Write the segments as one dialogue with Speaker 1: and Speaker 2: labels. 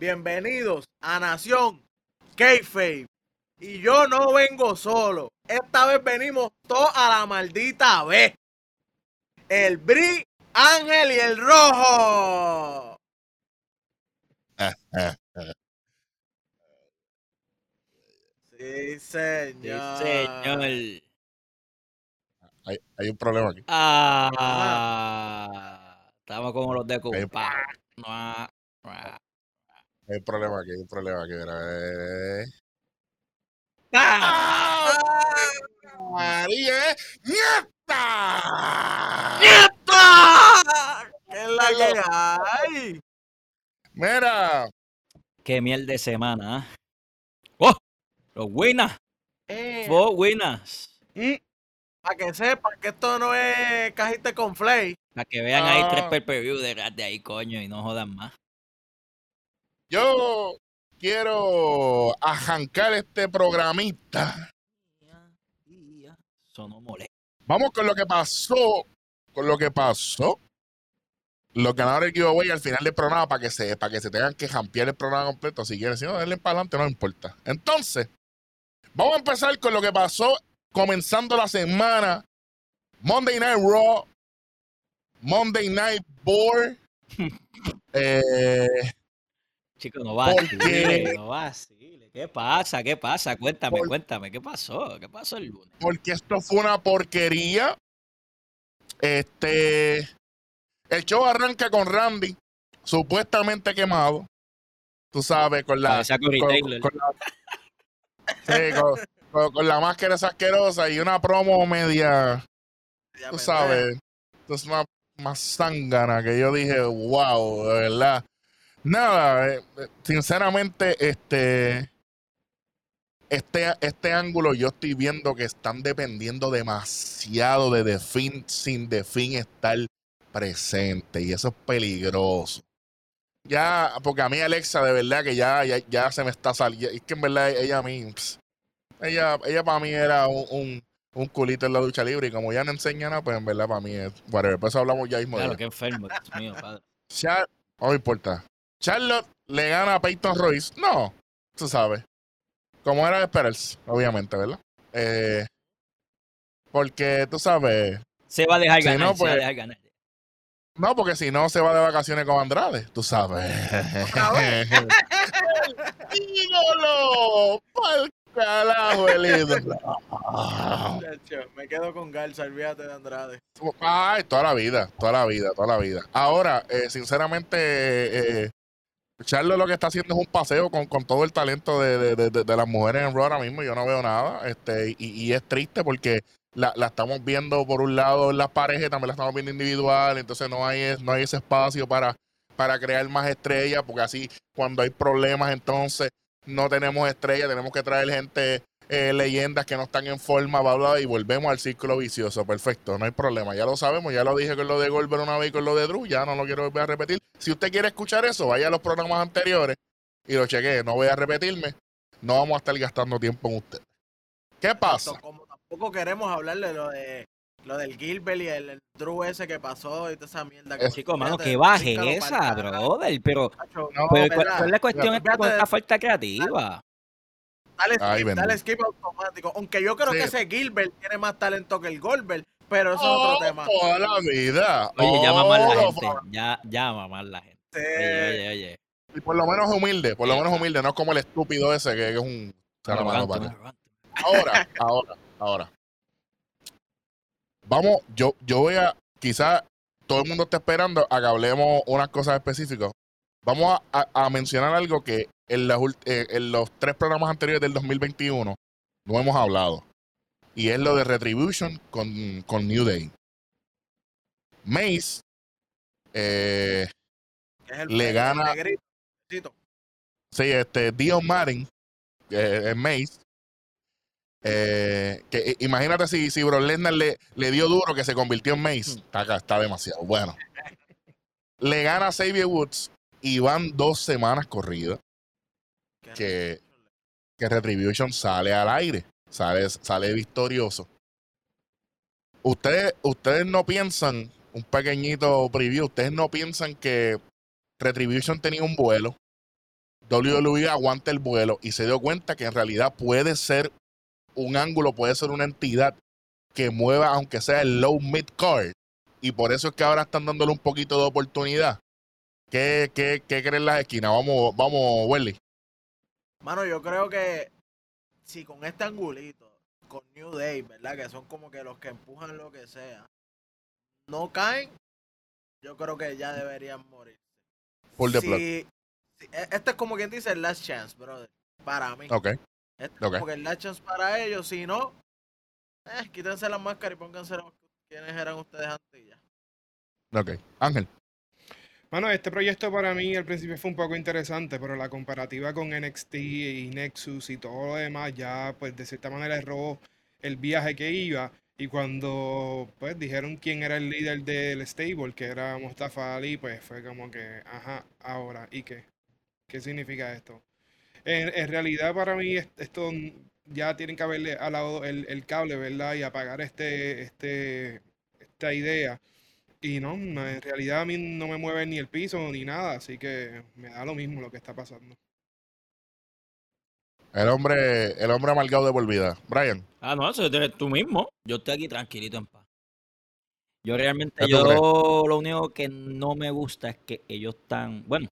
Speaker 1: Bienvenidos a Nación Kayfabe. Y yo no vengo solo. Esta vez venimos todos a la maldita vez. El Bri, Ángel y el Rojo. Sí, señor.
Speaker 2: Sí, señor.
Speaker 3: Hay, hay un problema aquí.
Speaker 2: Ah, estamos como los de mua.
Speaker 3: Hay un problema aquí, hay un problema aquí. mira, eh.
Speaker 2: ¡Ah!
Speaker 3: María, ¿eh? ¡Nieta!
Speaker 1: ¡Nieta! ¿Qué es la que hay?
Speaker 3: Mira,
Speaker 2: Qué miel de semana. ¿ah? ¡Oh! Los winners.
Speaker 1: Eh,
Speaker 2: Four winners.
Speaker 1: para que sepan que esto no es cajita con flay.
Speaker 2: Para que vean ahí tres
Speaker 3: Ah.
Speaker 2: per de ahí, coño, y no jodan más.
Speaker 3: Yo quiero arrancar este programista. Vamos con lo que pasó. Con lo que pasó. Los ganadores del giveaway al final del programa para que se, para que se tengan que jampear el programa completo. Si quieren, si no, denle para adelante, no importa. Entonces, vamos a empezar con lo que pasó comenzando la semana. Monday Night Raw. Monday Night Board. eh,
Speaker 2: Chicos, no
Speaker 3: ¿Por
Speaker 2: vacile,
Speaker 3: qué?
Speaker 2: no vacile. ¿Qué pasa? ¿Qué pasa? Cuéntame,
Speaker 3: Por-
Speaker 2: cuéntame. ¿Qué pasó? ¿Qué pasó el lunes?
Speaker 3: porque esto fue una porquería. Este. El show arranca con Randy, supuestamente quemado. Tú sabes, con la. Con, la sí, con, con- con la máscara esa asquerosa y una promo media.
Speaker 1: Ya
Speaker 3: Tú sabes. Es una más zángana que yo dije, wow, de verdad. Nada, eh, eh, sinceramente, este. Este, este ángulo yo estoy viendo que están dependiendo demasiado de The Fin sin The Fin estar presente y eso es peligroso. Ya, porque a mí Alexa de verdad que ya, ya, ya se me está saliendo. Es que en verdad ella a mí, ella, ella para mí era un, un, un culito en la ducha libre y como ya no enseña nada, pues en verdad para mí es, whatever. Por eso hablamos ya mismo
Speaker 2: Claro, qué enfermo, Dios mío, padre.
Speaker 3: Char- no importa. Charlotte le gana a Peyton Royce. No, tú sabes. Como era de esperarse, obviamente, ¿verdad? Eh, porque tú sabes.
Speaker 2: Se va a dejar ganar,
Speaker 3: no,
Speaker 2: se va a
Speaker 3: pues-
Speaker 2: dejar ganar.
Speaker 3: No, porque si no se va de vacaciones con Andrade, tú sabes. ¡Ídolo! ¡Pa'l carajo, el
Speaker 1: Me quedo con Garza, olvídate de Andrade.
Speaker 3: Ay, toda la vida, toda la vida, toda la vida. Ahora, eh, sinceramente, eh, Charlo lo que está haciendo es un paseo con, con todo el talento de, de- de- de- las mujeres en Raw ahora mismo. Yo no veo nada. Este, y, y es triste porque la, la estamos viendo por un lado en las parejas, también la estamos viendo individual. Entonces no hay, no hay ese espacio para, para crear más estrellas, porque así cuando hay problemas, entonces no tenemos estrellas, tenemos que traer gente eh, leyendas que no están en forma, bla, bla, y volvemos al círculo vicioso. Perfecto, no hay problema. Ya lo sabemos, ya lo dije con lo de Goldberg una vez y con lo de Drew, ya no lo quiero volver a repetir. Si usted quiere escuchar eso, vaya a los programas anteriores y lo chequee. No voy a repetirme, no vamos a estar gastando tiempo en usted. ¿Qué pasa?
Speaker 1: Como tampoco queremos hablar de lo de lo del Gilbert y el, el Drew ese que pasó y toda esa mierda.
Speaker 3: Es-
Speaker 2: Chico, mano, que baje esa, brother. Pero.
Speaker 3: No,
Speaker 2: pero
Speaker 1: ¿verdad?
Speaker 2: ¿cuál, cuál es la cuestión
Speaker 1: Fíjate
Speaker 2: esta con
Speaker 1: de-
Speaker 2: esta falta creativa?
Speaker 1: Dale skip, dale skip automático. Aunque yo creo
Speaker 3: Sí.
Speaker 1: que ese Gilbert tiene más talento que el Goldberg, pero eso es
Speaker 3: Oh,
Speaker 1: otro tema.
Speaker 3: Toda la vida.
Speaker 2: Oye, llama más la
Speaker 3: Oh,
Speaker 2: gente. Ya, llama más la gente.
Speaker 1: Sí.
Speaker 2: Oye, oye, oye.
Speaker 3: Y por lo menos humilde, por lo menos humilde, no es como el estúpido ese que, que es un. la mano para-. Ahora, ahora, ahora. Vamos, yo, yo voy a, quizás todo el mundo está esperando a que hablemos unas cosas específicas. Vamos a, a- a mencionar algo que en, las ult- eh, en los tres programas anteriores del 2021 no hemos hablado. Y es lo de Retribution con, con New Day. Mace eh, Le gana-. Sí, este, Dion Madden, eh, es Mace. Eh, que eh, imagínate si, si Brock Lesnar le, le dio duro que se convirtió en Mace. Está acá, está demasiado bueno. Le gana a Xavier Woods y van dos semanas corridas
Speaker 1: Que-
Speaker 3: que, Retribution sale al aire, sale, sale victorioso. Ustedes, ustedes no piensan, un pequeñito preview, ustedes no piensan que Retribution tenía un vuelo, WWE aguanta el vuelo y se dio cuenta que en realidad puede ser un ángulo, puede ser una entidad que mueva, aunque sea el low mid card. Y por eso es que ahora están dándole un poquito de oportunidad. ¿Qué, qué, qué creen las esquinas? Vamos, vamos, Welly.
Speaker 1: Mano, yo creo que si con este angulito, con New Day, ¿verdad? Que son como que los que empujan lo que sea, no caen, yo creo que ya deberían morir.
Speaker 3: Pull the
Speaker 1: Si- si- e- este es como quien dice el last chance, brother. Para mí.
Speaker 3: Ok.
Speaker 1: Este es como que el last chance para ellos. Si no, eh, quítense las máscaras y pónganse los quiénes eran ustedes antes y ya.
Speaker 3: Ok. Ángel.
Speaker 4: Bueno, este proyecto para mí al principio fue un poco interesante, pero la comparativa con NXT y Nexus y todo lo demás ya pues de cierta manera erró el viaje que iba y cuando pues dijeron quién era el líder del stable, que era Mustafa Ali, pues fue como que, ajá, ahora, ¿y qué? ¿Qué significa esto? En, realidad para mí es- esto ya tienen que haberle alado el, el cable, ¿verdad? Y apagar este, este, esta idea. Y no, en realidad a mí no me mueve ni el piso ni nada, así que me da lo mismo lo que está pasando.
Speaker 3: El hombre, el hombre amargado de por vida. Brian.
Speaker 2: Ah, no, eso eres tú mismo. Yo estoy aquí tranquilito en paz. Yo realmente,
Speaker 3: ¿Qué tú
Speaker 2: yo
Speaker 3: crees?
Speaker 2: lo único que no me gusta es que ellos están, bueno,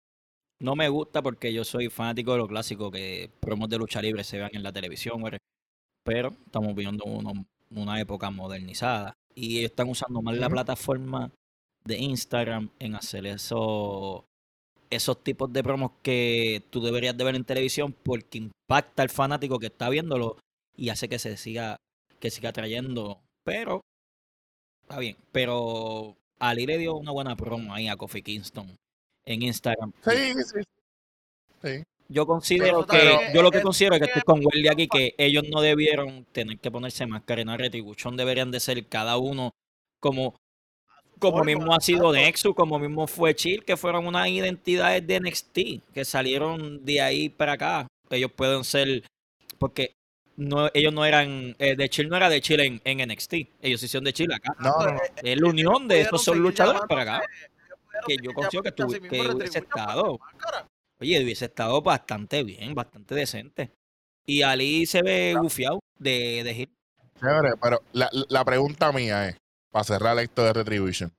Speaker 2: no me gusta porque yo soy fanático de lo clásico, que promos de lucha libre se vean en la televisión, pero estamos viviendo uno- una época modernizada y ellos están usando más la
Speaker 3: Ujú.
Speaker 2: plataforma de Instagram en hacer eso, esos tipos de promos que tú deberías de ver en televisión porque impacta al fanático que está viéndolo y hace que se siga, que siga trayendo. Pero, está bien. Pero Ali le dio una buena promo ahí a Kofi Kingston en Instagram.
Speaker 3: Sí, sí. Sí.
Speaker 2: Yo considero que, yo lo que
Speaker 1: es-
Speaker 2: considero es que
Speaker 1: es-
Speaker 2: estoy con Welly aquí, que ellos no debieron tener que ponerse máscara en la retribución, deberían de ser cada uno como, como mismo ha sido. Nexus, como mismo fue Chill, que fueron unas identidades de NXT, que salieron de ahí para acá. Ellos pueden ser, porque no, ellos no eran, eh, de Chill no era de Chill en, en NXT, ellos se hicieron de Chill acá.
Speaker 3: No, no, no.
Speaker 2: Es la unión de estos son luchadores para acá. Que yo considero que
Speaker 1: así
Speaker 2: que hubiese estado. Oye, hubiese estado bastante bien, bastante decente. Y Ali se ve gufiado de, de.
Speaker 3: Chévere, pero la, la pregunta mía es, para cerrar esto de Retribution,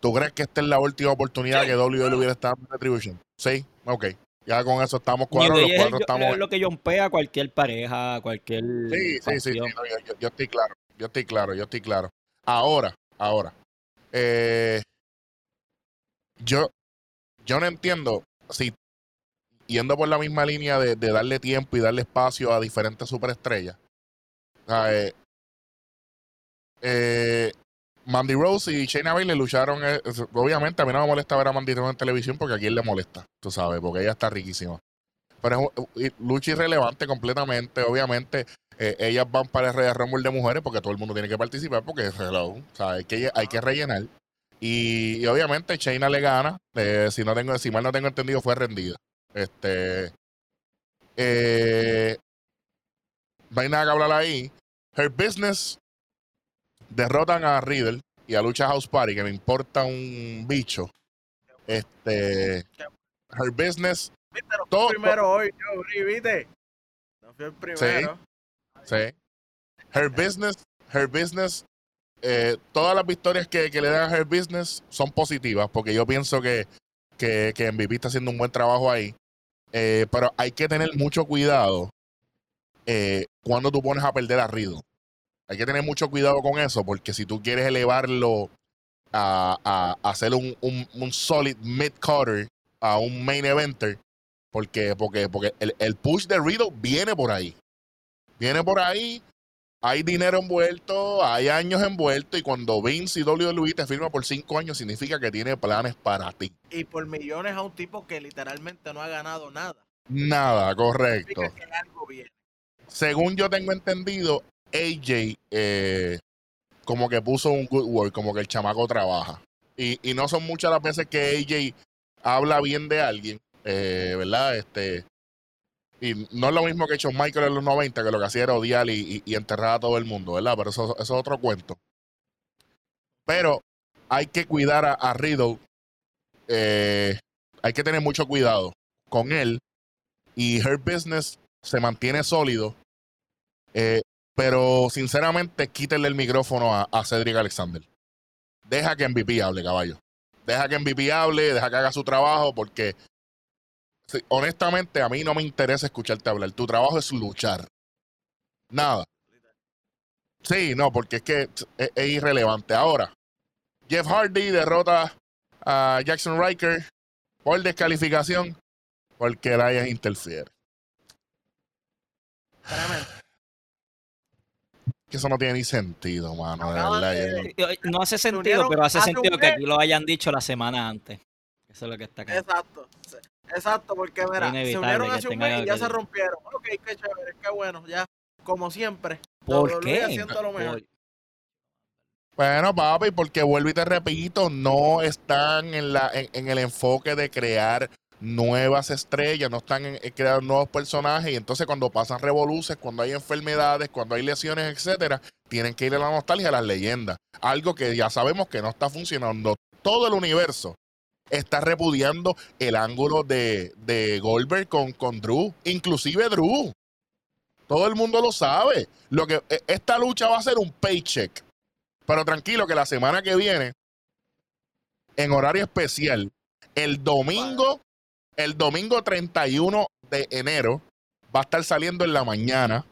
Speaker 3: ¿tú crees que esta es la última oportunidad que WWE hubiera estado en Retribution? Sí, ok. Ya con eso estamos cuadros,
Speaker 2: Day
Speaker 3: los
Speaker 2: es
Speaker 3: cuatro
Speaker 2: yo-
Speaker 3: estamos...
Speaker 2: lo que yompea a cualquier pareja, a cualquier
Speaker 3: Sí, sí, sí, sí,
Speaker 2: facción.
Speaker 3: no, yo, yo- yo estoy claro, yo estoy claro, yo estoy claro. Ahora, ahora, eh, yo, yo no entiendo si yendo por la misma línea de, darle tiempo y darle espacio a diferentes superestrellas. Eh, eh, Mandy Rose y Shayna Baszler lucharon. eh, obviamente, a mí no me molesta ver a Mandy Rose en televisión porque a quién le molesta, tú sabes, porque ella está riquísima. Pero es lucha irrelevante completamente. Obviamente, ellas van para el Royal Rumble de mujeres porque todo el mundo tiene que participar porque es hello. O sea, hay que, hay que rellenar. Y, obviamente Shayna le gana. si mal no tengo entendido, fue rendida. Este. Eh, no hay nada que hablar ahí. Her Business derrotan a Riddle y a Lucha House Party, que me importa un bicho. Este. Her Business,
Speaker 1: Viste, no
Speaker 3: Todo-
Speaker 1: primero hoy, yo, ¿viste? No fui el primero.
Speaker 3: sí. Her Business, Her Business, eh, todas las victorias que, que le dan a Her Business son positivas, porque yo pienso que, que, que MVP está haciendo un buen trabajo ahí. Eh, pero hay que tener mucho cuidado eh, cuando tú pones a perder a Riddle. Hay que tener mucho cuidado con eso, porque si tú quieres elevarlo a, a- a hacer un, un, un solid mid-cutter, a un main eventer, porque, porque, porque el, el push de Riddle viene por ahí. Viene por ahí, hay dinero envuelto, hay años envueltos, y cuando Vince y WWE te firma por cinco años, significa que tiene planes para ti.
Speaker 1: Y por millones a un tipo que literalmente no ha ganado nada.
Speaker 3: Nada, correcto.
Speaker 1: Significa que algo viene.
Speaker 3: según yo tengo entendido, AJ eh, como que puso un good word, como que el chamaco trabaja. Y, y no son muchas las veces que AJ habla bien de alguien, eh, ¿verdad? Este, y no es lo mismo que hecho Michael en los 90, que lo que hacía era odiar y, enterrar a todo el mundo, ¿verdad? Pero eso, es otro cuento. Pero hay que cuidar a, Riddle, eh, hay que tener mucho cuidado con él, y Her Business se mantiene sólido. Eh, pero sinceramente, quítenle el micrófono a, a Cedric Alexander. Deja que MVP hable, caballo. Deja que MVP hable, deja que haga su trabajo, porque honestamente a mí no me interesa escucharte hablar. Tu trabajo es luchar. Nada. Sí, no, porque es que es, es irrelevante. Ahora, Jeff Hardy derrota a Jackson Riker por descalificación porque Elias interfiere.
Speaker 1: Tremendo.
Speaker 3: Que eso no tiene ni sentido, mano. De verdad. no-
Speaker 2: No hace sentido, pero hace sentido que aquí lo hayan dicho la semana antes. Eso es lo que está acá.
Speaker 1: Exacto. Exacto, porque mira, se unieron
Speaker 2: que
Speaker 1: hace un mes y ya
Speaker 2: que-
Speaker 1: se rompieron. Ok, qué chévere, qué bueno, ya, como siempre.
Speaker 2: ¿Por
Speaker 1: WWE
Speaker 2: qué?
Speaker 1: haciendo lo mejor.
Speaker 3: Bueno, papi, porque vuelvo y te repito, no están en, la, en, en el enfoque de crear nuevas estrellas, no están en, en crear nuevos personajes y entonces cuando pasan revoluciones, cuando hay enfermedades, cuando hay lesiones, etcétera, tienen que ir a la nostalgia, a las leyendas. Algo que ya sabemos que no está funcionando. Todo el universo está repudiando el ángulo de, de Goldberg con, con Drew, inclusive Drew. Todo el mundo lo sabe. Lo que e- esta lucha va a ser un paycheck. Pero tranquilo que la semana que viene, en horario especial, el domingo, el domingo 31 de enero, va a estar saliendo en la mañana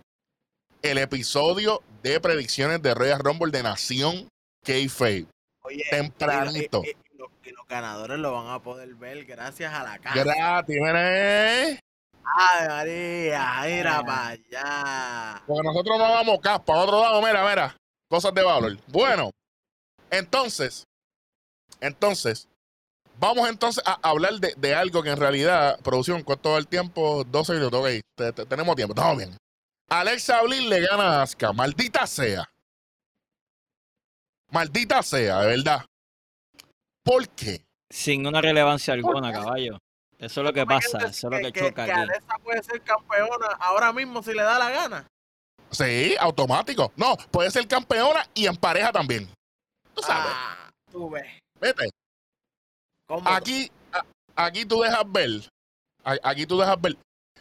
Speaker 3: el episodio de predicciones de Royal Rumble de Nación K-Fave.
Speaker 1: Oye,
Speaker 3: Tempranito.
Speaker 1: Y, y- y los, ganadores lo van a poder ver gracias a la casa.
Speaker 3: Gratis, mire.
Speaker 1: Ay, María, mira para allá.
Speaker 3: Porque nosotros no damos caspa, nosotros damos, mira, mira, cosas de valor. Bueno, entonces, entonces, vamos entonces a hablar de, de algo que en realidad, producción, ¿cuánto el tiempo? 12 minutos, ok, te- te- tenemos tiempo, estamos bien. Alexa Bliss le gana a Asuka, maldita sea. Maldita sea, de verdad. ¿Por qué?
Speaker 2: Sin una relevancia alguna, caballo. Eso es lo que
Speaker 1: ¿Tú me quieres
Speaker 2: pasa, eso es lo que
Speaker 1: que,
Speaker 2: choca
Speaker 1: que
Speaker 2: aquí.
Speaker 1: Alexa puede ser campeona ahora mismo si le da la gana.
Speaker 3: Sí, automático. No, puede ser campeona y en pareja también. Tú sabes,
Speaker 1: Ah, tú ves.
Speaker 3: vete.
Speaker 1: ¿Cómo?
Speaker 3: aquí, a- aquí tú dejas ver. a- Aquí tú dejas ver.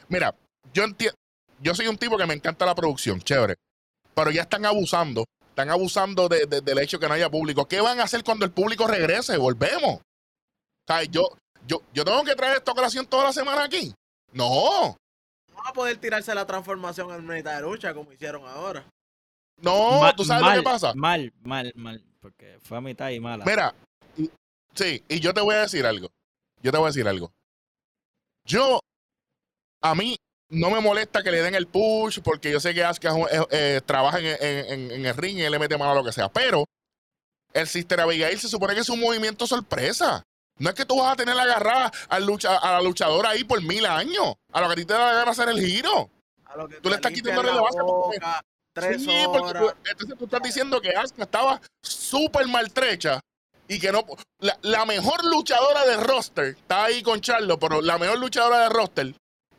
Speaker 3: Mira, yo entiendo. Yo soy un tipo que me encanta la producción, chévere. Pero ya están abusando. Están abusando de- de- del hecho que no haya público. ¿Qué van a hacer cuando el público regrese? Volvemos. O sea, yo, yo, yo tengo que traer esta ocasión toda la semana aquí. No,
Speaker 1: No va a poder tirarse la transformación en mitad de lucha como hicieron ahora.
Speaker 3: no,
Speaker 2: Ma-
Speaker 3: tú sabes
Speaker 2: mal,
Speaker 3: lo que pasa.
Speaker 2: Mal, mal, mal. Porque fue a mitad y mala.
Speaker 3: Mira, y- sí, y yo te voy a decir algo. Yo te voy a decir algo. Yo, a mí no me molesta que le den el push porque yo sé que Asuka eh, eh, trabaja en, en- en- en el ring y él le mete mano a lo que sea. Pero el Sister Abigail se supone que es un movimiento sorpresa. No es que tú vas a tener agarrada al lucha, a la luchadora ahí por mil años. A lo que a ti te da la gana hacer el giro.
Speaker 1: A lo que
Speaker 3: Tú le estás quitando relevancia porque-
Speaker 1: boca, tres
Speaker 3: Sí, porque tú- entonces tú estás diciendo que Asuka estaba súper maltrecha y que no. La, la mejor luchadora de roster está ahí con Charlo, pero la mejor luchadora de roster,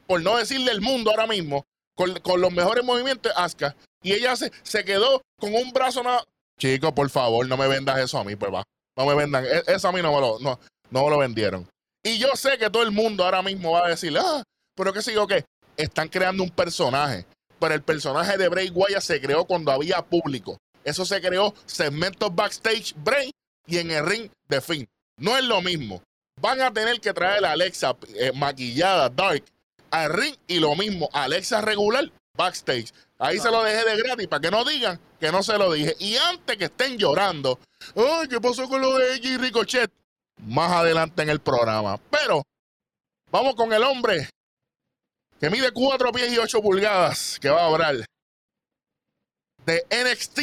Speaker 3: por no decirle el mundo ahora mismo, con, con los mejores movimientos, Asuka. Y ella se, se quedó con un brazo. nada Chico, por favor, no me vendas eso a mí, pues va. No me vendan. e- Eso a mí no me lo, no, no me lo vendieron. Y yo sé que todo el mundo ahora mismo va a decir, ah, pero qué sé yo qué. Están creando un personaje pero el personaje de Bray Wyatt se creó cuando había público. Eso se creó segmentos backstage Bray y en el ring de Finn. No es lo mismo. Van a tener que traer a Alexa eh, maquillada, dark, al ring y lo mismo, Alexa regular, backstage. Ahí se lo dejé de gratis para que no digan que no se lo dije. Y antes que estén llorando, ay, ¿qué pasó con lo de ella y Ricochet? Más adelante en el programa. Pero vamos con el hombre que mide 4 pies y 8 pulgadas, que va a hablar de NXT,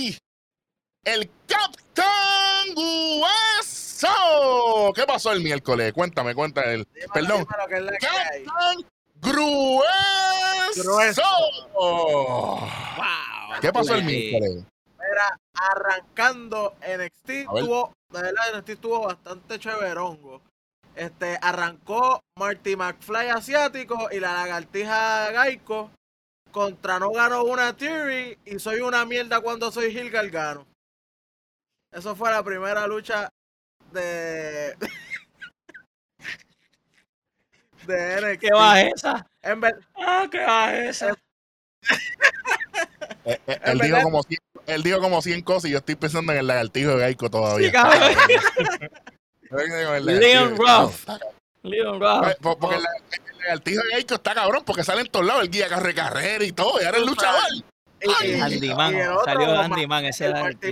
Speaker 3: el Captain Grueso. ¿Qué pasó el miércoles? Cuéntame, cuenta él.
Speaker 1: Dímelo,
Speaker 3: Perdón. Captain Grueso.
Speaker 1: Grueso.
Speaker 2: Wow.
Speaker 3: ¿Qué pasó el miércoles?
Speaker 1: Mira, arrancando NXT tuvo, de verdad NXT estuvo bastante chéverongo. Este, arrancó Marty McFly asiático y la lagartija Gaico contra no ganó una Theory y soy una mierda cuando soy Gil Gargano. Eso fue la primera lucha de de NXT.
Speaker 2: ¿Qué va esa?
Speaker 1: En ver-
Speaker 2: Ah, ¿qué es esa?
Speaker 3: Eh, eh, él, dijo como 100, él dijo como 100 cosas y yo estoy pensando en el lagartijo de Geico todavía.
Speaker 2: Sí, Leon Ruff. Leon Ross.
Speaker 3: Po- Porque el, el lagartijo de Geico está cabrón porque sale en todos lados, el guía carre carrera y todo, y ahora el luchador. Ay,
Speaker 1: y-
Speaker 2: Andy
Speaker 1: y
Speaker 2: Man. Salió Andy Man, ese
Speaker 1: el Marty.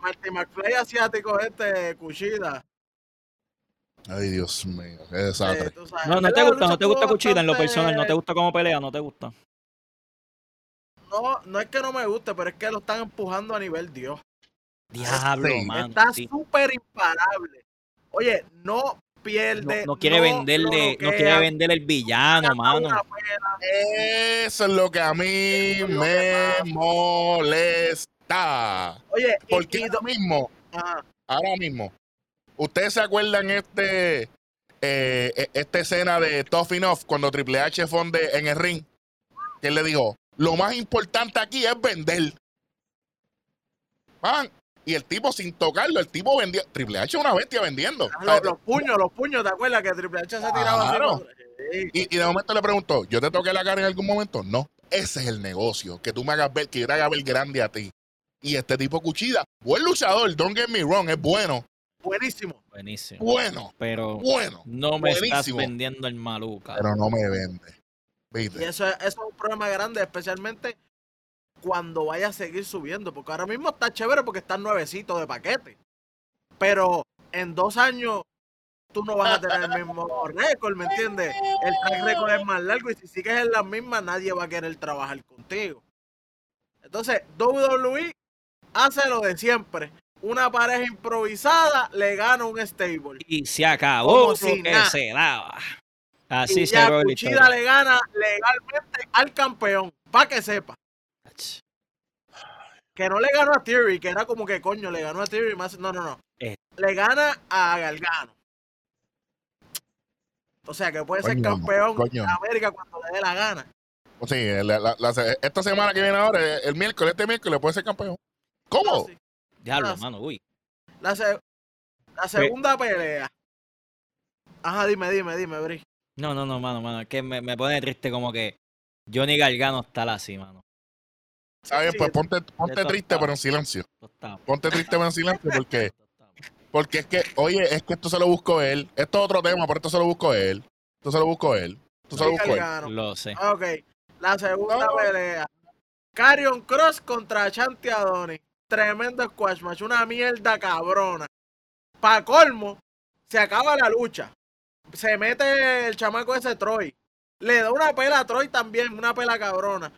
Speaker 1: Marty McFly asiático este, Cuchida.
Speaker 3: Ay, Dios mío, qué desastre.
Speaker 1: sabes.
Speaker 2: No, no te gusta, no te gusta Cuchida en lo personal, no te gusta cómo pelea, no te gusta.
Speaker 1: No, no es que no me guste, pero es que lo están empujando a nivel Dios.
Speaker 2: Diablo,
Speaker 3: Sí.
Speaker 2: man.
Speaker 1: Está
Speaker 2: sí.
Speaker 1: súper imparable. Oye, no pierde.
Speaker 2: no quiere venderle, no quiere vender el villano, mano.
Speaker 3: Eso es lo que a mí me molesta.
Speaker 1: Oye, y-
Speaker 3: Porque
Speaker 1: y
Speaker 3: ahora
Speaker 1: do-
Speaker 3: mismo,
Speaker 1: ajá,
Speaker 3: ahora mismo, ¿ustedes se acuerdan este eh, e- esta escena de Tough Enough cuando Triple H fonde en el ring? Que él le dijo, lo más importante aquí es vender. Man, y el tipo sin tocarlo, el tipo vendía. Triple H es una bestia vendiendo. Sea,
Speaker 1: los, puños, los puños, ¿te acuerdas que Triple H se tiraba así?
Speaker 3: Y, y de momento le preguntó, ¿yo te toqué la cara en algún momento? No. Ese es el negocio, que tú me hagas ver, que yo te haga ver grande a ti. Y este tipo Cuchida, buen luchador, don't get me wrong, es bueno,
Speaker 1: Buenísimo.
Speaker 2: Buenísimo.
Speaker 3: bueno,
Speaker 2: Pero
Speaker 3: bueno,
Speaker 2: no me estás
Speaker 3: buenísimo.
Speaker 2: vendiendo el maluca.
Speaker 3: pero no me vende.
Speaker 1: Y
Speaker 3: ¿Viste?
Speaker 1: eso, es- eso es un problema grande, especialmente cuando vaya a seguir subiendo. Porque ahora mismo está chévere porque está nuevecito de paquete. Pero en dos años tú no vas a tener el mismo récord, ¿me entiendes? El track record es más largo y si sigues en la misma, nadie va a querer trabajar contigo. Entonces, WWE hace lo de siempre. Una pareja improvisada le gana un stable.
Speaker 2: Y se acabó
Speaker 1: Como si
Speaker 2: lo que
Speaker 1: nada.
Speaker 2: se daba. Así
Speaker 1: y
Speaker 2: se
Speaker 1: ya
Speaker 2: ve
Speaker 1: le gana legalmente al campeón. Para que sepa. Que no le ganó a Theory, que era como que coño, le ganó a Theory más. No, no, no.
Speaker 2: Eh.
Speaker 1: Le gana a Galgano. O sea que puede ser campeón
Speaker 3: coño.
Speaker 1: de América cuando le dé la gana.
Speaker 3: Sí, la- la- la- esta semana que viene ahora, el miércoles, este miércoles puede ser campeón. ¿Cómo?
Speaker 1: Sí.
Speaker 2: Diablo,
Speaker 1: Ah,
Speaker 2: mano, uy.
Speaker 1: La, se- la segunda pelea. Ajá, dime, dime, dime, Bri.
Speaker 2: No, no, no, mano, mano. Es que me, me pone triste como que Johnny Gargano está así, mano.
Speaker 3: Está bien,
Speaker 1: Sí,
Speaker 3: pues ponte, ponte triste, pero en silencio. Ponte triste, pero en silencio, porque, porque es que, oye, es que esto se lo buscó él. Esto es otro tema, pero esto se lo buscó él. Esto se lo buscó él. Esto se lo buscó él.
Speaker 2: Lo sé.
Speaker 1: Ok, la segunda
Speaker 3: No.
Speaker 1: pelea. Carion Cross contra Chanti Adonis. Tremendo squash match, una mierda cabrona. Pa' colmo, se acaba la lucha. Se mete el chamaco ese Troy. Le da una pela a Troy también, una pela cabrona.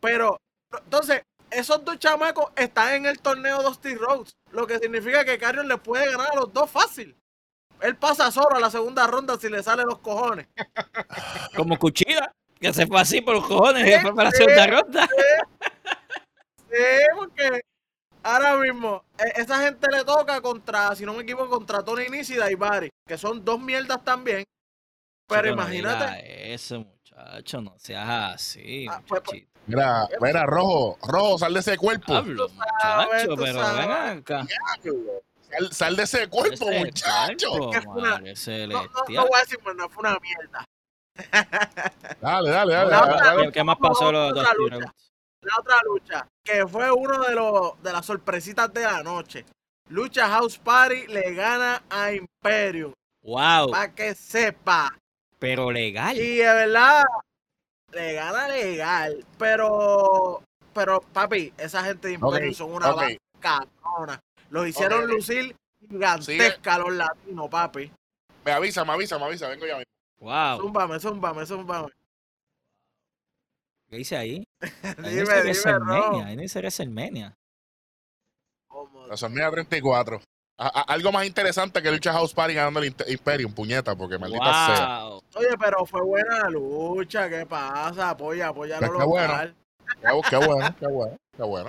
Speaker 1: Pero, entonces, esos dos chamacos están en el torneo Dusty Rhodes. Lo que significa que Carion le puede ganar a los dos fácil. Él pasa solo a la segunda ronda si le salen los cojones.
Speaker 2: Como Cuchida, que se fue así por los cojones y después para la segunda ronda.
Speaker 1: Sí, porque ahora mismo e- esa gente le toca contra, si no me equivoco, contra Tony Nese y Daivari, que son dos mierdas también. Pero
Speaker 2: Chico, no
Speaker 1: imagínate,
Speaker 2: diga eso, muchacho, no seas así,
Speaker 1: Ah, pues,
Speaker 2: muchachito.
Speaker 3: Mira, mira, rojo, rojo, sal de ese cuerpo.
Speaker 1: Sabes,
Speaker 2: muchacho,
Speaker 1: tú
Speaker 2: pero
Speaker 1: sabes.
Speaker 2: ven acá.
Speaker 3: Sal, sal de ese cuerpo,
Speaker 2: Ese
Speaker 3: muchacho.
Speaker 2: cuerpo,
Speaker 1: Es que fue una-
Speaker 2: madre
Speaker 1: no, no, no voy a decir, pues no fue una mierda.
Speaker 3: Dale, dale, dale.
Speaker 1: La
Speaker 3: dale,
Speaker 1: otra-
Speaker 3: dale.
Speaker 2: ¿Qué, qué más pasó lo de
Speaker 1: La otra lucha, que fue uno de los de las sorpresitas de la noche. Lucha House Party le gana a Imperium,
Speaker 2: Wow,
Speaker 1: para que sepa.
Speaker 2: pero legal.
Speaker 1: Y de verdad, le gana legal. Pero, pero papi, esa gente de Imperium son una
Speaker 3: ok.
Speaker 1: cabrona. Los hicieron lucir gigantesca los latinos, papi.
Speaker 3: Me avisa, me avisa, me avisa, vengo ya mismo.
Speaker 2: Wow,
Speaker 1: Zúmbame, zúmbame, zúmbame.
Speaker 2: ¿Qué dice ahí?
Speaker 1: Dime,
Speaker 2: dice que
Speaker 1: dime,
Speaker 2: es
Speaker 1: Ro.
Speaker 2: WrestleMania, ahí dice que es WrestleMania.
Speaker 3: La Sormida 34. A- a- algo más interesante que Lucha House Party ganando el Imperium, puñeta, porque maldita sea.
Speaker 1: Oye, pero fue buena lucha, ¿qué pasa? Apoya, apoya
Speaker 3: Pues
Speaker 1: lo
Speaker 3: qué bueno. Qué, qué bueno, qué bueno, qué bueno.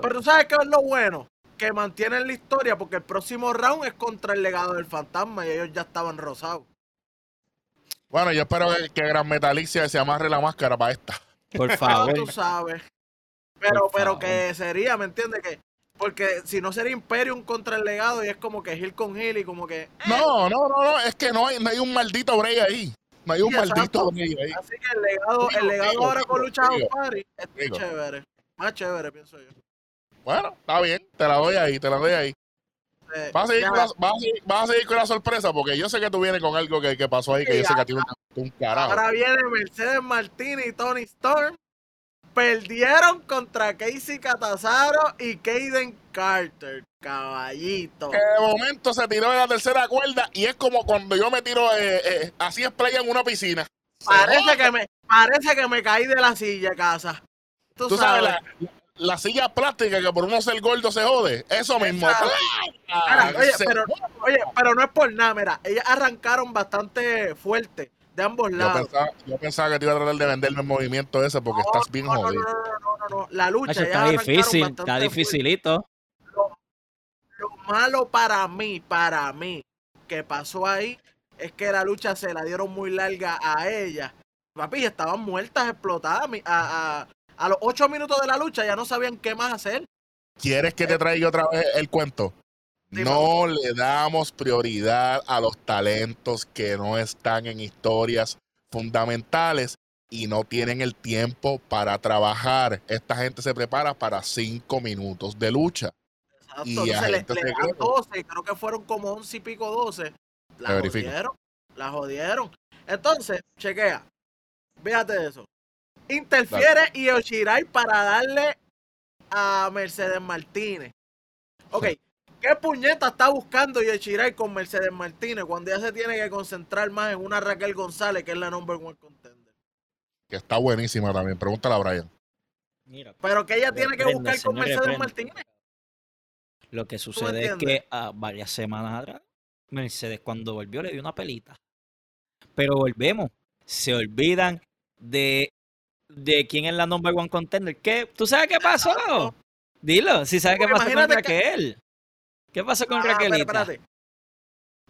Speaker 1: Pero tú sabes qué es lo bueno, que mantienen la historia porque el próximo round es contra el legado del fantasma y ellos ya estaban rosados.
Speaker 3: Bueno, yo espero que, que Gran Metalicia se amarre la máscara para esta.
Speaker 2: por favor.
Speaker 1: tú sabes. Pero, pero que sería, ¿me entiendes? Que porque si no sería Imperium contra el legado y es como que Hill con Hill y como que
Speaker 3: No, no, no, no, es que no hay, no hay un maldito break ahí. No hay un
Speaker 1: Sí,
Speaker 3: maldito medio ahí.
Speaker 1: Así que el legado, el legado
Speaker 3: digo,
Speaker 1: ahora con Lucha Party está
Speaker 3: digo.
Speaker 1: chévere. Más chévere, pienso yo.
Speaker 3: Bueno, está bien, te la doy ahí, te la doy ahí.
Speaker 1: Eh,
Speaker 3: Vas a seguir, con la, vas a seguir- vas a seguir con la sorpresa porque yo sé que tú vienes con algo que, que pasó ahí que
Speaker 1: Sí,
Speaker 3: yo sé que a ti un carajo.
Speaker 1: Ahora viene Mercedes Martínez y Tony Storm. Perdieron contra Casey Catazaro y Kaden Carter. Caballito.
Speaker 3: De momento se tiró de la tercera cuerda y es como cuando yo me tiro eh, eh, así es playa en una piscina.
Speaker 1: Parece que me, parece que me caí de la silla, casa. Tú,
Speaker 3: Tú sabes,
Speaker 1: sabes.
Speaker 3: la, la silla plástica que por uno ser gordo se jode. Eso mismo. Ah,
Speaker 1: oye,
Speaker 3: se
Speaker 1: pero,
Speaker 3: joda.
Speaker 1: oye, pero no es por nada, mira, ellas arrancaron bastante fuerte de ambos
Speaker 3: yo,
Speaker 1: lados.
Speaker 3: pensaba, yo pensaba que te iba a tratar de venderme el movimiento ese porque
Speaker 1: No,
Speaker 3: estás bien
Speaker 1: no, no,
Speaker 3: jodido.
Speaker 1: No, no, no, no, no, La lucha
Speaker 2: Nacho, está difícil, está dificilito.
Speaker 1: Lo malo para mí, para mí, que pasó ahí, es que la lucha se la dieron muy larga a ella. Papi, estaban muertas, explotadas. A, a los ocho minutos de la lucha ya no sabían qué más hacer.
Speaker 3: ¿Quieres que te traiga otra vez el cuento?
Speaker 1: Sí,
Speaker 3: No le damos prioridad a los talentos que no están en historias fundamentales y no tienen el tiempo para trabajar. Esta gente se prepara para cinco minutos de lucha.
Speaker 1: Exacto.
Speaker 3: Y
Speaker 1: Entonces le, le
Speaker 3: se
Speaker 1: dan
Speaker 3: cree.
Speaker 1: 12, creo que fueron como 11 y pico 12. La jodieron, la jodieron. Entonces, chequea, fíjate eso. Interfiere Yoshirai para darle a Mercedes Martínez. Ok, ¿qué puñeta está buscando Yoshirai con Mercedes Martínez cuando ya se tiene que concentrar más en una Raquel González, que es la number one contender?
Speaker 3: Que está buenísima también. Pregúntale a Brian.
Speaker 2: Mira,
Speaker 1: Pero que ella tiene que buscar con
Speaker 2: señor,
Speaker 1: Mercedes
Speaker 2: reprende.
Speaker 1: Martínez.
Speaker 2: Lo que sucede es que a varias semanas atrás, Mercedes cuando volvió le dio una pelita. Pero volvemos, se olvidan de, de quién es la number one contender. ¿Qué? ¿Tú sabes qué pasó? Dilo, si sabes qué pasó con
Speaker 1: que-
Speaker 2: Raquel. ¿Qué pasó con
Speaker 1: Ah,
Speaker 2: Raquelita?
Speaker 1: espérate.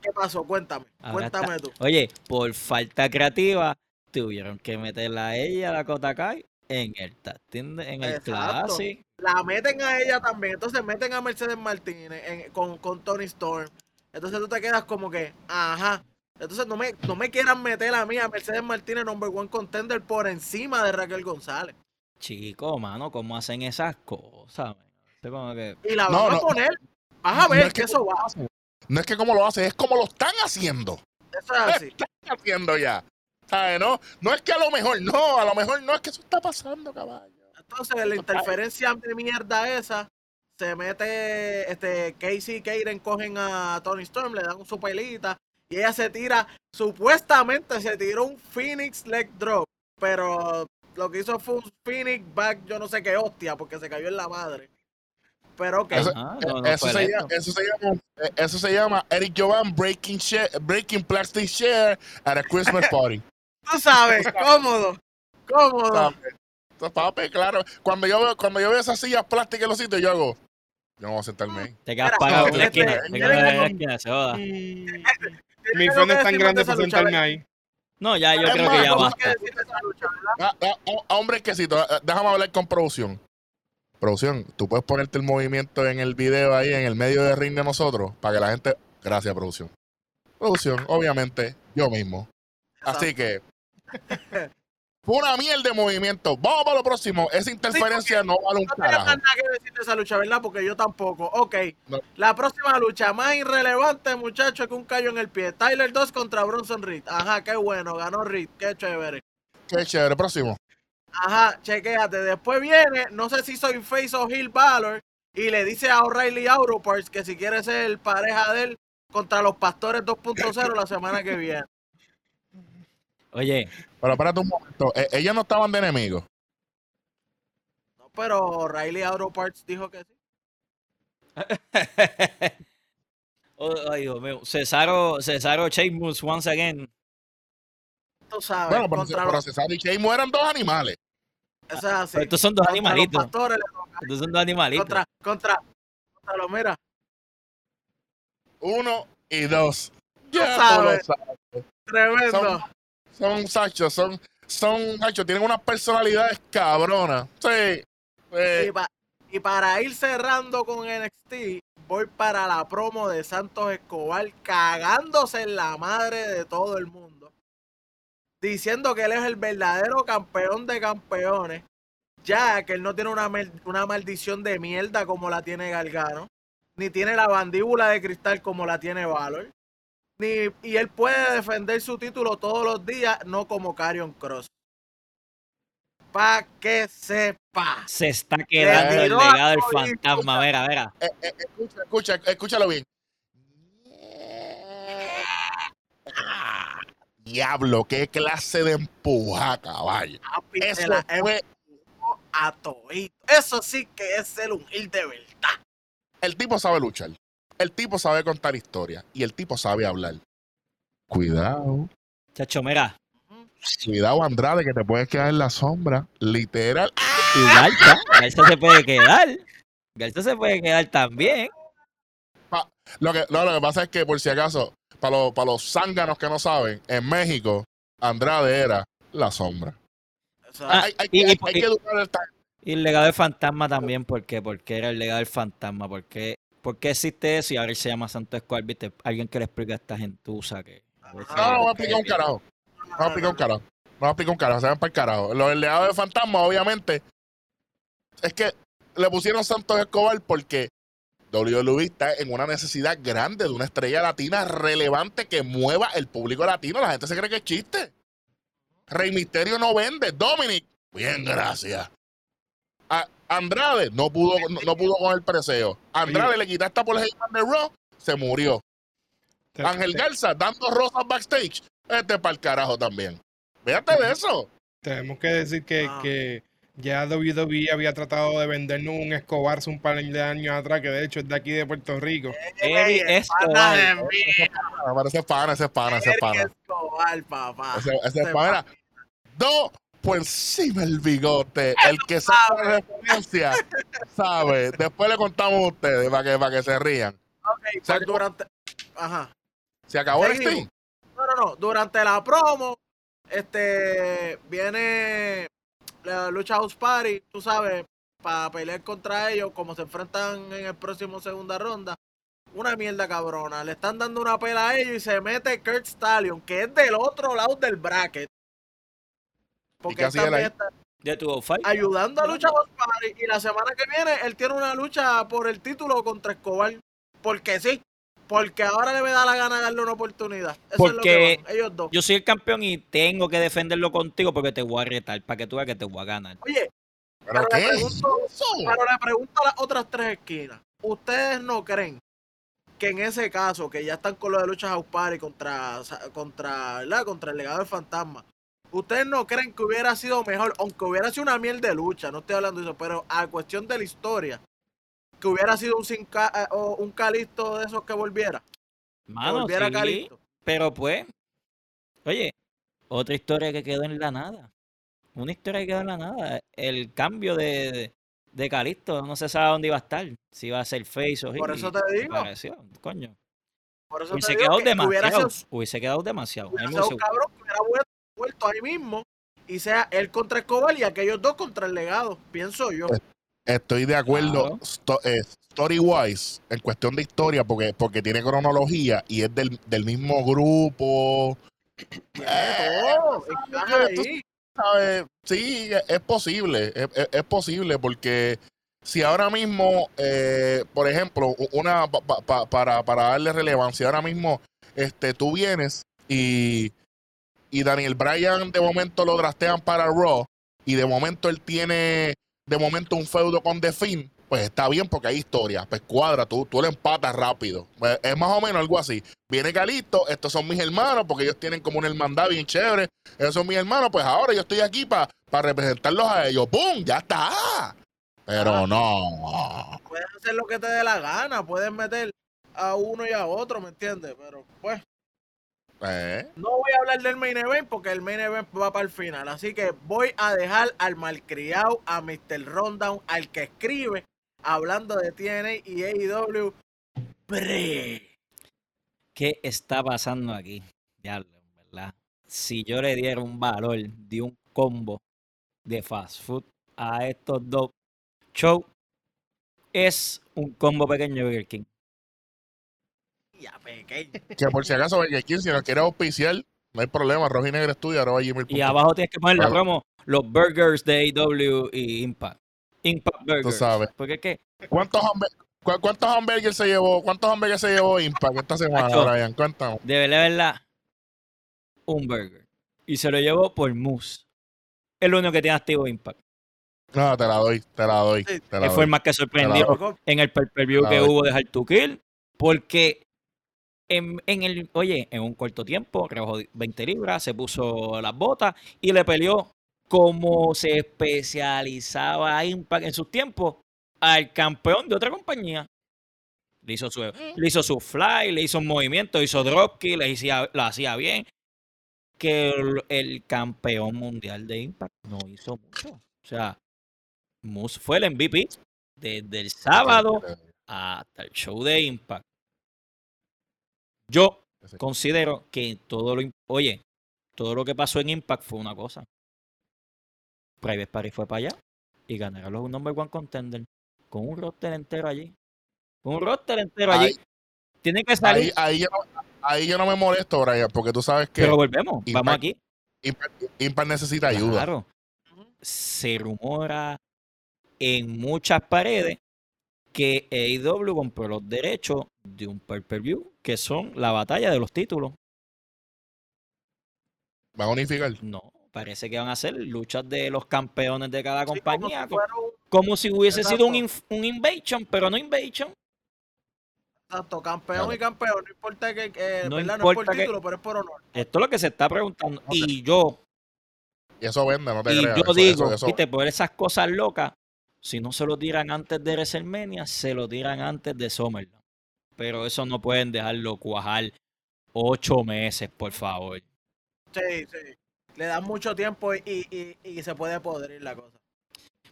Speaker 1: ¿Qué pasó? Cuéntame.
Speaker 2: Ahora
Speaker 1: Cuéntame tú.
Speaker 2: Oye, por falta creativa, tuvieron que meterla a ella, la Kota Kai, en el en el
Speaker 1: Exacto.
Speaker 2: Classic.
Speaker 1: la meten a ella también. Entonces meten a Mercedes Martínez en- con, con Tony Storm. Entonces tú te quedas como que, ajá. Entonces no me, no me quieran meter a mí a Mercedes Martínez number one contender por encima de Raquel González.
Speaker 2: Chico, mano, ¿cómo hacen esas cosas? como que-
Speaker 1: Y la
Speaker 3: No,
Speaker 1: van a poner. Vas a ver
Speaker 3: No es
Speaker 1: que,
Speaker 3: que
Speaker 1: eso va.
Speaker 3: No es que como lo hace, es como lo están haciendo.
Speaker 1: Eso es así.
Speaker 3: están haciendo ya. ¿Sabes? No, no es que a lo mejor no, a lo mejor no es que eso está pasando, caballo.
Speaker 1: Entonces la interferencia de mierda esa. Se mete este Casey y Kaden cogen a Tony Storm, le dan su pelita y ella se tira, supuestamente se tiró un Phoenix leg drop, pero lo que hizo fue un Phoenix back, yo no sé qué hostia, porque se cayó en la madre. Pero ok,
Speaker 3: Eso-
Speaker 2: Ajá,
Speaker 3: Eh,
Speaker 2: no, no
Speaker 3: eso,
Speaker 2: fue
Speaker 3: se llama, eso, se llama, eh, eso se llama Eric Jovan breaking, share, breaking plastic share at a Christmas party.
Speaker 1: tú sabes, cómodo, cómodo.
Speaker 3: Papi, claro. Cuando yo, veo, cuando yo veo esas sillas plásticas en los sitios, yo hago. Yo no voy a sentarme ahí.
Speaker 2: Te quedas pagado en la esquina. Te quedas en la esquina, se joda.
Speaker 4: Mi
Speaker 1: que
Speaker 4: es tan grande
Speaker 1: de
Speaker 4: para sentarme ahí.
Speaker 2: No, ya yo
Speaker 3: Es
Speaker 2: creo
Speaker 3: más,
Speaker 2: que ya basta.
Speaker 3: Ah, ah, oh, hombre, quesito, eh, déjame hablar con producción. Producción, tú puedes ponerte el movimiento en el video ahí, en el medio de ring de nosotros, para que la gente. Gracias, producción. Producción, obviamente, yo mismo. Así que. Fue una mierda de movimiento. Vamos para lo próximo. Esa interferencia no vale un
Speaker 1: No
Speaker 3: carajo.
Speaker 1: más nada que decir de esa lucha, ¿verdad? Porque yo tampoco. Ok.
Speaker 3: No.
Speaker 1: La próxima lucha, más irrelevante, muchachos, que un callo en el pie. Tyler 2 contra Bronson Reed. Ajá, qué bueno. Ganó Reed. Qué chévere.
Speaker 3: Qué chévere. Próximo.
Speaker 1: Ajá, chequéate. Después viene, no sé si soy Face o Hill Balor, y le dice a O'Reilly Auto Parts que si quiere ser pareja de él contra los Pastores 2.0 la semana que viene.
Speaker 2: Oye,
Speaker 3: Pero espérate un momento. Eh, ellas no estaban de enemigos.
Speaker 1: No, pero O'Reilly Auto Parts dijo que sí.
Speaker 2: Oh, ay, Dios mío. Cesaro, Cesaro Sheamus once again.
Speaker 1: Tú sabes,
Speaker 3: Bueno, pero,
Speaker 1: contra
Speaker 3: pero
Speaker 1: los,
Speaker 3: Cesaro y Sheamus eran dos animales.
Speaker 1: eso es así.
Speaker 2: Pero estos son dos
Speaker 1: Contra
Speaker 2: animalitos.
Speaker 1: pastores.
Speaker 2: Estos son dos animalitos.
Speaker 1: contra, contra, contra los, mira,
Speaker 3: Uno y dos. Ya tú
Speaker 1: sabes.
Speaker 3: lo sabes.
Speaker 1: tremendo.
Speaker 3: Son- Son Sacho, son, son tienen unas personalidades cabronas. Sí. eh,
Speaker 1: Y, pa- y para ir cerrando con NXT, voy para la promo de Santos Escobar cagándose en la madre de todo el mundo. diciendo que él es el verdadero campeón de campeones, ya que él no tiene una, una maldición de mierda como la tiene Gargano, ni tiene la mandíbula de cristal como la tiene Valor, ni, y él puede defender su título todos los días, no como Carion Cross. Pa' que sepa.
Speaker 2: Se está quedando el legado del fantasma. Mira, mira.
Speaker 3: Eh, eh, escucha, escucha, escúchalo bien. Diablo, qué clase de empuja, caballo.
Speaker 1: Papi,
Speaker 3: Eso
Speaker 1: la
Speaker 3: fue.
Speaker 1: a. Eso sí que es ser un heel de verdad.
Speaker 3: El tipo sabe luchar. El tipo sabe contar historias. Y el tipo sabe hablar. Cuidado.
Speaker 2: Chacho, mira.
Speaker 3: Cuidado, Andrade, que te puedes quedar en la sombra. Literal.
Speaker 2: Y Garza. Garza se puede quedar. Garza se puede quedar también.
Speaker 3: Lo que, no, lo que pasa es que, por si acaso, para los, para los zánganos que no saben, en México, Andrade era la sombra.
Speaker 2: Ah,
Speaker 3: hay, hay
Speaker 2: y-
Speaker 3: que,
Speaker 2: y-
Speaker 3: hay que educar el
Speaker 2: Y el legado del fantasma también, ¿por qué? Porque era el legado del fantasma. ¿Por qué, por qué existe eso? Y ahora él se llama Santo Escuadra, ¿viste? Alguien que le explique a esta gentuza que...
Speaker 3: No, no voy a explicar un carajo. No voy a explicar un carajo. No voy a explicar un carajo. Se van para el carajo. Lo del legado de fantasma, obviamente, es que le pusieron Santos Escobar porque WWE está en una necesidad grande de una estrella latina relevante que mueva el público latino. La gente se cree que es chiste. Rey Misterio no vende. Dominic, bien, gracias. A- Andrade no pudo, no, no pudo con el preseo. Andrade le quitaste por el Heyman de Raw, se murió.
Speaker 4: Te-
Speaker 3: Ángel
Speaker 4: te-
Speaker 3: Garza dando rosas backstage. Este para el carajo también. Fíjate de eso.
Speaker 4: Tenemos que decir que,
Speaker 1: Ah.
Speaker 4: que ya WWE había tratado de vendernos un Escobar hace un par de años atrás, que de hecho es de aquí de Puerto Rico.
Speaker 2: Eri
Speaker 1: Ey,
Speaker 2: Escobar.
Speaker 3: ese es pana, ese es pana, ese es pana.
Speaker 1: Escobar, papá.
Speaker 3: Ese, ese es pana. Dos por encima el bigote. El que sabe la referencia sabe. Después le contamos a ustedes para que, para que se rían.
Speaker 1: Ok,
Speaker 3: O sea,
Speaker 1: pues durante... Ajá.
Speaker 3: Se acabó el stream.
Speaker 1: No, no, no. Durante la promo, este, viene la lucha House Party, tú sabes, para pelear contra ellos, como se enfrentan en el próximo segunda ronda. Una mierda cabrona. Le están dando una pela a ellos y se mete Kurt Stallion, que es del otro lado del bracket. Porque él también
Speaker 3: ahí?
Speaker 1: está
Speaker 2: De tu fight.
Speaker 1: ayudando a Lucha Party. Y la semana que viene él tiene una lucha por el título contra Escobar. Porque sí. Porque ahora le me da la gana de darle una oportunidad. Eso es lo
Speaker 2: Porque
Speaker 1: que van, ellos dos.
Speaker 2: Yo soy el campeón y tengo que defenderlo contigo porque te voy a retar, para que tú veas que te voy a ganar.
Speaker 1: Oye,
Speaker 3: ¿Pero
Speaker 1: Pero
Speaker 3: qué
Speaker 1: le pregunto- pero le pregunto a las otras tres esquinas. ¿Ustedes no creen que en ese caso, que ya están con lo de lucha House Party contra, contra, ¿verdad? contra el legado del fantasma, ¿ustedes no creen que hubiera sido mejor, aunque hubiera sido una miel de lucha, no estoy hablando de eso, pero a cuestión de la historia, que hubiera sido un, sin ca- eh, o un calisto de esos que volviera? Que
Speaker 2: Mano,
Speaker 1: volviera
Speaker 2: sí,
Speaker 1: Calisto.
Speaker 2: pero pues, oye, otra historia que quedó en la nada. Una historia que quedó en la nada. El cambio de, de, de Calisto, no se sabe dónde iba a estar. Si iba a ser face o
Speaker 1: Por eso te digo.
Speaker 2: coño.
Speaker 1: Por eso
Speaker 2: Hubiese
Speaker 1: te digo
Speaker 2: quedado
Speaker 1: que hubiera
Speaker 2: demasiado.
Speaker 1: sido
Speaker 2: Hubiese quedado demasiado. Me
Speaker 1: sido un
Speaker 2: hubiese-
Speaker 1: cabrón que hubiera vuelto, vuelto ahí mismo y sea él contra Escobar y aquellos dos contra el legado, pienso yo.
Speaker 3: Estoy de acuerdo
Speaker 2: Claro.
Speaker 3: story wise en cuestión de historia porque, porque tiene cronología y es del, del mismo grupo.
Speaker 1: Todo,
Speaker 3: tú
Speaker 1: ahí.
Speaker 3: ¿sabes? Sí, es posible, es, es- es posible porque si ahora mismo, eh, por ejemplo, una pa- pa- pa- para, para darle relevancia, ahora mismo este, tú vienes y, y Daniel Bryan de momento lo drastean para Raw y de momento él tiene de momento un feudo con The Finn, pues está bien porque hay historia, pues cuadra, tú, tú le empatas rápido. Pues, es más o menos algo así. Viene Calixto, estos son mis hermanos porque ellos tienen como una hermandad bien chévere esos son mis hermanos, pues ahora yo estoy aquí para representarlos a ellos. ¡Pum! ¡Ya está! Pero
Speaker 1: Ah.
Speaker 3: no.
Speaker 1: Puedes hacer lo que te dé la gana, puedes meter a uno y a otro, ¿me entiendes? Pero pues,
Speaker 3: ¿Eh?
Speaker 1: no voy a hablar del main event porque el main event va para el final. Así que voy a dejar al malcriado, a Mr. Rundown, al que escribe, hablando de TNA y AEW. Bre.
Speaker 2: ¿Qué está pasando aquí? Ya, ¿verdad? Si yo le diera un valor de un combo de fast food a estos dos shows, es un combo pequeño de Burger King.
Speaker 1: Ya pequeño.
Speaker 3: Que por si acaso, Burger King, si nos quiere auspiciar, No hay problema. Rojo y Negro Estudio, arroba
Speaker 2: Y
Speaker 3: gmail.com.
Speaker 2: abajo tienes que poner la promo, los burgers de AW y Impact. Impact Burgers.
Speaker 3: sabes.
Speaker 2: Porque que
Speaker 3: ¿Cuántos, cu- ¿Cuántos hamburgues se llevó? ¿Cuántos hamburgues se llevó Impact esta semana. Brian? Cuéntame.
Speaker 2: de verdad, verdad, un burger. Y se lo llevó por Moose. Es lo único que tiene activo Impact.
Speaker 3: No, te la doy, te la doy. Te la
Speaker 2: Que
Speaker 3: doy.
Speaker 2: fue el más que sorprendió en el pay-per-view
Speaker 3: A
Speaker 2: que
Speaker 3: ver.
Speaker 2: hubo de Hard to Kill. Porque en, en el, oye, en un corto tiempo, rebajó 20 libras, se puso las botas y le peleó como se especializaba Impact en sus tiempos al campeón de otra compañía. Le hizo su, le hizo su fly, le hizo un movimiento, hizo dropkick, le hacía, lo hacía bien. Que el, el campeón mundial de Impact no hizo mucho. O sea, Moose fue el MVP desde el sábado hasta el show de Impact. Yo considero que todo lo, oye, todo lo que pasó en Impact fue una cosa. Private Party fue para allá y ganaron los number one contender con un roster entero allí. Con un roster entero allí. Tiene que salir.
Speaker 3: Ahí, ahí, yo no, ahí yo no me molesto, Brian, porque tú sabes que
Speaker 2: pero volvemos.
Speaker 3: Impact-
Speaker 2: Vamos aquí.
Speaker 3: Impact, Impact necesita ayuda.
Speaker 2: Claro. Se rumora en muchas paredes que AEW compró los derechos de un pay-per-view que son la batalla de los títulos.
Speaker 3: Va a unificar.
Speaker 2: No, parece que van a ser luchas de los campeones de cada
Speaker 1: sí, como
Speaker 2: compañía,
Speaker 1: si un-
Speaker 2: como si hubiese sido un, un invasion, pero no invasion.
Speaker 1: Exacto, campeón
Speaker 3: Claro.
Speaker 1: y campeón. No importa que, que
Speaker 2: No
Speaker 1: ¿verdad? no es por
Speaker 2: importa que-
Speaker 1: título, pero es por honor.
Speaker 2: Esto es lo que se está preguntando. Y yo,
Speaker 3: Y eso vende, no te
Speaker 2: y
Speaker 3: creas.
Speaker 2: yo
Speaker 3: eso-
Speaker 2: digo,
Speaker 3: eso- eso-
Speaker 2: viste, por esas cosas locas, si no se lo tiran antes de WrestleMania, se lo tiran antes de SummerSlam. Pero eso no pueden dejarlo cuajar ocho meses, por favor.
Speaker 1: Sí, sí. Le dan mucho tiempo y, y, se puede podrir la cosa.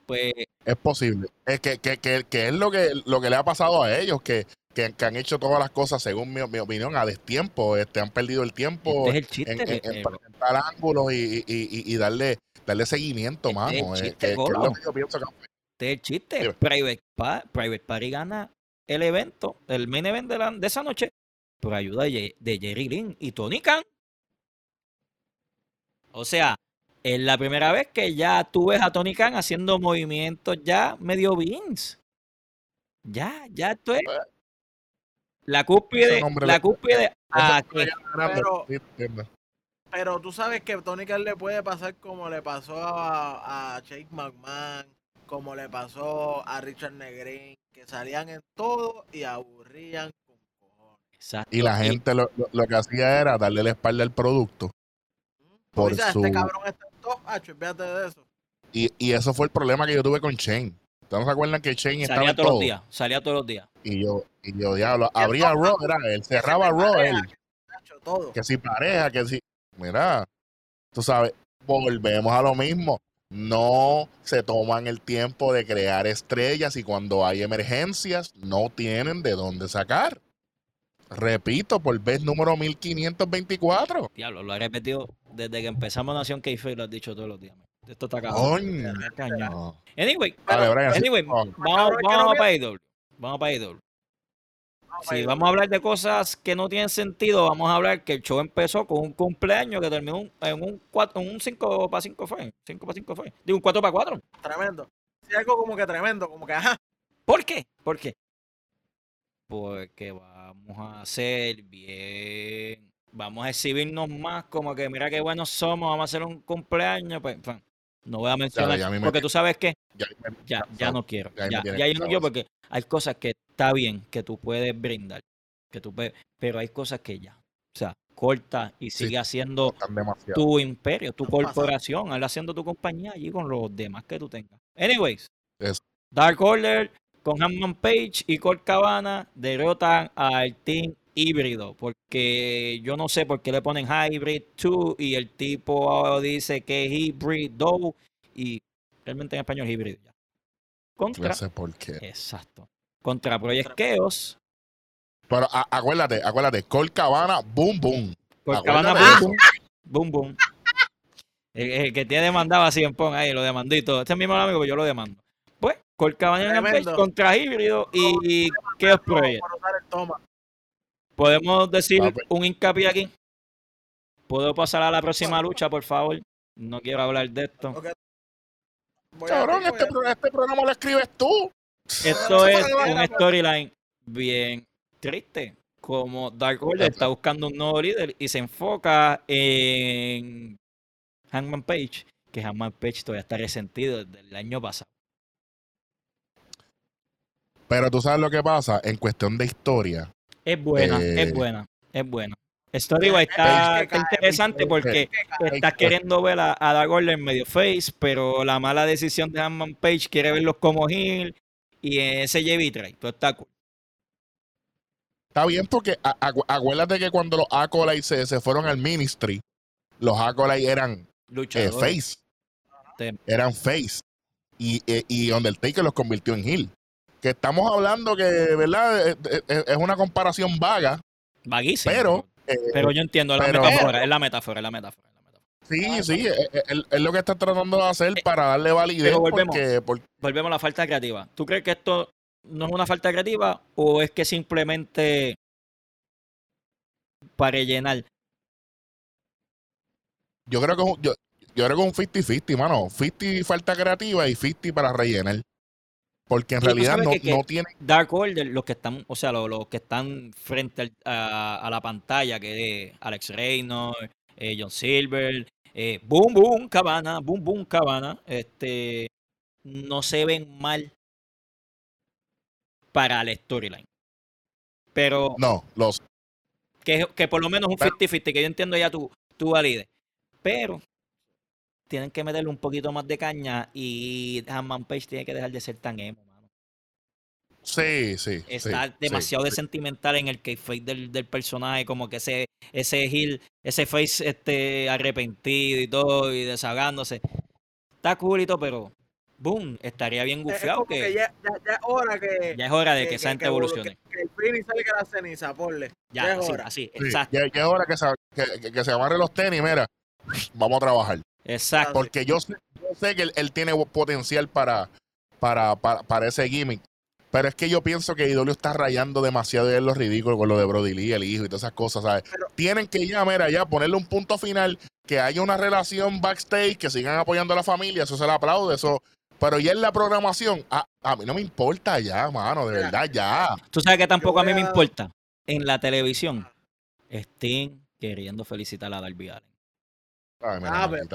Speaker 2: Pues
Speaker 3: Es posible. Es que, que, que, que es lo que, lo que le ha pasado a ellos, que, que, que han hecho todas las cosas, según mi, mi opinión, a destiempo. Este, han perdido el tiempo
Speaker 2: este es el chiste.
Speaker 3: en, en,
Speaker 2: que-
Speaker 3: en presentar ángulos y, y, y, y darle, darle seguimiento,
Speaker 2: Este
Speaker 3: mano. es
Speaker 2: Golo.
Speaker 3: lo que yo pienso que
Speaker 2: Este es el chiste. Private, Pa- Private Party gana el evento, el main event de, la- de esa noche, por ayuda de, Jerry Lynn y Tony Khan. O sea, es la primera vez que ya tú ves a Tony Khan haciendo movimientos ya medio Vince. Ya, ya esto es. La cúspide, la cúspide.
Speaker 1: Pero-. Pero tú sabes que Tony Khan le puede pasar como le pasó a, a Jake McMahon, como le pasó a Richard Negrín, que salían en todo y aburrían con cojones.
Speaker 2: Exacto.
Speaker 3: Y la gente lo, lo, lo que hacía era darle la espalda al producto. Por
Speaker 1: Por
Speaker 3: su-
Speaker 1: Este cabrón está en top, fíjate de eso.
Speaker 3: Y, y eso fue el problema que yo tuve con Shane. ¿Ustedes no se acuerdan que Shane estaba
Speaker 2: salía
Speaker 3: en
Speaker 2: todos
Speaker 3: todo?
Speaker 2: los días. Salía todos los días.
Speaker 3: Y yo, y yo, diablo, abría Raw, era él, cerraba Raw, él. Que si pareja, que si. Mira, tú sabes, volvemos a lo mismo. No se toman el tiempo de crear estrellas y cuando hay emergencias no tienen de dónde sacar. Repito, por vez número 1524.
Speaker 2: Diablo, lo he repetido desde que empezamos Nación k lo has dicho todos los días. man. Esto está cabrón. Anyway,
Speaker 3: Vale, Brian, sí,
Speaker 2: anyway, vamos, vamos
Speaker 1: no
Speaker 2: para IW. Vamos para IW. Si vamos a hablar de cosas que no tienen sentido, vamos a hablar que el show empezó con un cumpleaños que terminó en un 4, en un 5 para 5 fue. 5 para 5 fue. Digo, un 4 para 4.
Speaker 1: Tremendo. Sí, algo como que tremendo, como que ajá.
Speaker 2: ¿Por qué? ¿Por qué? Porque vamos a hacer bien. Vamos a exhibirnos más como que mira qué buenos somos, vamos a hacer un cumpleaños. Pues, pues, no voy a mencionar.
Speaker 3: ya me-
Speaker 2: porque tú sabes que
Speaker 3: Ya,
Speaker 2: ya, ya no quiero.
Speaker 3: ya
Speaker 2: Ya, yo no quiero porque hay cosas que está bien que tú puedes brindar. Que tú puedes, pero hay cosas que ya. O sea, corta y
Speaker 3: Sí.
Speaker 2: sigue haciendo tu imperio, tu corporación, hazlo haciendo tu compañía allí con los demás que tú tengas. Anyways,
Speaker 3: Eso.
Speaker 2: Dark Order con Hanman Page y Colt Cabana derrotan al Team Híbrido, porque yo no sé por qué le ponen Hybrid 2 y el tipo dice que es Hybrid 2 y realmente en español es híbrido ya. Contra,
Speaker 3: No sé por qué.
Speaker 2: exacto, contra Project Chaos,
Speaker 3: Pero a- acuérdate, acuérdate, Col Cabana, boom, boom. Acuérdate
Speaker 2: Cabana boom, boom, boom, boom. El, el que tiene demandado a Cien Pong ahí, lo demandó y todo. Este es mi mal amigo, pues yo lo demando. Pues, Colt Cabana y contra Híbrido y Chaos
Speaker 1: Por,
Speaker 2: Project.
Speaker 1: por usar el toma.
Speaker 2: Podemos decir
Speaker 3: Ah, pues.
Speaker 2: un hincapié aquí. ¿Puedo pasar a la próxima lucha, por favor? No quiero hablar de esto.
Speaker 1: Ok. Voy a
Speaker 3: Cabrón, este, pro- este programa lo escribes tú.
Speaker 2: Esto es un storyline bien triste. Como Dark Order está buscando un nuevo líder y se enfoca en Hangman Page, que Hangman Page todavía está resentido desde el año pasado.
Speaker 3: Pero tú sabes lo que pasa en cuestión de historia.
Speaker 2: Es buena,
Speaker 3: Eh,
Speaker 2: es buena, es buena.
Speaker 1: Page
Speaker 2: está, está
Speaker 1: cae,
Speaker 2: interesante porque estás
Speaker 3: que-
Speaker 2: queriendo ver a, a Dark Order medio face, pero la mala decisión de Hangman Page quiere verlos como heel y ese JB Tray, pero está cool.
Speaker 3: Está bien porque a- acu- acuérdate que cuando los Acolytes se, se fueron al Ministry, los Acolytes eran eh, face. Eran face. Y, y, y Undertaker los convirtió en heel. Que estamos hablando que, ¿verdad? Es, es- es una comparación vaga,
Speaker 2: Vaguísimo.
Speaker 3: pero... eh,
Speaker 2: Pero yo entiendo la
Speaker 3: pero-
Speaker 2: metáfora, es la metáfora, es la metáfora. es la metáfora.
Speaker 3: sí, sí, es, lo que está tratando de hacer para darle validez
Speaker 2: pero volvemos.
Speaker 3: porque, porque
Speaker 2: Volvemos a la falta creativa. ¿Tú crees que esto no es una falta creativa o es que simplemente para rellenar?
Speaker 3: yo creo que yo, yo creo que es un 50-50, mano. 50 falta creativa y 50 para rellenar. Porque en realidad no,
Speaker 2: que- que-
Speaker 3: no tiene
Speaker 2: Dark Order, los que están, o sea, los, los que están frente al- a, a la pantalla, que es Alex Reynolds, eh, John Silver, eh, Boom Boom Cabana, Boom Boom Cabana, este, no se ven mal para la storyline. Pero
Speaker 3: No, los
Speaker 2: que, que por lo menos un
Speaker 3: Pero-
Speaker 2: 50-50, que yo entiendo ya tu, tu valide. Pero tienen que meterle un poquito más de caña y Hammond Page tiene que dejar de ser tan emo, mano.
Speaker 3: Sí, sí.
Speaker 2: Está
Speaker 3: sí,
Speaker 2: demasiado
Speaker 3: sí,
Speaker 2: de sentimental en el kayfabe del, del personaje, como que ese, ese heel, ese face este arrepentido y todo, y desahogándose. Está coolito, pero boom, estaría bien gufiado
Speaker 1: que
Speaker 2: que
Speaker 1: ya, ya, ya es hora que,
Speaker 2: ya es hora de que, esa gente
Speaker 1: que-
Speaker 2: evolucione.
Speaker 1: Que, que el salga la ceniza, ponle.
Speaker 2: Ya,
Speaker 1: ya es
Speaker 2: así,
Speaker 1: hora.
Speaker 2: así,
Speaker 3: sí.
Speaker 2: exacto,
Speaker 3: Ya, ya es hora que se, que, que- que se amarre los tenis, mira, vamos a trabajar.
Speaker 2: Exacto.
Speaker 3: Porque yo sé, yo sé que él, él tiene potencial para, para, para, para ese gimmick. Pero es que yo pienso que IW está rayando demasiado en lo ridículo con lo de Brody Lee, el hijo y todas esas cosas, ¿sabes?
Speaker 1: Pero-
Speaker 3: Tienen que ya, mira, ya ponerle un punto final, que haya una relación backstage, que sigan apoyando a la familia, eso se le aplaude, eso. Pero ya en la programación, a, a mí no me importa ya, mano, de
Speaker 1: Mira.
Speaker 3: verdad, ya.
Speaker 2: Tú sabes que tampoco a mí
Speaker 1: voy
Speaker 2: me
Speaker 1: a-
Speaker 2: importa. En la televisión, Sting queriendo felicitar a Darby Allin.
Speaker 3: Ay, mira,
Speaker 1: Ah, pero-.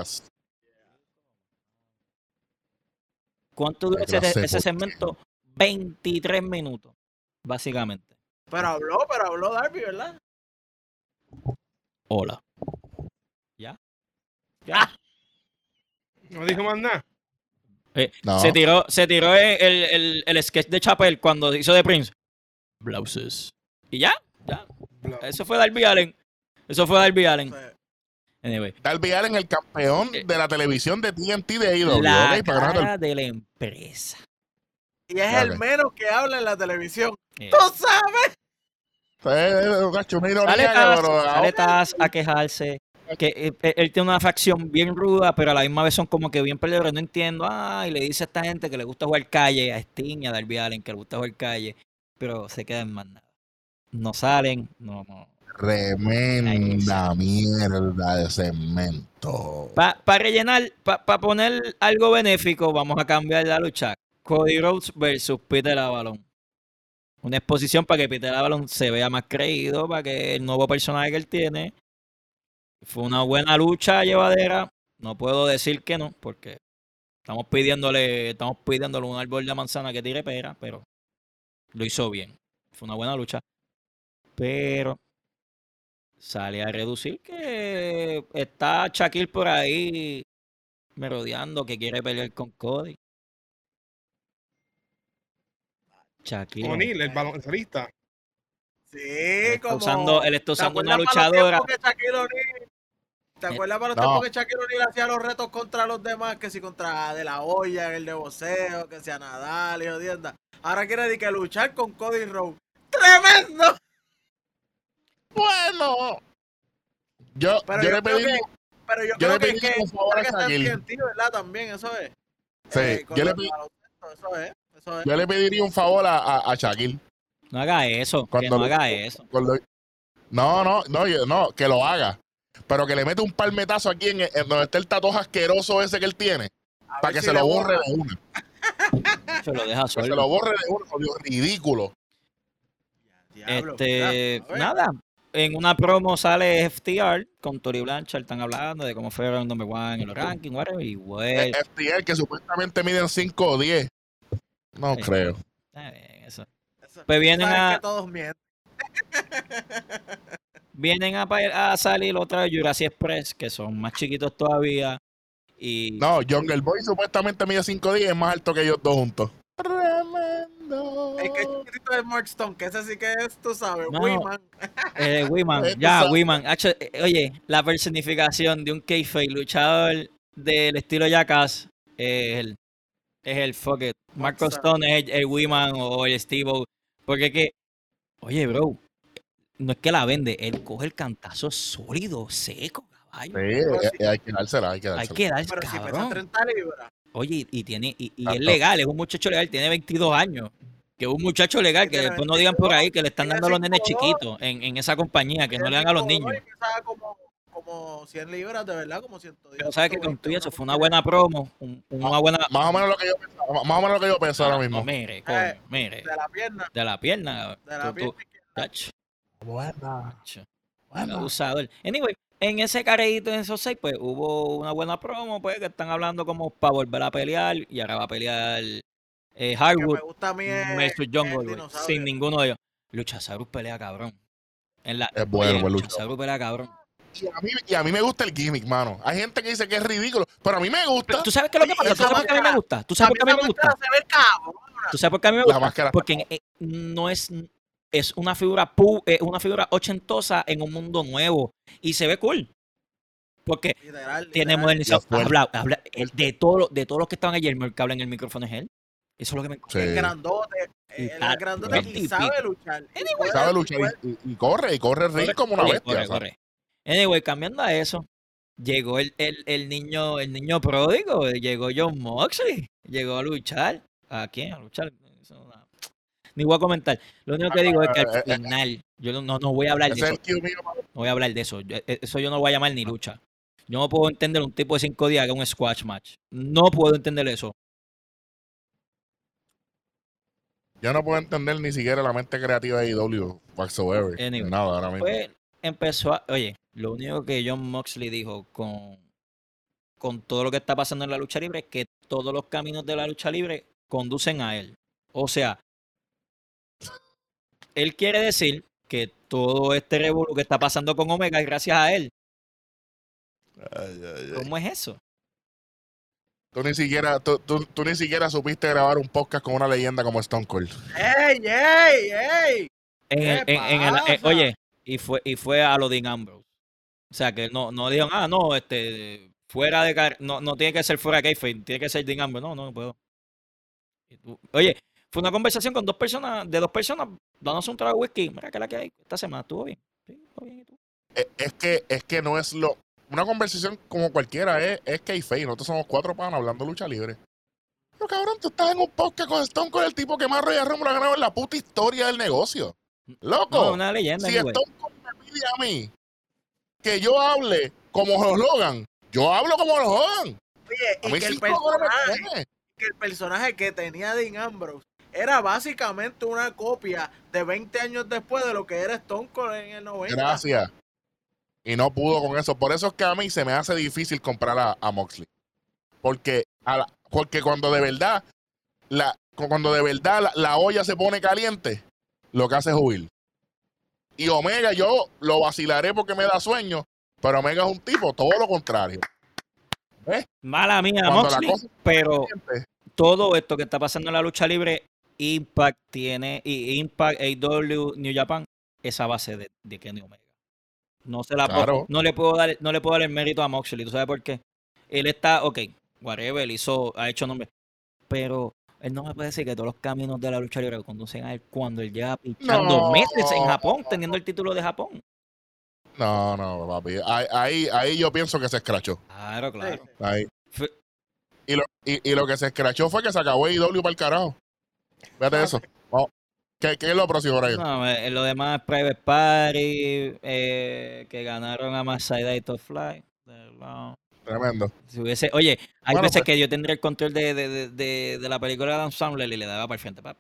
Speaker 2: ¿Cuánto dura
Speaker 3: Qué
Speaker 2: ese, segmento? 23 minutos, básicamente.
Speaker 1: Pero habló, pero habló Darby, ¿verdad?
Speaker 2: Hola. ¿Ya? ¿Ya?
Speaker 4: No dijo más nada.
Speaker 3: No.
Speaker 2: Se tiró, se tiró el, el, el- sketch de Chappelle cuando hizo de Prince. Blouses. Y ya, ya. Eso fue Darby Allen. Eso fue Darby Allen. Anyway.
Speaker 3: Darby Allin, el campeón
Speaker 2: Eh,
Speaker 3: de la televisión de TNT de IW.
Speaker 2: La
Speaker 3: ¿ok? Para que no te-
Speaker 2: cara de la empresa.
Speaker 1: y es el menos que habla en la televisión.
Speaker 2: Eh,
Speaker 1: ¡Tú sabes!
Speaker 3: Eh, eh,
Speaker 2: Sale Taz, a quejarse. Que él tiene una facción bien ruda, pero a la misma vez son como que bien perdedores. No entiendo. Ah, y le dice a esta gente que le gusta jugar calle, a Sting y a Darby Allen que le gusta jugar calle, pero se quedan más nada. No salen, no, no.
Speaker 3: Tremenda mierda de cemento.
Speaker 2: Para rellenar, para poner algo benéfico, vamos a cambiar la lucha. Cody Rhodes versus Peter Avalon. Una exposición para que Peter Avalon se vea más creído, para que el nuevo personaje que él tiene. Fue una buena lucha llevadera. No puedo decir que no, porque estamos pidiéndole, estamos pidiéndole un árbol de manzana que tire pera, pero lo hizo bien. Fue una buena lucha. Pero sale a reducir que está Shaquille por ahí merodeando que quiere pelear con Cody. Shaquille.
Speaker 4: O'Neal, el baloncelista.
Speaker 1: Sí,
Speaker 2: él está
Speaker 1: como...
Speaker 2: usando, él está
Speaker 1: ¿Te
Speaker 2: usando una luchadora.
Speaker 1: ¿Te
Speaker 2: Eh,
Speaker 1: acuerdas para los
Speaker 3: no.
Speaker 1: tiempos que Shaquille O'Neal hacía los retos contra los demás? Que si contra De La Hoya el de boxeo, que sea Nadal y jodienda. Ahora quiere decir que luchar con Cody Rhodes. ¡Tremendo!
Speaker 3: Bueno. Yo,
Speaker 1: Pero
Speaker 3: yo
Speaker 1: yo,
Speaker 3: le pedí.
Speaker 1: que, pero yo
Speaker 3: yo le
Speaker 1: creo que,
Speaker 3: pedí
Speaker 1: que,
Speaker 3: un favor a
Speaker 1: creo que está. TNT, ¿verdad? También, eso es.
Speaker 3: Sí,
Speaker 1: Eh,
Speaker 3: yo, le pedí-
Speaker 1: eso es, eso es.
Speaker 3: yo le pediría un favor a, a, a Shaquille.
Speaker 2: No haga eso, que
Speaker 3: Cuando
Speaker 2: no
Speaker 3: lo-
Speaker 2: haga eso.
Speaker 3: Cuando- No, no, no, yo- no, que lo haga. pero que le mete un palmetazo aquí en, en donde está el tatuaje asqueroso ese que él tiene,
Speaker 1: A
Speaker 3: para que
Speaker 1: si
Speaker 3: se
Speaker 1: le
Speaker 3: lo borre
Speaker 1: borra.
Speaker 3: de una.
Speaker 2: Se lo deja
Speaker 3: Que se
Speaker 2: solo.
Speaker 3: lo borre de una, ridículo.
Speaker 1: Diablo,
Speaker 2: Este, nada. En una promo sale FTR con Tori Blanchard. Están hablando de cómo fue el number one en los rankings, whatever. Y güey.
Speaker 3: Eh, FTR que supuestamente miden 5 o 10. No
Speaker 2: Sí.
Speaker 3: creo.
Speaker 2: eh, eso.
Speaker 1: Eso-
Speaker 2: Pues vienen a-
Speaker 1: que todos mienten.
Speaker 2: Vienen a, a salir otra vez Jurassic Express, que son más chiquitos todavía. Y
Speaker 3: No, Jungle Boy supuestamente mide 5 o 10 es más alto que ellos dos juntos. Tremendo.
Speaker 1: Es que el chiquito de Mark Stone, que ese sí que es, tú sabes,
Speaker 2: No.
Speaker 1: Wiman.
Speaker 2: eh, Wiman,
Speaker 3: Esto
Speaker 2: ya. Wiman. Eh, Oye, la personificación de un kayfabe luchador del estilo Jackass es el, es el fuck it. Marco? Stone es el, el Wiman o el Steve Porque es que, oye, bro, no es que la vende, él coge el cantazo sólido, seco, caballo.
Speaker 3: Sí, eh, hay que dársela, hay que
Speaker 2: Hay
Speaker 3: dársela.
Speaker 2: que darse,
Speaker 1: Pero si pesa
Speaker 2: cabrón.
Speaker 1: 30 libras.
Speaker 2: Oye, y tiene, y, y es legal, es un muchacho legal, tiene 22 años. Que es un muchacho legal, que después no digan por ahí que le están dando a los nenes
Speaker 1: 5'2".
Speaker 2: chiquitos en, en esa compañía, que no le dan a los niños.
Speaker 1: Como, como 100 libras, de verdad, como 110.
Speaker 2: Pero sabes que con
Speaker 1: 120,
Speaker 2: tú y eso fue una buena promo, un- una buena...
Speaker 3: Más o menos lo que yo pensaba, más o menos lo que yo pensaba ahora
Speaker 2: No,
Speaker 3: mismo.
Speaker 2: mire, coño,
Speaker 1: Eh,
Speaker 2: mire,
Speaker 1: De la pierna,
Speaker 2: de la pierna.
Speaker 1: de la
Speaker 2: tú-
Speaker 1: pierna.
Speaker 2: tú-
Speaker 3: Buena, buena.
Speaker 2: abusador. Anyway, en ese careíto, en esos seis, pues hubo una buena promo, pues que están hablando como para volver a pelear y ahora va a pelear eh, Hardwood versus Boy,
Speaker 1: dinosaurio.
Speaker 2: sin ninguno de ellos. Luchasaurus pelea cabrón. En la,
Speaker 3: Es bueno, luchador.
Speaker 2: Luchasaurus pelea cabrón.
Speaker 3: Y a, mí, y a mí me gusta el gimmick, mano. Hay gente que dice que es ridículo, pero a mí me gusta.
Speaker 2: Pero, ¿Tú sabes qué es lo que pasa? ¿Tú sabes por qué a mí me gusta? ¿Tú sabes por qué a mí me gusta? ¿Tú sabes por qué a mí me
Speaker 3: La
Speaker 2: gusta?
Speaker 3: máscara.
Speaker 2: Porque eh, no es, es una figura pu- eh, una figura ochentosa en un mundo nuevo y se ve cool. Porque
Speaker 1: Literal,
Speaker 2: tiene modernizado. Habla, habla- el- de todos los de todos los que estaban ayer, el que habla en el micrófono es él. Eso es lo que me
Speaker 3: Sí.
Speaker 1: Es grandote. Eh, El grandote y sabe luchar. Y puede-
Speaker 3: sabe
Speaker 1: y
Speaker 3: luchar y, corre, y corre ring
Speaker 2: Corre,
Speaker 3: como una bestia.
Speaker 2: corre,
Speaker 3: ¿sabes?
Speaker 2: corre. Anyway, cambiando a eso, llegó el, el, el niño, el niño pródigo, llegó John Moxley, llegó a luchar. ¿A quién? A luchar. Ni voy a comentar. Lo único que digo es que
Speaker 3: Eh, eh,
Speaker 2: al final, yo no, no, voy a hablar de eso. No voy a hablar de eso. E- Eso yo no lo voy a llamar ni lucha. Yo no puedo entender un tipo de cinco días que es un squash match. No puedo entender eso.
Speaker 3: Yo no puedo entender ni siquiera la mente creativa de IW whatsoever.
Speaker 2: Anyway,
Speaker 3: Nada, ahora mismo.
Speaker 2: Pues empezó a. Oye, lo único que John Moxley dijo con, con todo lo que está pasando en la lucha libre es que todos los caminos de la lucha libre conducen a él. O sea, él quiere decir que todo este revuelo que está pasando con Omega es gracias a él.
Speaker 3: Ay, ay, ay.
Speaker 2: ¿Cómo es eso?
Speaker 3: Tú ni siquiera, tú, tú- tú ni siquiera supiste grabar un podcast con una leyenda como Stone Cold.
Speaker 1: ¡Ey, ey, ey!
Speaker 2: En el-
Speaker 1: ¿Qué
Speaker 2: en- en el- eh, oye, y fue, y fue a lo de Ambrose. O sea, que no, no dijeron, ah, no, este, fuera de, car- no, no tiene que ser fuera de Kayfabe, tiene que ser Dean Ambrose. No, no, no puedo. Y tú- Oye, fue una conversación con dos personas, de dos personas, dándose un trago de whisky. Mira, que la que hay esta semana estuvo bien. Sí, estuvo bien. ¿y tú?
Speaker 3: Es, es que, es que no es lo. Una conversación como cualquiera es, es que Nosotros somos cuatro panas hablando lucha libre. Pero cabrón, tú estás en un podcast con Stone Cold, el tipo que más Royal Rumble ha ganado en la puta historia del negocio. Loco.
Speaker 2: No, una leyenda,
Speaker 3: si
Speaker 2: anyway.
Speaker 3: Stone Cold me pide a mí que yo hable como Hulk Logan, yo hablo como Hulk Hogan.
Speaker 1: Oye,
Speaker 3: A
Speaker 1: y que el personaje, que el personaje que tenía Dean Ambrose era básicamente una copia de 20 años después de lo que era Stone Cold en el 90.
Speaker 3: Gracias. Y no pudo con eso. Por eso es que a mí se me hace difícil comprar a, a Moxley. Porque, a la- porque cuando de verdad, la, cuando de verdad la, la olla se pone caliente, lo que hace es huir. Y Omega yo lo vacilaré porque me da sueño, pero Omega es un tipo, todo lo contrario.
Speaker 2: Mala mía, Moxley, pero
Speaker 3: caliente,
Speaker 2: todo esto que está pasando en la lucha libre, Impact tiene, y Impact, AW, New Japan, esa base de, de Kenny Omega. No se la puedo- no le puedo dar, no le puedo dar el mérito a Moxley. ¿Tú sabes por qué? Él está, ok, whatever, él hizo, ha hecho nombre. Pero él no me puede decir que todos los caminos de la lucha libre conducen a él cuando él lleva pichando
Speaker 3: No.
Speaker 2: meses en Japón, teniendo el título de Japón.
Speaker 3: No, no, papi. Ahí, ahí, ahí yo pienso que se escrachó.
Speaker 2: Claro, claro.
Speaker 3: Ahí. Y lo, y, y lo que se escrachó fue que se acabó IW para el carajo. Fíjate eso. Vamos, ¿Qué, qué es lo próximo, Brian?
Speaker 2: No, eh, lo demás es Private Party, eh, que ganaron a Masai of Fly. de la-
Speaker 3: Tremendo.
Speaker 2: Si hubiese, oye, hay
Speaker 3: Bueno,
Speaker 2: veces
Speaker 3: pues-
Speaker 2: que yo tendría el control de, de, de, de, de la película de Adam Sandler y le daba para el frente. pap.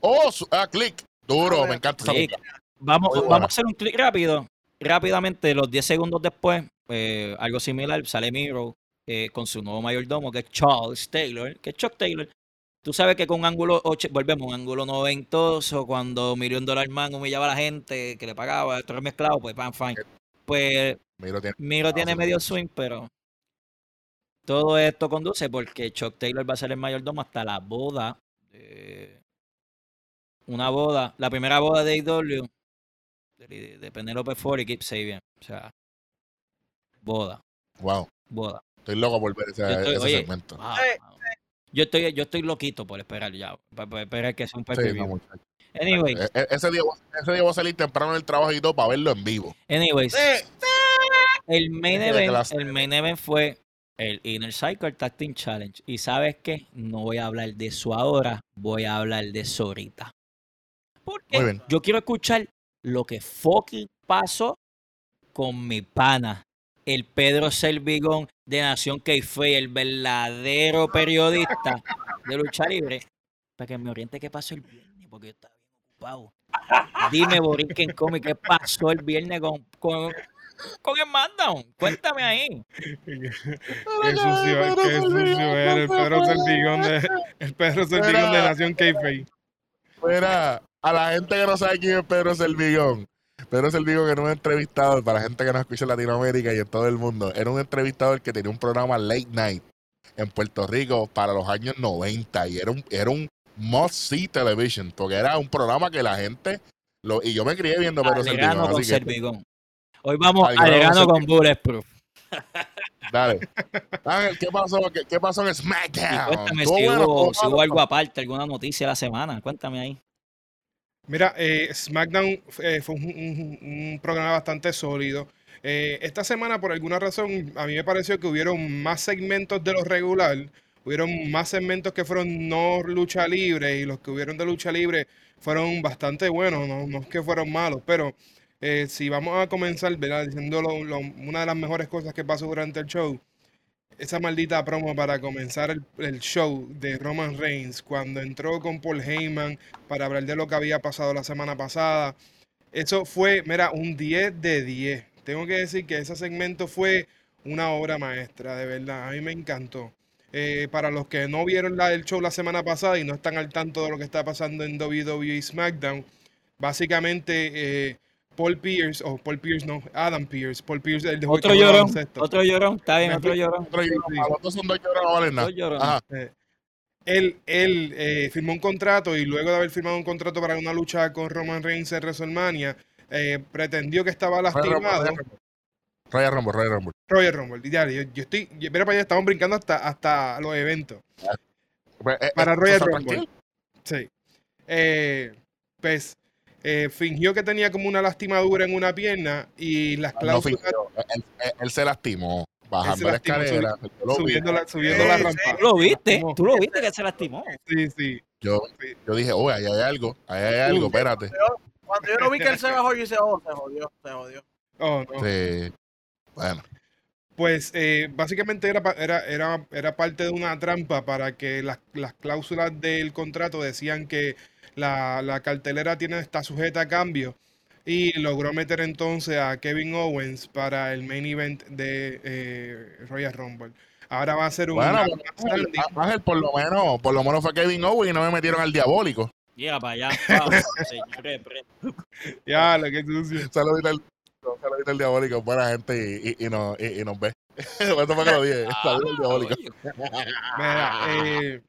Speaker 3: Oh, su- ah, click. Duro,
Speaker 1: Ah,
Speaker 3: me encanta esa
Speaker 2: Click.
Speaker 3: película.
Speaker 2: Vamos,
Speaker 3: Muy
Speaker 2: vamos
Speaker 3: buena.
Speaker 2: a hacer un clic rápido. Rápidamente, los 10 segundos después, eh, algo similar, sale Miro eh, con su nuevo mayordomo, que es Charles Taylor, que es Chuck Taylor. Tú sabes que con un ángulo, och- volvemos, un ángulo noventoso, cuando Million Dollar Man humillaba a la gente que le pagaba, todo mezclado, pues, pan, fine. Pues
Speaker 3: Miro tiene-
Speaker 2: Miro tiene
Speaker 3: sí,
Speaker 2: medio swing, pero todo esto conduce porque Chuck Taylor va a ser el mayordomo hasta la boda. de- una boda, la primera boda de AEW de, de Penelope Ford y Kip Sabian. O sea, boda,
Speaker 3: Wow.
Speaker 2: boda.
Speaker 3: Estoy loco por ver ese,
Speaker 2: estoy-
Speaker 3: ese
Speaker 2: oye,
Speaker 3: segmento.
Speaker 2: wow, wow. Yo estoy, yo estoy loquito por esperar ya, para esperar que sea un pay
Speaker 3: Sí.
Speaker 2: Anyway,
Speaker 3: E- e- ese, día, voy- ese día voy a salir temprano del trabajo y todo para verlo en vivo.
Speaker 2: anyways,
Speaker 1: Sí,
Speaker 2: El main event, el main event fue el Inner Cycle Tag Team Challenge. Y sabes qué, no voy a hablar de eso ahora, voy a hablar de eso ahorita. Porque yo quiero escuchar lo que fucking pasó con mi pana, el Pedro Selvigón de Nación Keife, el verdadero periodista de lucha libre, para que me oriente qué pasó el viernes, porque yo estaba bien ocupado. Dime, Borinquen Comic, ¿qué pasó el viernes con, con, con el SmackDown? Cuéntame ahí.
Speaker 4: Qué sucio, qué sucio era el Pedro Selvigón de, el Pedro Selvigón de Nación Keife.
Speaker 3: Mira, a la gente que no sabe quién es Pedro Selvigón. Pedro Selvigón era un entrevistador, para la gente que nos escucha en Latinoamérica y en todo el mundo, era un entrevistador que tenía un programa late night en Puerto Rico para los años 90 y era un, era un must see television, porque era un programa que la gente, lo, y yo me crié viendo Pedro Selvigón,
Speaker 2: con
Speaker 3: que
Speaker 2: Servigón. Hoy vamos
Speaker 3: Alegano con.
Speaker 2: Bulletproof.
Speaker 3: dale. Ángel, ¿qué pasó? ¿Qué, qué pasó en
Speaker 2: Y
Speaker 3: SmackDown?
Speaker 2: cuéntame
Speaker 3: ¿Estuvo
Speaker 2: si
Speaker 3: bueno?
Speaker 2: hubo,
Speaker 3: ¿Estuvo
Speaker 2: si hubo algo aparte, alguna noticia de la semana. Cuéntame ahí.
Speaker 4: Mira, eh, SmackDown eh, fue un, programa bastante sólido. Eh, esta semana, por alguna razón, a mí me pareció que hubieron más segmentos de lo regular. Hubieron más segmentos que fueron no lucha libre y los que hubieron de lucha libre fueron bastante buenos, no, no es que fueron malos, pero si vamos a comenzar, ¿verdad? Diciendo lo- lo- una de las mejores cosas que pasó durante el show, esa maldita promo para comenzar el, show de Roman Reigns cuando entró con Paul Heyman para hablar de lo que había pasado la semana pasada. Eso fue, mira, un 10 de 10. Tengo que decir que ese segmento fue una obra maestra, de verdad. A mí me encantó. Eh, para los que no vieron la, el show la semana pasada y no están al tanto de lo que está pasando en WWE SmackDown, básicamente eh, Paul Pierce, o Paul Pierce no, Adam Pierce, Paul Pierce, el de
Speaker 2: Otro llorón, otro llorón, está bien, otro llorón.
Speaker 3: Otro
Speaker 4: Sí,
Speaker 3: llorón,
Speaker 4: sí.
Speaker 3: a los dos son dos llorones, no valen nada.
Speaker 4: Eh, él él eh, firmó un contrato y luego de haber firmado un contrato para una lucha con Roman Reigns en WrestleMania, eh, pretendió que estaba lastimado.
Speaker 3: Royal Rumble. Royal Rumble, Royal Rumble.
Speaker 4: Ya, yo, yo estoy, yo- mira para allá, estamos brincando hasta, hasta los eventos.
Speaker 3: Pues, eh,
Speaker 4: Para Royal
Speaker 3: ¿tú estás
Speaker 4: Rumble.
Speaker 3: tranquilo?
Speaker 4: Sí. Eh, pues eh, fingió que tenía como una lastimadura en una pierna y las
Speaker 3: No
Speaker 4: cláusulas
Speaker 3: fingió. Él, él- él se lastimó bajando la escalera. lo
Speaker 4: subiendo la, subiendo
Speaker 1: Sí,
Speaker 4: la
Speaker 1: sí.
Speaker 4: rampa.
Speaker 2: Tú lo viste, tú lo viste que se lastimó.
Speaker 4: Sí, sí.
Speaker 3: Yo, yo dije, oh, ahí hay algo, ahí hay algo, espérate.
Speaker 1: Cuando yo no vi que él se bajó, yo dije, oh, se jodió, se jodió.
Speaker 4: Oh, no.
Speaker 3: Sí. Bueno,
Speaker 4: Pues eh, básicamente era, era, era, era parte de una trampa para que las, las cláusulas del contrato decían que la, la cartelera tiene, está sujeta a cambio y logró meter entonces a Kevin Owens para el main event de eh, Royal Rumble. Ahora va a ser un
Speaker 3: bueno, Ángel, por lo menos, por lo menos fue Kevin Owens y no me metieron al diabólico.
Speaker 2: Llega para allá. Señores,
Speaker 4: Ya, lo que sucio.
Speaker 3: Saludito al, saludito al diabólico, buena gente y, y, y, nos, y, y nos ve. Eso fue que lo dije. Saludos al diabólico.
Speaker 4: Mira, eh,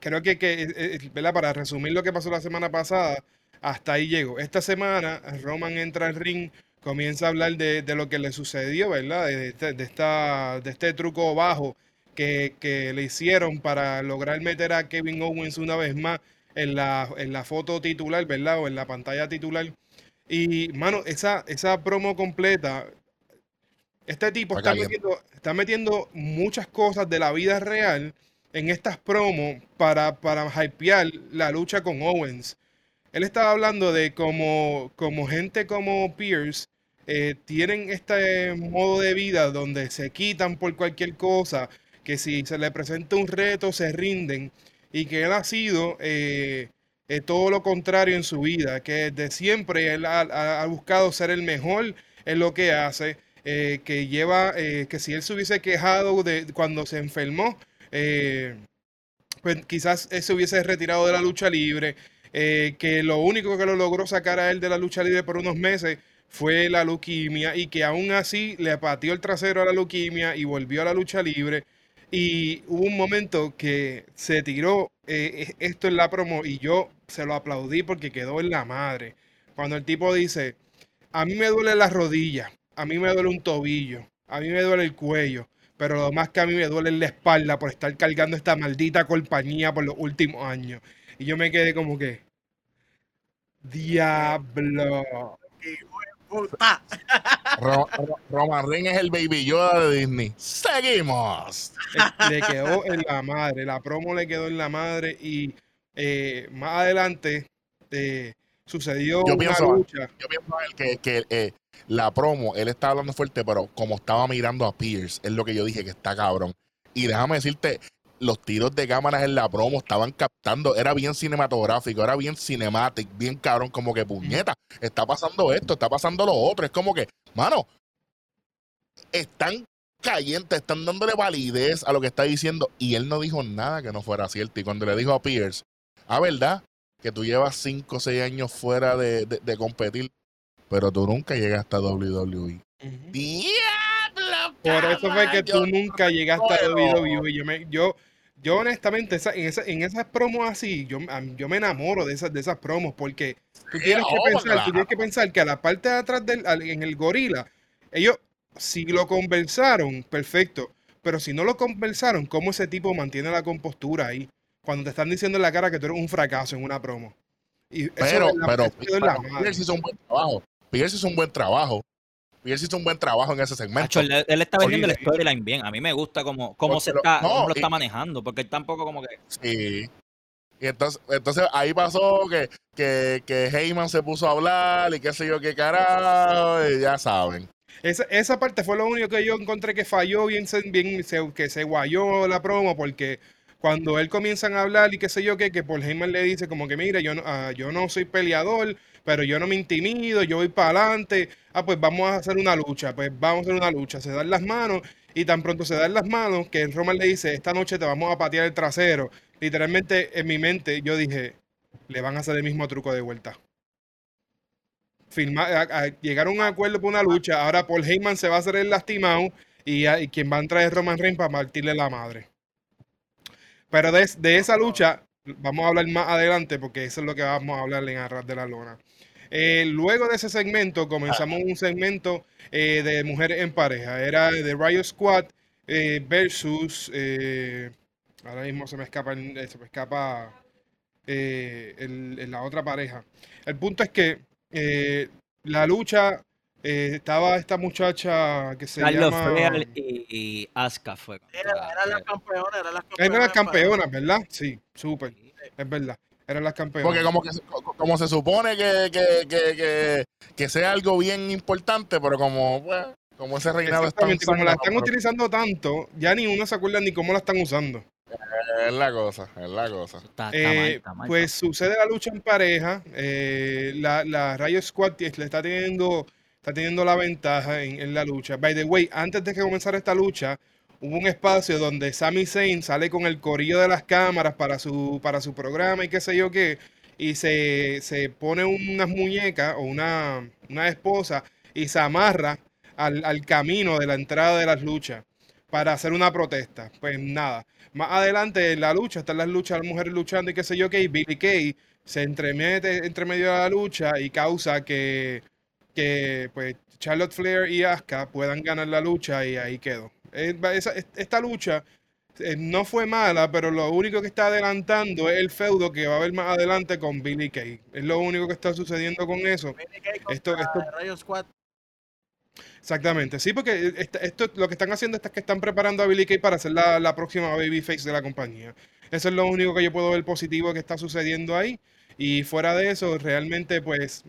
Speaker 4: creo que, que, eh, eh, ¿verdad? para resumir lo que pasó la semana pasada, hasta ahí llego. Esta semana Roman entra al ring, comienza a hablar de, de lo que le sucedió, ¿verdad? De, este, de esta, de este truco bajo que, que le hicieron para lograr meter a Kevin Owens una vez más en la, en la foto titular, ¿verdad? O en la pantalla titular. Y, mano, esa, esa promo completa, este tipo
Speaker 3: Está
Speaker 4: metiendo, está metiendo muchas cosas de la vida real en estas promos para, para hypear la lucha con Owens. él estaba hablando de como, como gente como Pierce eh, tienen este modo de vida donde se quitan por cualquier cosa, que si se le presenta un reto se rinden y que él ha sido eh, eh, todo lo contrario en su vida, que de siempre él ha, ha buscado ser el mejor en lo que hace, que lleva, que si él se hubiese quejado de cuando se enfermó, pues quizás se hubiese retirado de la lucha libre, que lo único que lo logró sacar a él de la lucha libre por unos meses fue la leuquimia y que aún así le pateó el trasero a la leuquimia y volvió a la lucha libre. Y hubo un momento que se tiró eh, esto en la promo y yo se lo aplaudí porque quedó en la madre. Cuando el tipo dice, a mí me duele la rodilla, a mí me duele un tobillo, a mí me duele el cuello, pero lo más que a mí me duele es la espalda por estar cargando esta maldita compañía por los últimos años. Y yo me quedé como que, diablo.
Speaker 3: Roman Reigns es el baby Yoda de Disney. Seguimos.
Speaker 4: Le quedó en la madre, la promo le quedó en la madre y eh, más adelante eh, sucedió
Speaker 3: yo
Speaker 4: una
Speaker 3: pienso,
Speaker 4: lucha.
Speaker 3: Yo pienso que, que eh, la promo, él está hablando fuerte, pero como estaba mirando a Pierce, es lo que yo dije que está cabrón. Y déjame decirte, los tiros de cámaras en la promo estaban captando, era bien cinematográfico, era bien cinematic, bien cabrón, como que puñeta, está pasando esto, está pasando lo otro, es como que, mano, están calientes, están dándole validez a lo que está diciendo. Y él no dijo nada que no fuera cierto. Y cuando le dijo a Pierce, a ah, verdad, que tú llevas 5 o 6 años fuera de, de, competir, pero tú nunca llegaste a WWE. ¡Diablo!
Speaker 4: Por eso fue que tú nunca llegaste a WWE. Yo, me, yo yo honestamente, en, esa, en esas promos así, yo, yo me enamoro de esas, de esas promos porque tú tienes, que pensar, tú tienes que pensar que a la parte de atrás del, en el gorila, ellos, si lo conversaron, perfecto, pero si no lo conversaron, ¿cómo ese tipo mantiene la compostura ahí? Cuando te están diciendo en la cara que tú eres un fracaso en una promo.
Speaker 3: Y pero, pero, pero, Pierce hizo un buen trabajo. Pierce hizo un buen trabajo él hizo un buen trabajo en ese segmento.
Speaker 2: él, está vendiendo el storyline bien. A mí me gusta cómo, cómo se está, cómo lo está manejando, porque él tampoco como que.
Speaker 3: Sí. Y entonces, entonces ahí pasó que, que, que Heyman se puso a hablar y qué sé yo qué carajo, y ya saben.
Speaker 4: Esa, esa parte fue lo único que yo encontré que falló bien, bien que se guayó la promo, porque cuando él comienzan a hablar y qué sé yo qué, que Paul Heyman le dice como que mira, yo no, ah, yo no soy peleador, pero yo no me intimido, yo voy para adelante. Ah, pues vamos a hacer una lucha, pues vamos a hacer una lucha. Se dan las manos y tan pronto se dan las manos que Roman le dice, esta noche te vamos a patear el trasero. Literalmente en mi mente yo dije, le van a hacer el mismo truco de vuelta. llegar a un acuerdo por una lucha, ahora Paul Heyman se va a hacer el lastimado y, quien va a entrar es Roman Reigns para partirle la madre. Pero de, esa lucha vamos a hablar más adelante porque eso es lo que vamos a hablar en Arras de la Lona. Eh, luego de ese segmento comenzamos un segmento eh, de mujeres en pareja. Era de Riot Squad eh, versus... ahora mismo se me escapa, se me escapa la otra pareja. El punto es que la lucha estaba esta muchacha que se llama...
Speaker 2: y, y Asuka fue.
Speaker 1: Era, la campeona,
Speaker 4: era la campeona. Era la campeona, ¿verdad? Sí, súper. Es verdad eran las campeonas.
Speaker 3: Porque como que como se supone que, que, que, que, sea algo bien importante, pero como, pues, como ese reinado está
Speaker 4: como la están utilizando tanto, ya ni uno se acuerda ni cómo la están usando.
Speaker 3: Es la cosa, es la cosa.
Speaker 4: Eh, pues sucede la lucha en pareja. Eh, la, la Rayo Squad le está teniendo, está teniendo la ventaja en, en, la lucha. By the way, antes de que comenzara esta lucha, hubo un espacio donde Sami Zayn sale con el corillo de las cámaras para su, para su programa y qué sé yo qué, y se, pone unas muñecas o una, esposa y se amarra al, camino de la entrada de las luchas para hacer una protesta. Pues nada, más adelante en la lucha, están las luchas, las mujeres luchando y qué sé yo qué, y Billy Kay se entremete entre medio de la lucha y causa que, que pues Charlotte Flair y Asuka puedan ganar la lucha y ahí quedó. Eh, esta lucha eh, no fue mala, pero lo único que está adelantando es el feudo que va a haber más adelante con Billy Kay. Es lo único que está sucediendo con eso. esto, esto... Exactamente, sí, porque esto, lo que están haciendo es que están preparando a Billy Kay para ser la, próxima babyface de la compañía. Eso es lo único que yo puedo ver positivo que está sucediendo ahí. Y fuera de eso, realmente, pues,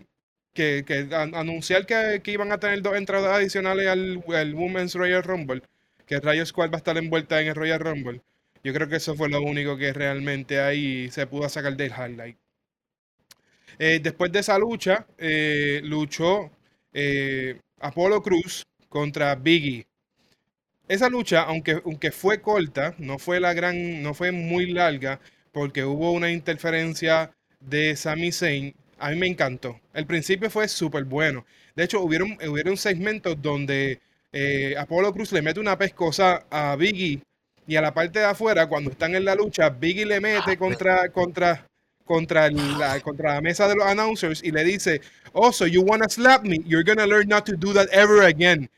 Speaker 4: que, que an- anunciar que, iban a tener dos entradas adicionales al, al Women's Royal Rumble, que Rayo Squad va a estar envuelta en el Royal Rumble. Yo creo que eso fue lo único que realmente ahí se pudo sacar del highlight. Eh, después de esa lucha, eh, luchó eh, Apolo Cruz contra Biggie. Esa lucha, aunque, aunque fue corta, no fue la gran, no fue muy larga, porque hubo una interferencia de Sami Zayn. A mí me encantó. El principio fue súper bueno. De hecho, hubieron, hubieron segmentos donde eh, Apolo Cruz le mete una pescosa a Biggie y a la parte de afuera, cuando están en la lucha, Biggie le mete contra, contra, contra, la, contra la mesa de los announcers y le dice, oh, so you wanna slap me, you're gonna learn not to do that ever again.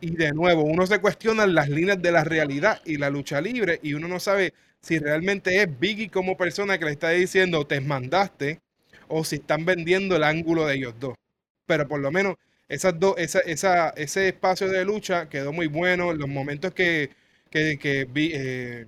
Speaker 4: Y de nuevo, uno se cuestiona las líneas de la realidad y la lucha libre y uno no sabe si realmente es Biggie como persona que le está diciendo te mandaste o si están vendiendo el ángulo de ellos dos. Pero por lo menos esas dos, esa, esa, ese espacio de lucha quedó muy bueno. Los momentos que, que, que vi- eh,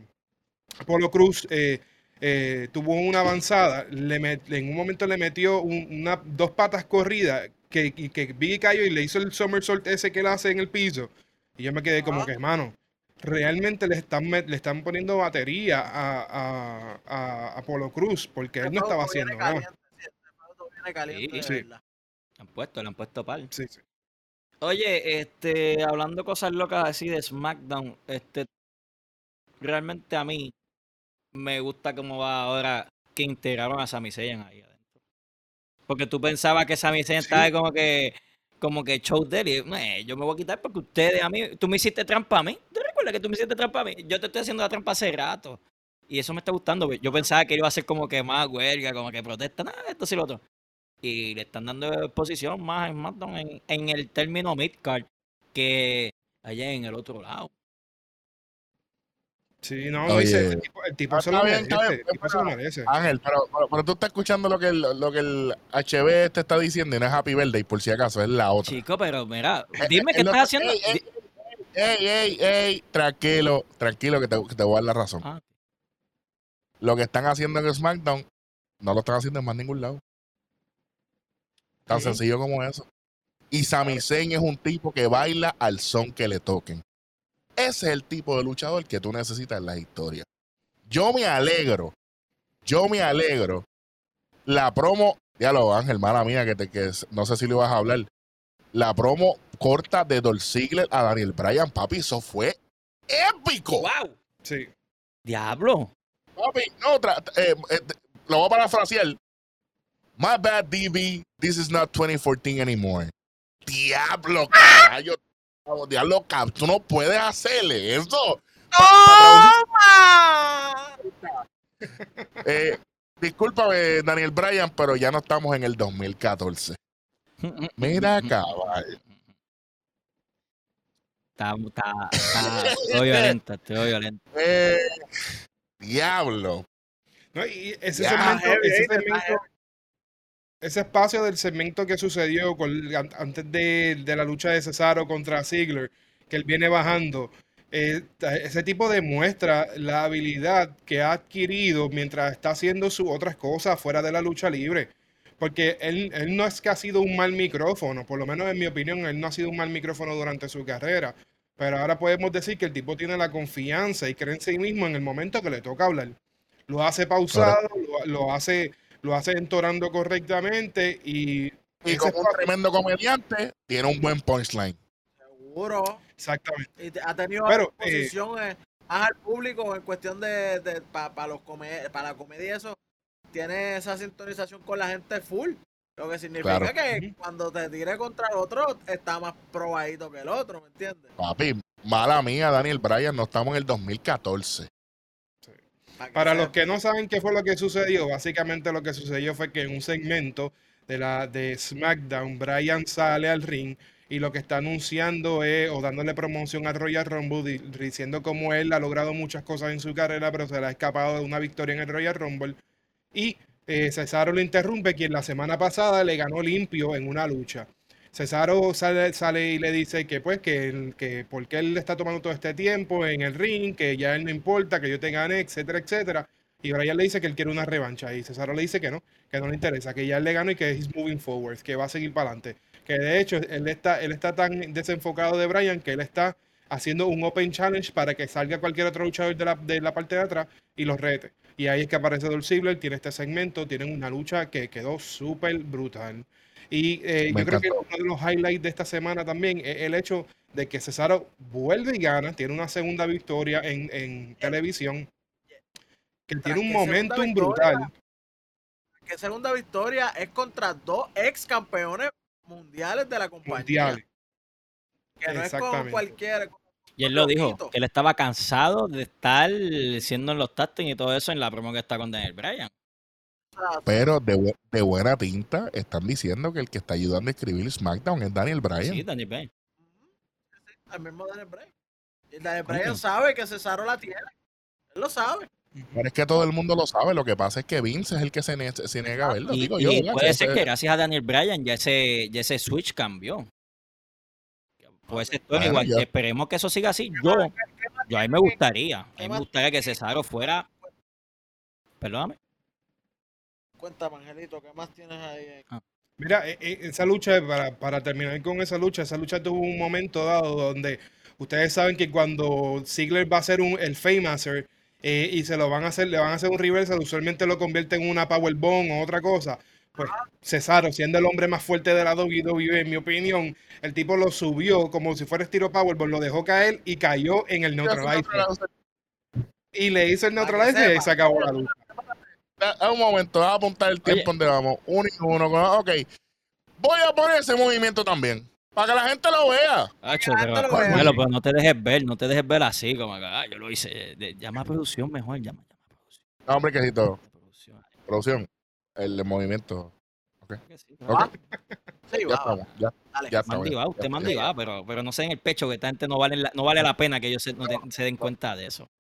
Speaker 4: Apolo Cruz eh, eh, tuvo una avanzada, le met- en un momento le metió un- una, dos patas corridas que, y que Biggie cayó y le hizo el somersault ese que él hace en el piso. Y yo me quedé como que, hermano, realmente le están, le están poniendo batería a, a, a Apolo Cruz porque él no estaba haciendo nada.
Speaker 1: Caliente, sí, feudo viene caliente,
Speaker 2: Sí. han puesto, le han puesto par.
Speaker 4: Sí, sí.
Speaker 2: Oye, este, hablando cosas locas así de SmackDown, este, realmente a mí me gusta cómo va ahora que integraron a Sami Zayn ahí adentro. Porque tú pensabas que Sami Zayn
Speaker 4: Sí.
Speaker 2: estaba como que, como que show de él y "Eh, yo me voy a quitar porque ustedes a mí, tú me hiciste trampa a mí. ¿Te recuerdas que tú me hiciste trampa a mí? Yo te estoy haciendo la trampa hace rato. Y eso me está gustando. Yo pensaba que iba a ser como que más huelga, como que protesta, nada, esto sí lo otro. Y le están dando exposición más en SmackDown en, en el término midcard que allá en el otro lado.
Speaker 4: Sí, no,
Speaker 3: Oye.
Speaker 4: dice, el tipo, el tipo
Speaker 3: Ah,
Speaker 4: se lo
Speaker 3: está bien,
Speaker 4: merece.
Speaker 3: bien,
Speaker 4: El tipo se lo
Speaker 3: pero-
Speaker 4: merece.
Speaker 3: Ángel, pero, pero, pero tú estás escuchando lo que el, lo que el HB te está diciendo y no es Happy Birthday, por si acaso, es la otra.
Speaker 2: Chico, pero mira,
Speaker 3: Eh,
Speaker 2: dime
Speaker 3: eh,
Speaker 2: qué
Speaker 3: lo
Speaker 2: estás haciendo.
Speaker 3: ey, ey, Ey, ey, ey, tranquilo, tranquilo, que te, que te voy a dar la razón.
Speaker 2: Ah,
Speaker 3: Lo que están haciendo en SmackDown no lo están haciendo en más ningún lado. Tan
Speaker 2: Sí.
Speaker 3: sencillo como eso. Y Sami Zayn es un tipo que baila al son que le toquen. Ese es el tipo de luchador que tú necesitas en la historia. Yo me alegro, yo me alegro. La promo, ya lo Ángel, mala mía, que, te, que no sé si le vas a hablar. La promo corta de Dolph Ziggler a Daniel Bryan, papi, eso fue épico.
Speaker 2: ¡Wow!
Speaker 4: Sí.
Speaker 2: Diablo.
Speaker 3: Papi, no, tra- eh, eh, lo voy a parafrasear. My bad, DB. This is not 2014 anymore. Diablo, caballo. Diablo, cab- tú no puedes hacerle eso.
Speaker 1: ¡Toma!
Speaker 3: Eh, discúlpame, Daniel Bryan, pero ya no estamos en el 2014. Mira, cabal.
Speaker 2: Está, está, está, estoy violenta, estoy violenta.
Speaker 3: Eh, diablo.
Speaker 4: No, y ese
Speaker 3: Ya,
Speaker 4: segmento, ese segmento- ese espacio del segmento que sucedió con- an- antes de, de la lucha de Cesaro contra Ziggler, que él viene bajando, eh, ese tipo demuestra la habilidad que ha adquirido mientras está haciendo sus otras cosas fuera de la lucha libre. Porque él, él no es que ha sido un mal micrófono, por lo menos en mi opinión, él no ha sido un mal micrófono durante su carrera. Pero ahora podemos decir que el tipo tiene la confianza y cree en sí mismo en el momento que le toca hablar. Lo hace pausado, lo, lo hace, lo hace entorando correctamente y,
Speaker 3: Y como un tremendo comediante, tiene un buen punchline.
Speaker 1: Seguro.
Speaker 4: exactamente.
Speaker 1: Y ha tenido
Speaker 4: Pero,
Speaker 1: exposición eh, más al público en cuestión de, de para los come- para la comedia eso. Tiene esa sintonización con la gente full. Lo que significa
Speaker 3: Claro.
Speaker 1: que cuando te tire contra el otro, está más probadito que el otro, ¿me entiendes?
Speaker 3: Papi, mala mía, Daniel Bryan, no estamos en el 2014.
Speaker 1: Que
Speaker 4: Para los que no saben qué fue lo que sucedió, básicamente lo que sucedió fue que en un segmento de la de SmackDown, Bryan sale al ring y lo que está anunciando es, o dándole promoción al Royal Rumble, di- diciendo cómo él ha logrado muchas cosas en su carrera, pero se le ha escapado de una victoria en el Royal Rumble. Y eh, Cesaro lo interrumpe, quien la semana pasada le ganó limpio en una lucha. Cesaro sale, y le dice que pues que, él- que porque él está tomando todo este tiempo en el ring, que ya él no importa, que yo te gane, etcétera, etcétera. Y Brian le dice que él quiere una revancha. Y Cesaro le dice que no, que no le interesa, que ya él le ganó y que es moving forward, que va a seguir para adelante. Que de hecho, él está, él está tan desenfocado de Brian que él está haciendo un open challenge para que salga cualquier otro luchador de la, de la parte de atrás y los rete. Y ahí es que aparece Dolph Ziggler, tiene este segmento, tienen una lucha que quedó súper brutal. Y eh, yo creo que uno de los highlights de esta semana también es el hecho de que Cesaro vuelve y gana, tiene una segunda victoria en, en televisión, que tiene un momentum
Speaker 1: victoria,
Speaker 4: brutal.
Speaker 1: Que segunda victoria es contra dos ex campeones mundiales de la compañía.
Speaker 4: Mundiales.
Speaker 1: Que no es con cualquiera. con
Speaker 2: Y él lo dijo, que él estaba cansado de estar siendo en los tastings y todo eso en la promo que está con Daniel Bryan.
Speaker 3: Pero de, bu- de buena tinta están diciendo que el que está ayudando a escribir SmackDown es Daniel Bryan.
Speaker 2: Sí, Daniel Bryan.
Speaker 1: El mismo Daniel Bryan. Y Daniel Bryan sabe que Cesaro la tiene. Él lo sabe.
Speaker 3: Pero es que todo el mundo lo sabe. Lo que pasa es que Vince es el que se, ne- se niega a verlo.
Speaker 2: Y,
Speaker 3: digo
Speaker 2: y
Speaker 3: yo, ¿verdad?
Speaker 2: puede ser que gracias a Daniel Bryan ya ese, ya ese switch cambió. Puede ser todo igual.
Speaker 3: yo-
Speaker 2: Esperemos que eso siga así. Yo, yo a mí me gustaría. A mí
Speaker 1: ¿Qué
Speaker 2: me gustaría que? Cesaro fuera. Perdóname.
Speaker 1: Cuéntame, Angelito, ¿qué más tienes ahí?
Speaker 4: Mira, e- e- esa lucha, para, para terminar con esa lucha, esa lucha tuvo un momento dado donde ustedes saben que cuando Ziggler va a hacer un, el Famouser eh, y se lo van a hacer, le van a hacer un reversal, usualmente lo convierte en una Powerbomb o otra cosa. Pues Cesaro, siendo el hombre más fuerte de la WWE, en mi opinión, el tipo lo subió como si fuera estilo Powerbomb, lo dejó caer y cayó en el neutralizer. Y le hizo el neutralizer y se acabó la lucha.
Speaker 3: Da un momento, voy a apuntar el tiempo donde vamos. Uno y uno. con- Ok. Voy a poner ese movimiento también. Para que la gente lo vea.
Speaker 2: Hacho, pero,
Speaker 1: lo.
Speaker 2: Carmelo, pero no te dejes ver, no te dejes ver así, como que, ah, yo lo hice. De- llama a producción mejor, llama, llama a producción.
Speaker 3: No, hombre, quesito.
Speaker 2: producción.
Speaker 3: Producción. El movimiento.
Speaker 2: Que sí,
Speaker 3: Ok.
Speaker 1: Ah, Sí,
Speaker 3: Ya
Speaker 1: va,
Speaker 3: estamos. Ya,
Speaker 1: dale.
Speaker 3: ya estamos.
Speaker 2: Mandibao, usted pero, pero no sé en el pecho que esta gente no vale la, no vale la pena que ellos se, no te- se den cuenta de eso.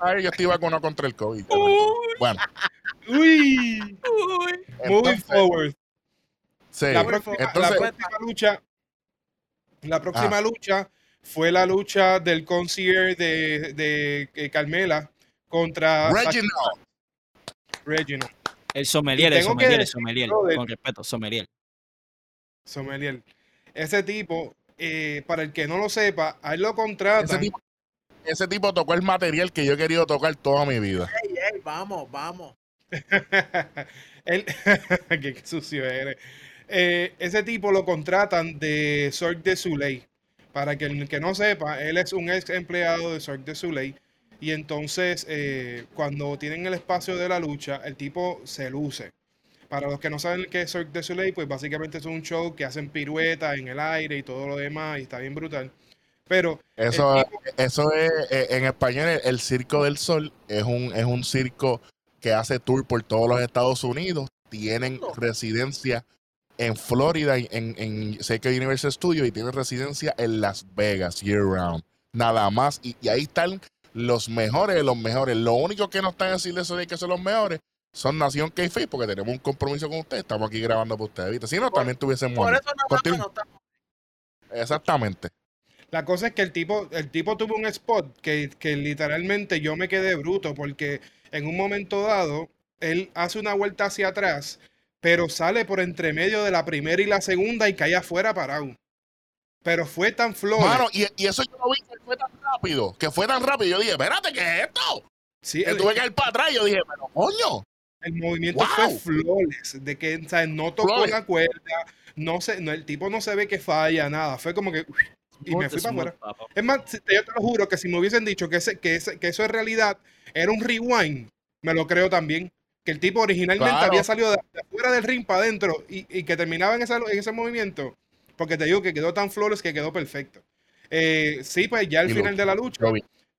Speaker 3: Ay, yo estoy vacunado contra el COVID. Bueno,
Speaker 4: Uy, moving
Speaker 3: entonces,
Speaker 4: forward.
Speaker 3: sí,
Speaker 4: La próxima, la
Speaker 3: entonces-
Speaker 4: próxima lucha, la próxima
Speaker 3: Ah.
Speaker 4: lucha fue la lucha del concierge de, de, eh, Carmela contra
Speaker 3: Reginald.
Speaker 4: Reginald
Speaker 2: El sommelier, el sommelier, el sommelier,
Speaker 4: brother,
Speaker 2: con respeto, sommelier.
Speaker 4: Sommelier. Ese tipo, eh, para el que no lo sepa, a él lo contratan.
Speaker 3: Ese tipo, ese tipo tocó el material que yo he querido tocar toda mi vida.
Speaker 1: Ey, ey, vamos, vamos.
Speaker 4: Él, qué sucio eres. Eh, ese tipo lo contratan de Cirque de Soleil. Para que el que no sepa, él es un ex empleado de Cirque de Soleil. Y entonces, eh, cuando tienen el espacio de la lucha, el tipo se luce. Para los que no saben qué es Cirque de Soleil, pues básicamente es un show que hacen piruetas en el aire y todo lo demás, y está bien brutal. Pero
Speaker 3: Eso,
Speaker 4: tipo-
Speaker 3: eso es, eh, en español, el, el Circo del Sol es un, es un circo que hace tour por todos los Estados Unidos. Tienen residencia en Florida, en, en de Universal Studios, y tienen residencia en Las Vegas, year round. Nada más. Y, y ahí están los mejores de los mejores. Lo único que no están decirle eso de que son los mejores son Nación k porque tenemos un compromiso con ustedes. Estamos aquí grabando para ustedes. ¿viste? Si no,
Speaker 1: Por-
Speaker 3: también tuviésemos.
Speaker 1: Por eso
Speaker 3: Continúa.
Speaker 1: no estamos.
Speaker 3: Exactamente.
Speaker 4: La cosa es que el tipo, el tipo tuvo un spot que, que literalmente yo me quedé bruto porque en un momento dado él hace una vuelta hacia atrás, pero sale por entre medio de la primera y la segunda y cae afuera parado. Pero fue tan flor.
Speaker 3: Mano, y, y eso yo lo vi que fue tan rápido, que fue tan rápido. Yo dije, espérate, ¿qué es esto?
Speaker 4: Sí, el,
Speaker 3: tuve que ir para atrás. Yo dije, pero coño.
Speaker 4: el movimiento
Speaker 3: ¡Wow!
Speaker 4: fue flores, de que o sea, no tocó
Speaker 3: Flawless.
Speaker 4: la cuerda, no se, no, el tipo no se ve que falla, nada. Fue como que y me fui para afuera. Es más, yo te lo juro que si me hubiesen dicho que, ese, que, ese- que eso en realidad era un rewind, me lo creo también. Que el tipo originalmente
Speaker 3: Claro.
Speaker 4: había salido de, de afuera del ring para adentro y, y que terminaba en, esa- en ese movimiento. Porque te digo que quedó tan flores que quedó perfecto. Eh, sí, pues ya al
Speaker 3: Y lo-
Speaker 4: final de la lucha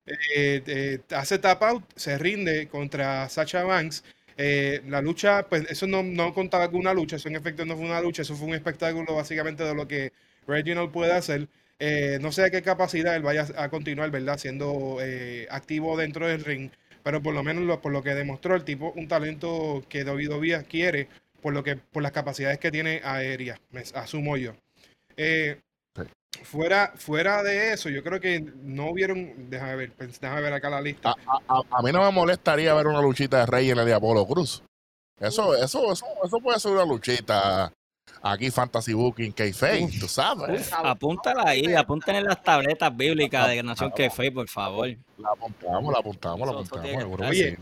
Speaker 4: eh, eh, hace tap out, se rinde contra Sacha Banks. Eh, la lucha, pues eso no, no contaba con una lucha, eso en efecto no fue una lucha, eso fue un espectáculo básicamente de lo que Reginald puede hacer. Eh, no sé a qué capacidad él vaya a continuar, ¿verdad? Siendo eh, activo dentro del ring, pero por lo menos lo- por lo que demostró el tipo, un talento que WWE quiere, por lo que por las capacidades que tiene aéreas, me- asumo yo. Eh, fuera, fuera de eso, yo creo que no hubieron. Déjame ver, déjame ver acá la lista.
Speaker 3: A, a- a- a mí no me molestaría ver una luchita de Rey en el de Apolo Cruz. Eso, eso, eso, eso puede ser una luchita aquí Fantasy Booking K-Face, tú sabes.
Speaker 2: Apúntala ahí, apúntenle las tabletas bíblicas de Nación Kefe, por favor.
Speaker 3: La apuntamos, la apuntamos, la
Speaker 2: Eso- eso
Speaker 3: apuntamos.
Speaker 4: Oye.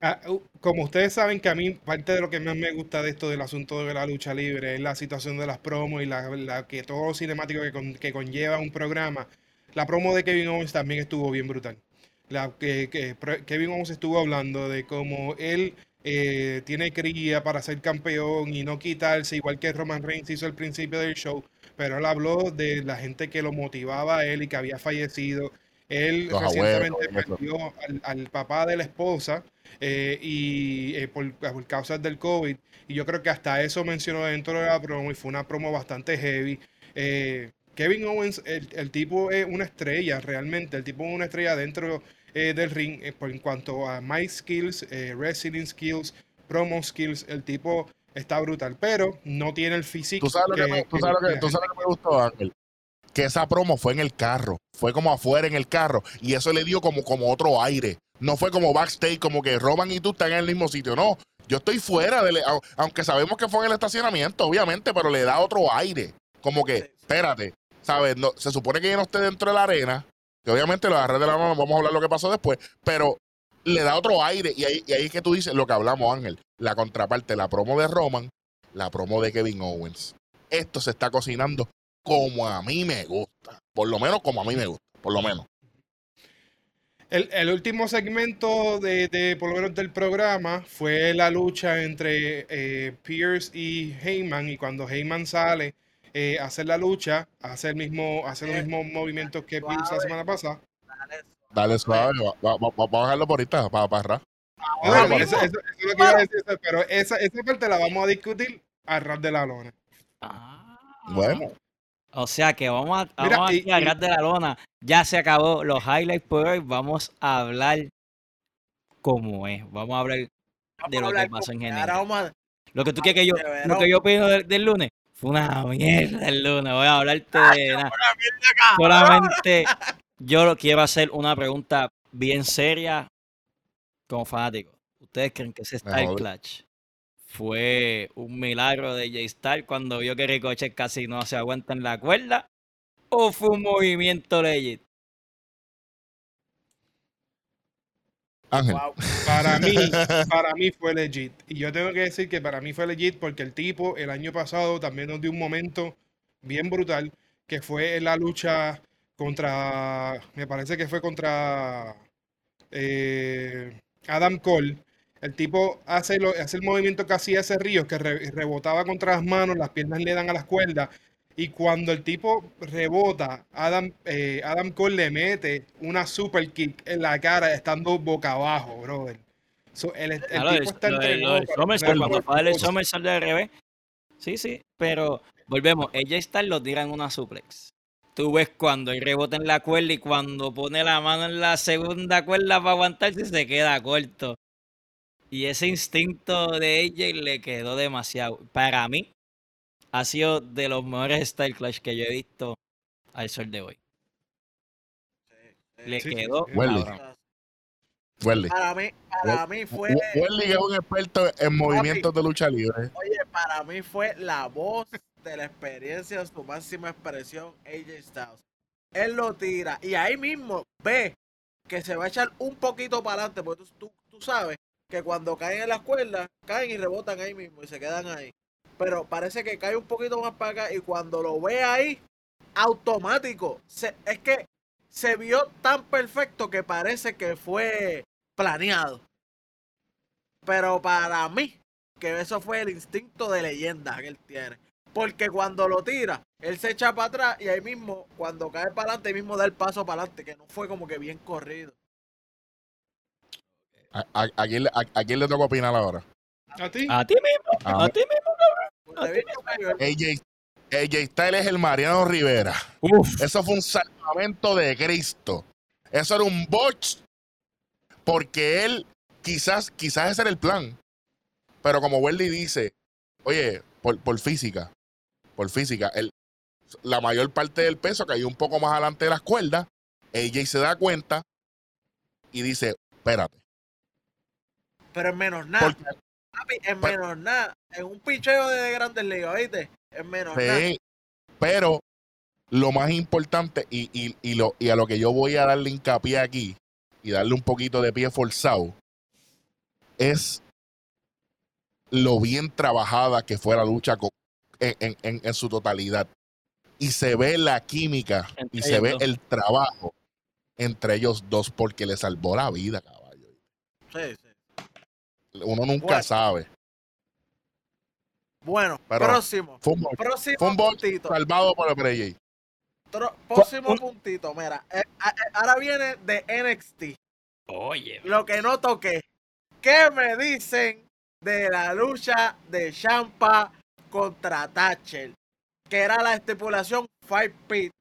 Speaker 4: Ah, uh, como ustedes saben que a mí parte de lo que más me gusta de esto del asunto de la lucha libre es la situación de las promos y la, la- que todo lo cinemático que, con- que conlleva un programa. La promo de Kevin Owens también estuvo bien brutal. La, que, Kevin Owens estuvo hablando de cómo él eh, tiene cría para ser campeón y no quitarse, igual que Roman Reigns hizo al principio del show, pero él habló de la gente que lo motivaba a él y que había fallecido. Él
Speaker 3: Los
Speaker 4: recientemente
Speaker 3: abuelos,
Speaker 4: perdió al, al papá de la esposa eh, y eh, por, por causas del COVID. Y yo creo que hasta eso mencionó dentro de la promo y fue una promo bastante heavy. Eh, Kevin Owens, el, el tipo es una estrella realmente, el tipo es una estrella dentro eh, del ring eh, por en cuanto a my skills, eh, wrestling skills, promo skills, el tipo está brutal, pero no tiene el físico
Speaker 3: Tú sabes lo que, me, tú sabes lo que- tú sabes lo que me gustó, Ángel. Que esa promo fue en el carro. Fue como afuera en el carro. Y eso le dio como, como otro aire. No fue como backstage, como que Roman y tú están en el mismo sitio. No, yo estoy fuera, au- aunque sabemos que fue en el estacionamiento, obviamente, pero le da otro aire. Como que, espérate, ¿sabes? No, se supone que yo no esté dentro de la arena, obviamente lo agarré de la mano, vamos a hablar lo que pasó después, pero le da otro aire. Y ahí, y ahí es que tú dices lo que hablamos, Ángel. La contraparte, la promo de Roman, la promo de Kevin Owens. Esto se está cocinando como a mí me gusta. Por lo menos como a mí me gusta. Por lo menos.
Speaker 4: El, el último segmento de, de, por lo menos del programa fue la lucha entre eh, Pierce y Heyman y cuando Heyman sale eh, hacer la lucha, hace el mismo, hace los mismos movimientos que Pierce la semana pasada.
Speaker 1: Dale,
Speaker 3: suave. va- va- va- Vamos a dejarlo por ahorita para
Speaker 4: no,
Speaker 1: mismo.
Speaker 4: eso, eso- eso es lo que iba a decir, pero esa, esa parte la vamos a discutir a ras de la lona.
Speaker 2: Ah.
Speaker 3: Bueno.
Speaker 2: O sea que vamos a,
Speaker 4: Mira,
Speaker 2: vamos
Speaker 4: y-
Speaker 2: a ras de la lona. Ya se acabó los highlights por hoy. Vamos a hablar como es. Vamos a hablar de
Speaker 1: Vamos
Speaker 2: lo que pasó en general.
Speaker 1: Ahora vamos a...
Speaker 2: Lo que tú quieres que yo, lo que yo opino del, del lunes fue una mierda el lunes. Voy a hablarte de nada.
Speaker 1: Una mierda acá.
Speaker 2: Solamente yo lo quiero hacer una pregunta bien seria como fanático. ¿Ustedes creen que ese
Speaker 3: Me
Speaker 2: Star
Speaker 3: jodí.
Speaker 2: Clutch fue un milagro de J-Star cuando vio que Ricochet casi no se aguanta en la cuerda? ¿O fue un movimiento legit?
Speaker 4: Para mí, para mí fue legit. Y yo tengo que decir que para mí fue legit porque el tipo el año pasado también nos dio un momento bien brutal que fue en la lucha contra, me parece que fue contra eh, Adam Cole. El tipo hace, lo- hace el movimiento que hacía ese río, que re- rebotaba contra las manos, las piernas le dan a las cuerdas. Y cuando el tipo rebota, Adam, eh, Adam Cole le mete una super kick en la cara estando boca abajo, brother. So, el, el
Speaker 2: del-
Speaker 4: tipo está
Speaker 2: lo
Speaker 4: para
Speaker 2: el del revés. Sí, sí, pero volvemos. El J-Star lo tira en una suplex. Tú ves cuando él rebota en la cuerda y cuando pone la mano en la segunda cuerda para aguantarse se queda corto. Y ese instinto de AJ le quedó demasiado. Para mí, ha sido de los mejores Style Clash que yo he visto al sol de hoy. Le
Speaker 4: Sí,
Speaker 2: quedó
Speaker 4: sí.
Speaker 3: Welly. Welly.
Speaker 1: Para mí, para mí fue,
Speaker 3: Welly es un experto en movimientos de lucha libre.
Speaker 1: oye, para mí fue la voz de la experiencia, su máxima expresión, AJ Styles. Él lo tira y ahí mismo ve que se va a echar un poquito para adelante, porque tú, tú, tú sabes que cuando caen en las cuerdas, caen y rebotan ahí mismo y se quedan ahí. Pero parece que cae un poquito más para acá y cuando lo ve ahí, automático. Se- es que se vio tan perfecto que parece que fue planeado. Pero para mí, que eso fue el instinto de leyenda que él tiene. Porque cuando lo tira, él se echa para atrás y ahí mismo, cuando cae para adelante, ahí mismo da el paso para adelante, que no fue como que bien corrido.
Speaker 3: ¿A, a- a quién, le- a- a quién le toca opinar ahora?
Speaker 4: ¿A ti?
Speaker 2: A ti mismo,
Speaker 3: Ah.
Speaker 2: a ti mismo.
Speaker 1: Usted
Speaker 3: AJ, AJ Styles es el Mariano Rivera.
Speaker 2: Uf.
Speaker 3: Eso fue un salvamento de Cristo. Eso era un botch. Porque él, quizás, quizás ese era el plan. Pero como Welly dice, oye, por, por física, por física, él, la mayor parte del peso cayó un poco más adelante de las cuerdas. AJ se da cuenta y dice, espérate.
Speaker 1: Pero en menos nada.
Speaker 3: Porque,
Speaker 1: Papi, en
Speaker 3: Pero-
Speaker 1: menos nada. En un picheo de grandes ligas, ¿viste? En menos nada.
Speaker 3: pero lo más importante y, y- y lo, y a lo que yo voy a darle hincapié aquí y darle un poquito de pie forzado es lo bien trabajada que fue la lucha en, en- en- en su totalidad. Y se ve la química y se ve
Speaker 2: dos.
Speaker 3: el trabajo entre ellos dos porque le salvó la vida, caballo.
Speaker 1: Sí, sí.
Speaker 3: Uno nunca
Speaker 1: Bueno.
Speaker 3: sabe.
Speaker 1: Bueno,
Speaker 3: Pero-
Speaker 1: próximo.
Speaker 3: Fue un, bol-
Speaker 1: Próximo
Speaker 3: fue un bol
Speaker 1: puntito.
Speaker 3: salvado por el.
Speaker 1: Tro- próximo
Speaker 2: un-
Speaker 1: puntito. Mira, eh, eh, ahora viene de NXT.
Speaker 2: Oye.
Speaker 1: Lo que no toqué. ¿Qué me dicen de la lucha de Champa contra Thatcher? Que era la estipulación Fight Pit.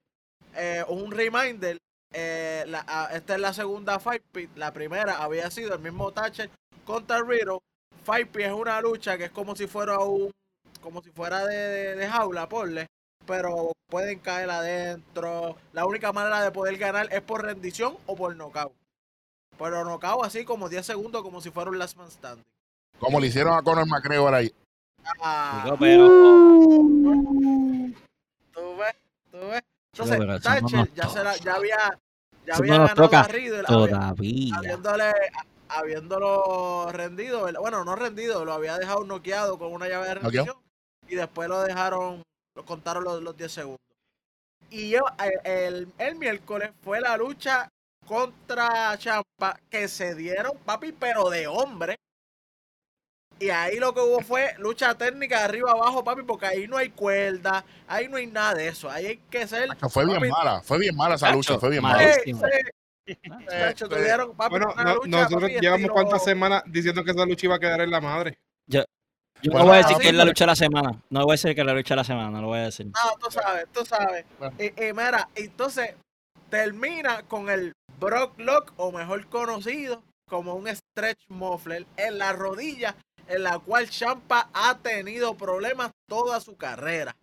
Speaker 1: Eh, un reminder. eh, la- ah, esta es la segunda Fight Pit. La primera había sido el mismo Thatcher contra Riddle. Pit es una lucha que es como si fuera un. Como si fuera de, de- de jaula, porle. Pero pueden caer adentro. La única manera de poder ganar es por rendición o por knockout. Pero knockout así como 10 segundos, como si fuera un last man standing.
Speaker 3: Como le hicieron a Conor McGregor ahí.
Speaker 1: Ah,
Speaker 2: Digo, pero.
Speaker 1: tú ves, tú ves. Entonces,
Speaker 2: pero no
Speaker 1: Thatcher ya, se la- ya había, ya había
Speaker 2: no
Speaker 1: ganado a Riddle, habiéndole, habiéndolo rendido, bueno, no rendido, lo había dejado noqueado con una llave de rendición y después lo dejaron, lo contaron los, los 10 segundos. Y yo, el, el miércoles fue la lucha contra Champa que se dieron, papi, pero de hombre. Y ahí lo que hubo fue lucha técnica de arriba abajo, papi, porque ahí no hay cuerda, ahí no hay nada de eso. Ahí hay que ser.
Speaker 3: Fue bien mala, fue bien mala esa lucha, fue bien
Speaker 2: mal.
Speaker 3: mala. Este,
Speaker 4: Bueno,
Speaker 1: una
Speaker 4: no-
Speaker 1: lucha,
Speaker 4: nosotros
Speaker 1: papi,
Speaker 4: llevamos
Speaker 1: estilo-
Speaker 4: cuántas semanas diciendo que esa lucha iba a quedar en la madre.
Speaker 2: Yo
Speaker 3: Bueno,
Speaker 2: no voy a decir
Speaker 3: ah,
Speaker 2: que es la lucha de la semana. No voy a decir que es la lucha de la semana, no lo voy a decir.
Speaker 1: No, tú sabes, tú sabes.
Speaker 3: Bueno.
Speaker 1: Y, y mira, entonces termina con el Brock Lock, o mejor conocido como un stretch muffler en la rodilla, en la cual Champa ha tenido problemas toda su carrera.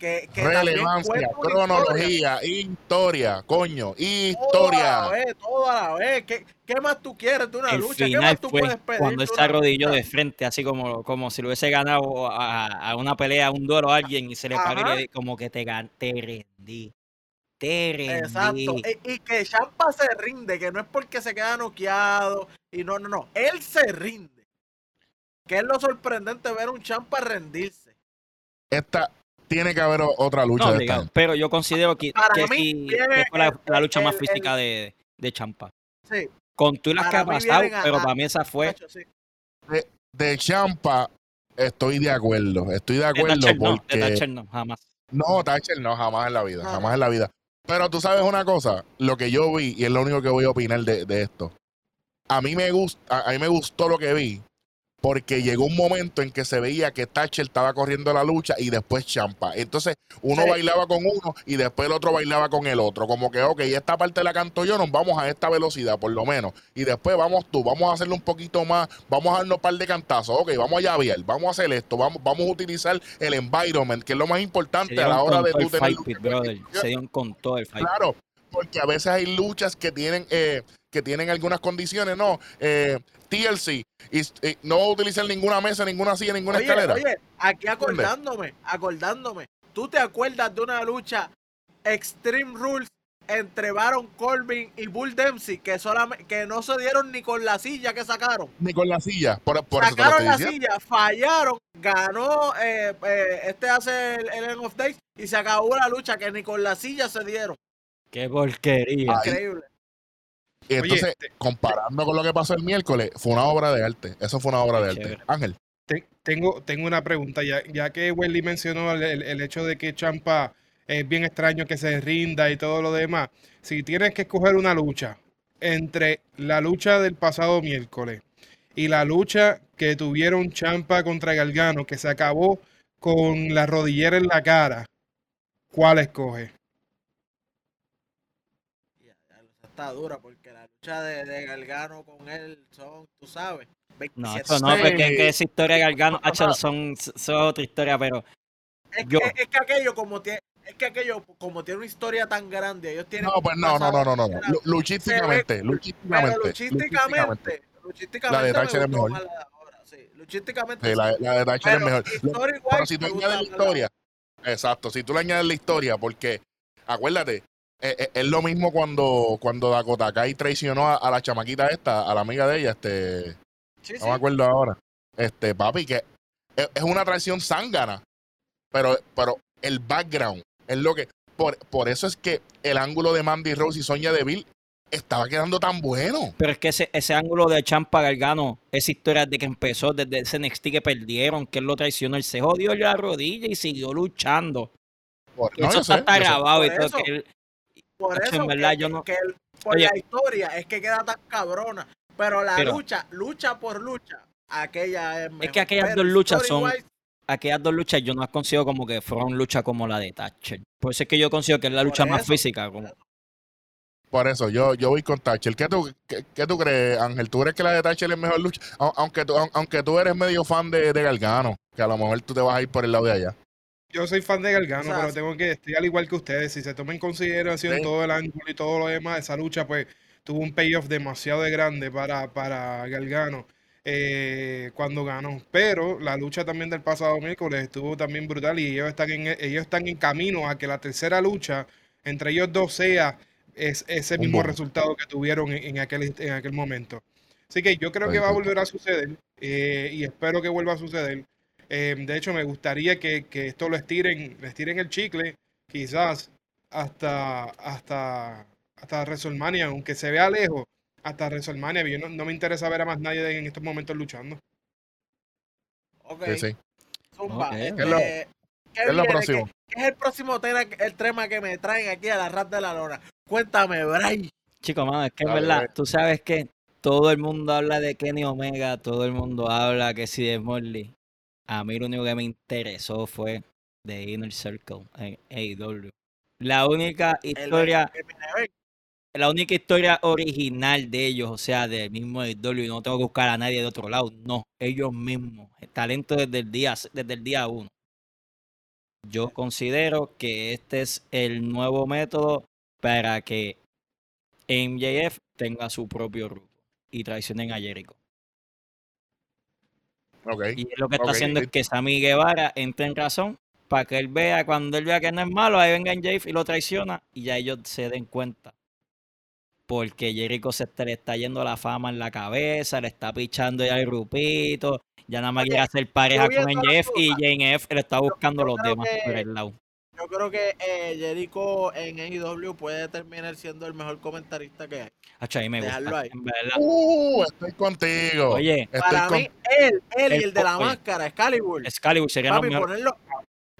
Speaker 1: Que, que también
Speaker 3: Relevancia, cronología, historia, coño,
Speaker 1: historia, Toda la vez, toda la vez. ¿Qué, qué más tú quieres de una
Speaker 2: El
Speaker 1: lucha? ¿Qué más tú
Speaker 2: fue
Speaker 1: puedes pedir?
Speaker 2: cuando él se arrodilló de frente, así como, como si lo hubiese ganado a, a una pelea, a un duelo a alguien y se le paró y
Speaker 1: Ajá.
Speaker 2: le di- como que te, gan- te rendí. Te rendí.
Speaker 1: Exacto. Y, y que Champa se rinde, que no es porque se queda noqueado. Y no, no, no. Él se rinde. Que es lo sorprendente ver un Champa rendirse.
Speaker 3: Esta tiene que haber otra lucha
Speaker 2: No,
Speaker 3: de
Speaker 2: obligado,
Speaker 3: esta.
Speaker 2: pero yo considero que,
Speaker 1: Para
Speaker 2: que
Speaker 1: mí,
Speaker 2: sí,
Speaker 1: viene
Speaker 2: que fue la, lucha más
Speaker 1: el-
Speaker 2: física de, de Champa.
Speaker 1: Sí,
Speaker 2: Con tú y las que ha pasado, pero
Speaker 1: a-
Speaker 2: para mí esa fue.
Speaker 1: sí.
Speaker 3: De Champa estoy de acuerdo, estoy de
Speaker 2: De
Speaker 3: acuerdo
Speaker 2: Thatcher no, de
Speaker 3: porque
Speaker 2: Thatcher no, jamás.
Speaker 3: no, Thatcher no, jamás en la vida,
Speaker 1: No.
Speaker 3: jamás en la vida. Pero tú sabes una cosa, lo que yo vi y es lo único que voy a opinar de, de esto. A mí me gusta, a, a mí me gustó lo que vi porque llegó un momento en que se veía que Thatcher estaba corriendo la lucha y después Champa. Entonces uno
Speaker 1: Sí.
Speaker 3: bailaba con uno y después el otro bailaba con el otro. Como que, ok, esta parte la canto yo, nos vamos a esta velocidad por lo menos. Y después vamos tú, vamos a hacerlo un poquito más, vamos a darnos un par de cantazos. Ok, vamos a llavear, vamos a hacer esto, vamos, vamos a utilizar el environment, que es lo más importante a la hora de tú
Speaker 2: el
Speaker 3: tener
Speaker 2: fight pit, brother. Se dieron con todo el fight.
Speaker 3: Claro, porque a veces hay luchas que tienen eh, que tienen algunas condiciones, no. Eh, TLC, y, y no utilizar ninguna mesa, ninguna silla, ninguna
Speaker 1: Oye,
Speaker 3: escalera.
Speaker 1: oye, aquí acordándome, acordándome. ¿Tú te acuerdas de una lucha Extreme Rules entre Baron Corbin y Bull Dempsey que solamente que no se dieron ni con la silla que sacaron?
Speaker 3: Ni con la silla. Por, por
Speaker 1: sacaron la silla, fallaron, ganó, eh, eh, este hace el, el End of Days y se acabó la lucha que ni con la silla se dieron.
Speaker 2: Qué porquería.
Speaker 1: Increíble.
Speaker 3: Y entonces,
Speaker 4: Oye,
Speaker 3: comparando con lo que pasó el miércoles, fue una obra de arte. Eso fue una obra de arte. Ángel,
Speaker 4: Te- tengo, tengo una pregunta, ya, ya que Wendy mencionó el, el- el hecho de que Champa es bien extraño que se rinda y todo lo demás. Si tienes que escoger una lucha entre la lucha del pasado miércoles y la lucha que tuvieron Champa contra Galgano, que se acabó con la rodillera en la cara, ¿cuál escoge?
Speaker 1: Ya, ya, esa está dura porque la lucha de, de Gargano con él son, tú sabes,
Speaker 2: No,
Speaker 1: 27
Speaker 2: eso no, porque es que esa historia de Gargano, hacho, son, son otra historia, pero
Speaker 1: Es,
Speaker 2: Yo-
Speaker 1: que, es que aquello como tie- es que aquello, como tiene una historia tan grande, ellos tienen.
Speaker 3: No, pues no, no, no, no, no. no. Lu- Luchísticamente, luchísticamente.
Speaker 1: luchísticamente, luchísticamente,
Speaker 3: La de Thatcher es mejor.
Speaker 1: Luchísticamente.
Speaker 3: Sí, la, de Thatcher es mejor. Pero si tú añades la- historia, exacto, si tú le añades la historia, porque acuérdate, eh, eh, es lo mismo cuando, cuando Dakota Kai traicionó a, a la chamaquita esta, a la amiga de ella, este,
Speaker 1: Sí,
Speaker 3: no
Speaker 1: sí.
Speaker 3: me acuerdo ahora, este, papi, que es, es una traición zángana, pero, pero el background es lo que, por, por eso es que el ángulo de Mandy Rose y Sonia Deville estaba quedando tan bueno.
Speaker 2: Pero es que ese, ese ángulo de Champa Gargano, esa historia de que empezó desde ese NXT que perdieron, que él lo traicionó, él se jodió la rodilla y siguió luchando.
Speaker 3: Por- no,
Speaker 2: eso
Speaker 3: sé,
Speaker 2: está grabado y todo.
Speaker 1: eso.
Speaker 2: que él-
Speaker 1: Por eso,
Speaker 2: en verdad,
Speaker 1: que,
Speaker 2: yo no-
Speaker 1: que el- por
Speaker 2: Oye.
Speaker 1: la historia es que queda tan cabrona. Pero la
Speaker 2: Pero-
Speaker 1: lucha, lucha por lucha, aquella es mejor.
Speaker 2: que aquellas
Speaker 1: Pero
Speaker 2: dos luchas son- aquellas dos luchas yo no las considero como que fueron luchas como la de Thatcher. Por eso es que yo considero que es la lucha más física. Como,
Speaker 3: Por eso, yo, yo voy con Thatcher. ¿Qué tú, qué, qué tú crees, Ángel? ¿Tú crees que la de Thatcher es mejor lucha? Au- Aunque tú, aun- aunque tú eres medio fan de, de Gargano, que a lo mejor tú te vas a ir por el lado de allá.
Speaker 4: Yo soy fan de Gargano,
Speaker 1: O sea,
Speaker 4: pero tengo que, estoy al igual que ustedes, si se toma en consideración
Speaker 3: Sí.
Speaker 4: todo el ángulo y todo lo demás, esa lucha pues tuvo un payoff demasiado de grande para, para Gargano eh, cuando ganó. Pero la lucha también del pasado miércoles estuvo también brutal y ellos están en, ellos están en camino a que la tercera lucha entre ellos dos sea es, ese mismo resultado que tuvieron en, en aquel, en aquel momento. Así que yo creo que va a volver a suceder eh, y espero que vuelva a suceder. Eh, de hecho, me gustaría que, que esto lo estiren, le estiren el chicle, quizás hasta, hasta, hasta WrestleMania, aunque se vea lejos, hasta WrestleMania. Yo no, no me interesa ver a más nadie en estos momentos luchando.
Speaker 1: ok,
Speaker 3: Sí, sí.
Speaker 1: zumba,
Speaker 2: Ok,
Speaker 1: este,
Speaker 3: ¿Qué es lo-
Speaker 1: ¿qué
Speaker 3: ¿Qué es lo próximo?
Speaker 1: ¿Qué- qué es el próximo tema, el tema que me traen aquí a la ras de la lona? Cuéntame, Bray.
Speaker 2: Chico, mano, es que en
Speaker 3: Dale,
Speaker 2: verdad, tú sabes que todo el mundo habla de Kenny Omega, todo el mundo habla que si de Morley. A mí lo único que me interesó fue The Inner Circle en AEW. La única historia, la única historia original de ellos, o sea, del mismo AEW, y no tengo que buscar a nadie de otro lado, no, ellos mismos, el talento desde el día, desde el día uno. Yo considero que este es el nuevo método para que MJF tenga su propio grupo y traicionen a Jericho.
Speaker 3: Ok.
Speaker 2: Y lo que está haciendo es que Sammy Guevara entre en razón para que él vea, cuando él vea que no es malo, ahí venga MJF y lo traiciona y ya ellos se den cuenta. Porque Jericho se le está yendo la fama en la cabeza, le está pichando ya el grupito, ya nada más
Speaker 1: Oye,
Speaker 2: quiere hacer pareja con MJF y
Speaker 1: cosas,
Speaker 2: JNF le está buscando
Speaker 1: yo
Speaker 2: los demás
Speaker 1: que-
Speaker 2: por el lado.
Speaker 1: Yo creo que eh, Jericho en AEW puede terminar siendo el mejor comentarista que hay.
Speaker 2: Hacho, ahí me
Speaker 1: Dejarlo
Speaker 2: gusta.
Speaker 1: ahí.
Speaker 3: Uh, estoy contigo.
Speaker 2: Oye,
Speaker 3: Estoy
Speaker 1: Para
Speaker 3: con-
Speaker 1: mí, él, él y
Speaker 2: El
Speaker 1: de la
Speaker 2: oye.
Speaker 1: máscara, Excalibur.
Speaker 2: Excalibur sería lo
Speaker 1: Papi,
Speaker 2: mejor.
Speaker 1: ponerlo.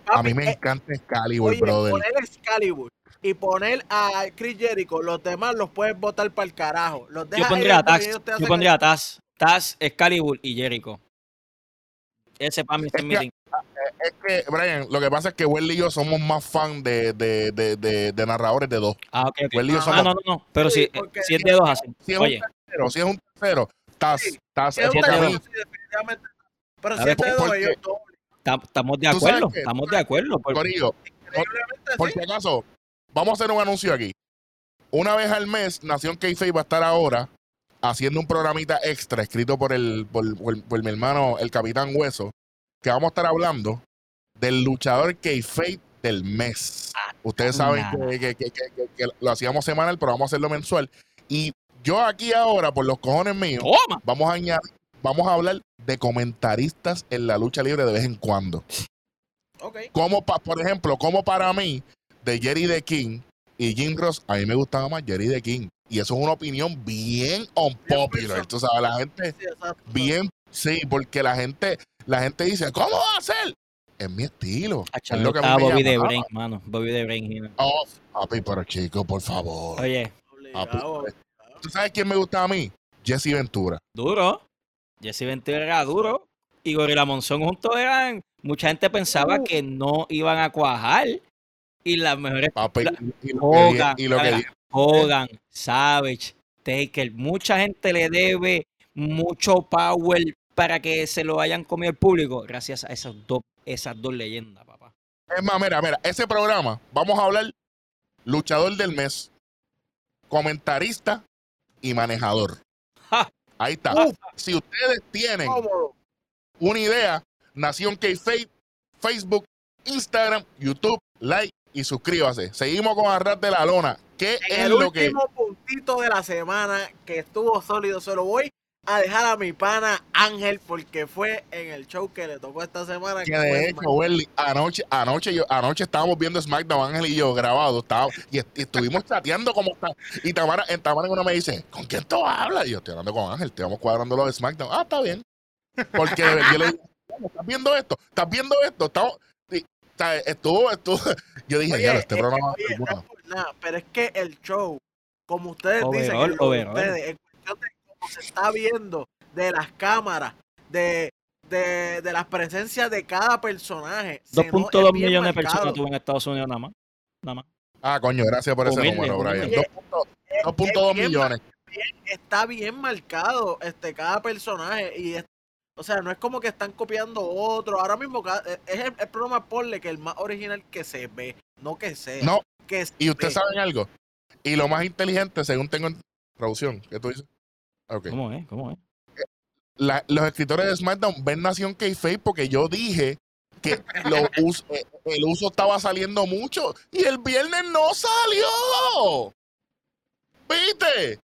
Speaker 3: A
Speaker 1: papi,
Speaker 3: mí me
Speaker 1: eh,
Speaker 3: encanta Excalibur,
Speaker 1: oye,
Speaker 3: brother.
Speaker 1: poner Excalibur y poner a Chris Jericho, los demás los puedes botar para el carajo. Los
Speaker 2: Yo pondría a Taz, yo pondría a Taz, Taz, Excalibur y Jericho. Ese para mí es
Speaker 3: Es
Speaker 2: meeting.
Speaker 3: Es que, Brian, lo que pasa es que Welly y yo somos más fan de, de, de, de, de narradores de dos.
Speaker 2: Ah, ok, ok.
Speaker 3: Welly y yo
Speaker 1: Ah,
Speaker 3: somos.
Speaker 2: Ah, no, no, no. Pero
Speaker 1: Sí,
Speaker 2: si, si es de dos así.
Speaker 3: Si es un
Speaker 2: Oye,
Speaker 3: tercero, si es un tercero, Taz,
Speaker 1: Sí, Si es un tercero, sí, definitivamente. Pero si
Speaker 2: ver,
Speaker 1: es de dos,
Speaker 3: porque-
Speaker 1: ellos doble.
Speaker 2: estamos de
Speaker 3: ¿Tú sabes
Speaker 2: acuerdo. Estamos de acuerdo. por-
Speaker 3: Corillo, por si acaso, vamos a hacer un anuncio aquí. Una vez al mes, Nación k va a estar ahora haciendo un programita extra escrito por el por, por- por mi hermano, el Capitán Hueso, que vamos a estar hablando del luchador k del mes. Ustedes saben que, que- que- que- que- que lo hacíamos semanal, pero vamos a hacerlo mensual. Y yo aquí ahora, por los cojones míos,
Speaker 2: Toma.
Speaker 3: vamos a añadir, vamos a hablar de comentaristas en la lucha libre de vez en cuando.
Speaker 1: Ok.
Speaker 3: Como pa- por ejemplo, como para mí, de Jerry the King y Jim Ross, a mí me gustaba más Jerry the King. Y eso es una opinión bien unpopular. Tú sabes, la gente, bien, sí, porque la gente, la gente dice, ¿cómo va a ser? Es mi estilo. Es lo que a mí me
Speaker 2: Bobby de. Brain, mano. Bobby de Brain.
Speaker 3: Oh, papi, pero chico, por favor.
Speaker 2: Oye.
Speaker 3: ¿Tú sabes quién me gusta a mí? Jesse Ventura.
Speaker 2: duro. Jesse Ventura era duro. Y Gorilla Monzón juntos eran. Mucha gente pensaba
Speaker 3: Uh.
Speaker 2: que no iban a cuajar. Y las mejores.
Speaker 3: Papi,
Speaker 2: La-
Speaker 3: y, y lo que,
Speaker 2: Hogan,
Speaker 3: y lo que
Speaker 2: Hogan, Savage, Taker. Mucha gente le debe mucho power para que se lo hayan comido el público. Gracias a esas dos, esas dos leyendas, papá.
Speaker 3: Es más, mira, mira, ese programa, vamos a hablar luchador del mes, comentarista y manejador.
Speaker 2: Ja.
Speaker 3: Ahí está.
Speaker 1: Uf.
Speaker 3: Si ustedes tienen una idea, Nación k Facebook, Instagram, YouTube, like y suscríbase. Seguimos con Arras de la Lona. ¿Qué
Speaker 1: En
Speaker 3: es
Speaker 1: el
Speaker 3: lo que
Speaker 1: último puntito de la semana que estuvo sólido, se lo voy a dejar a mi pana Ángel porque fue en el show que le tocó esta semana.
Speaker 3: que de hecho, Welly, anoche, anoche, yo, anoche estábamos viendo SmackDown, Ángel y yo grabado, estaba, y, est- y estuvimos chateando como está. Y Tamara, en Tamara uno me dice, ¿con quién tú hablas? Y yo estoy hablando con Ángel, te vamos cuadrando lo de SmackDown. Ah, está bien. Porque yo le digo, "¿Cómo? ¿estás viendo esto? ¿Estás viendo esto? Estamos, estuvo, estuvo. Yo dije,
Speaker 1: Oye,
Speaker 3: ya, este programa va a
Speaker 1: oye, no
Speaker 3: bueno".
Speaker 1: es por nada, pero es que el show, como ustedes dicen,
Speaker 2: Overall,
Speaker 1: ustedes, se está viendo, de las cámaras, de, de, de las presencias de cada personaje. se no-
Speaker 2: 2.2
Speaker 1: es bien
Speaker 2: millones de personas tuvo en Estados Unidos nada más. Nada más.
Speaker 3: Ah, coño, gracias por ese
Speaker 2: Humilde,
Speaker 3: número, Brian.
Speaker 2: humilde.
Speaker 3: 2.2
Speaker 1: Es-
Speaker 3: 2.2
Speaker 1: es bien
Speaker 3: millones.
Speaker 1: está bien marcado este cada personaje y es- o sea no es como que están copiando otro ahora mismo ca- eh, es el, el programa ponle que el más original que se ve no que sea
Speaker 3: No,
Speaker 1: que se
Speaker 3: y ustedes saben algo. Y lo más inteligente, según tengo en producción, ¿qué tú dices? Ok.
Speaker 2: ¿Cómo es? ¿Cómo es?
Speaker 3: la- los escritores de SmackDown ven Nación k porque yo dije que lo us- eh, el uso estaba saliendo mucho y el viernes no salió. ¿Viste?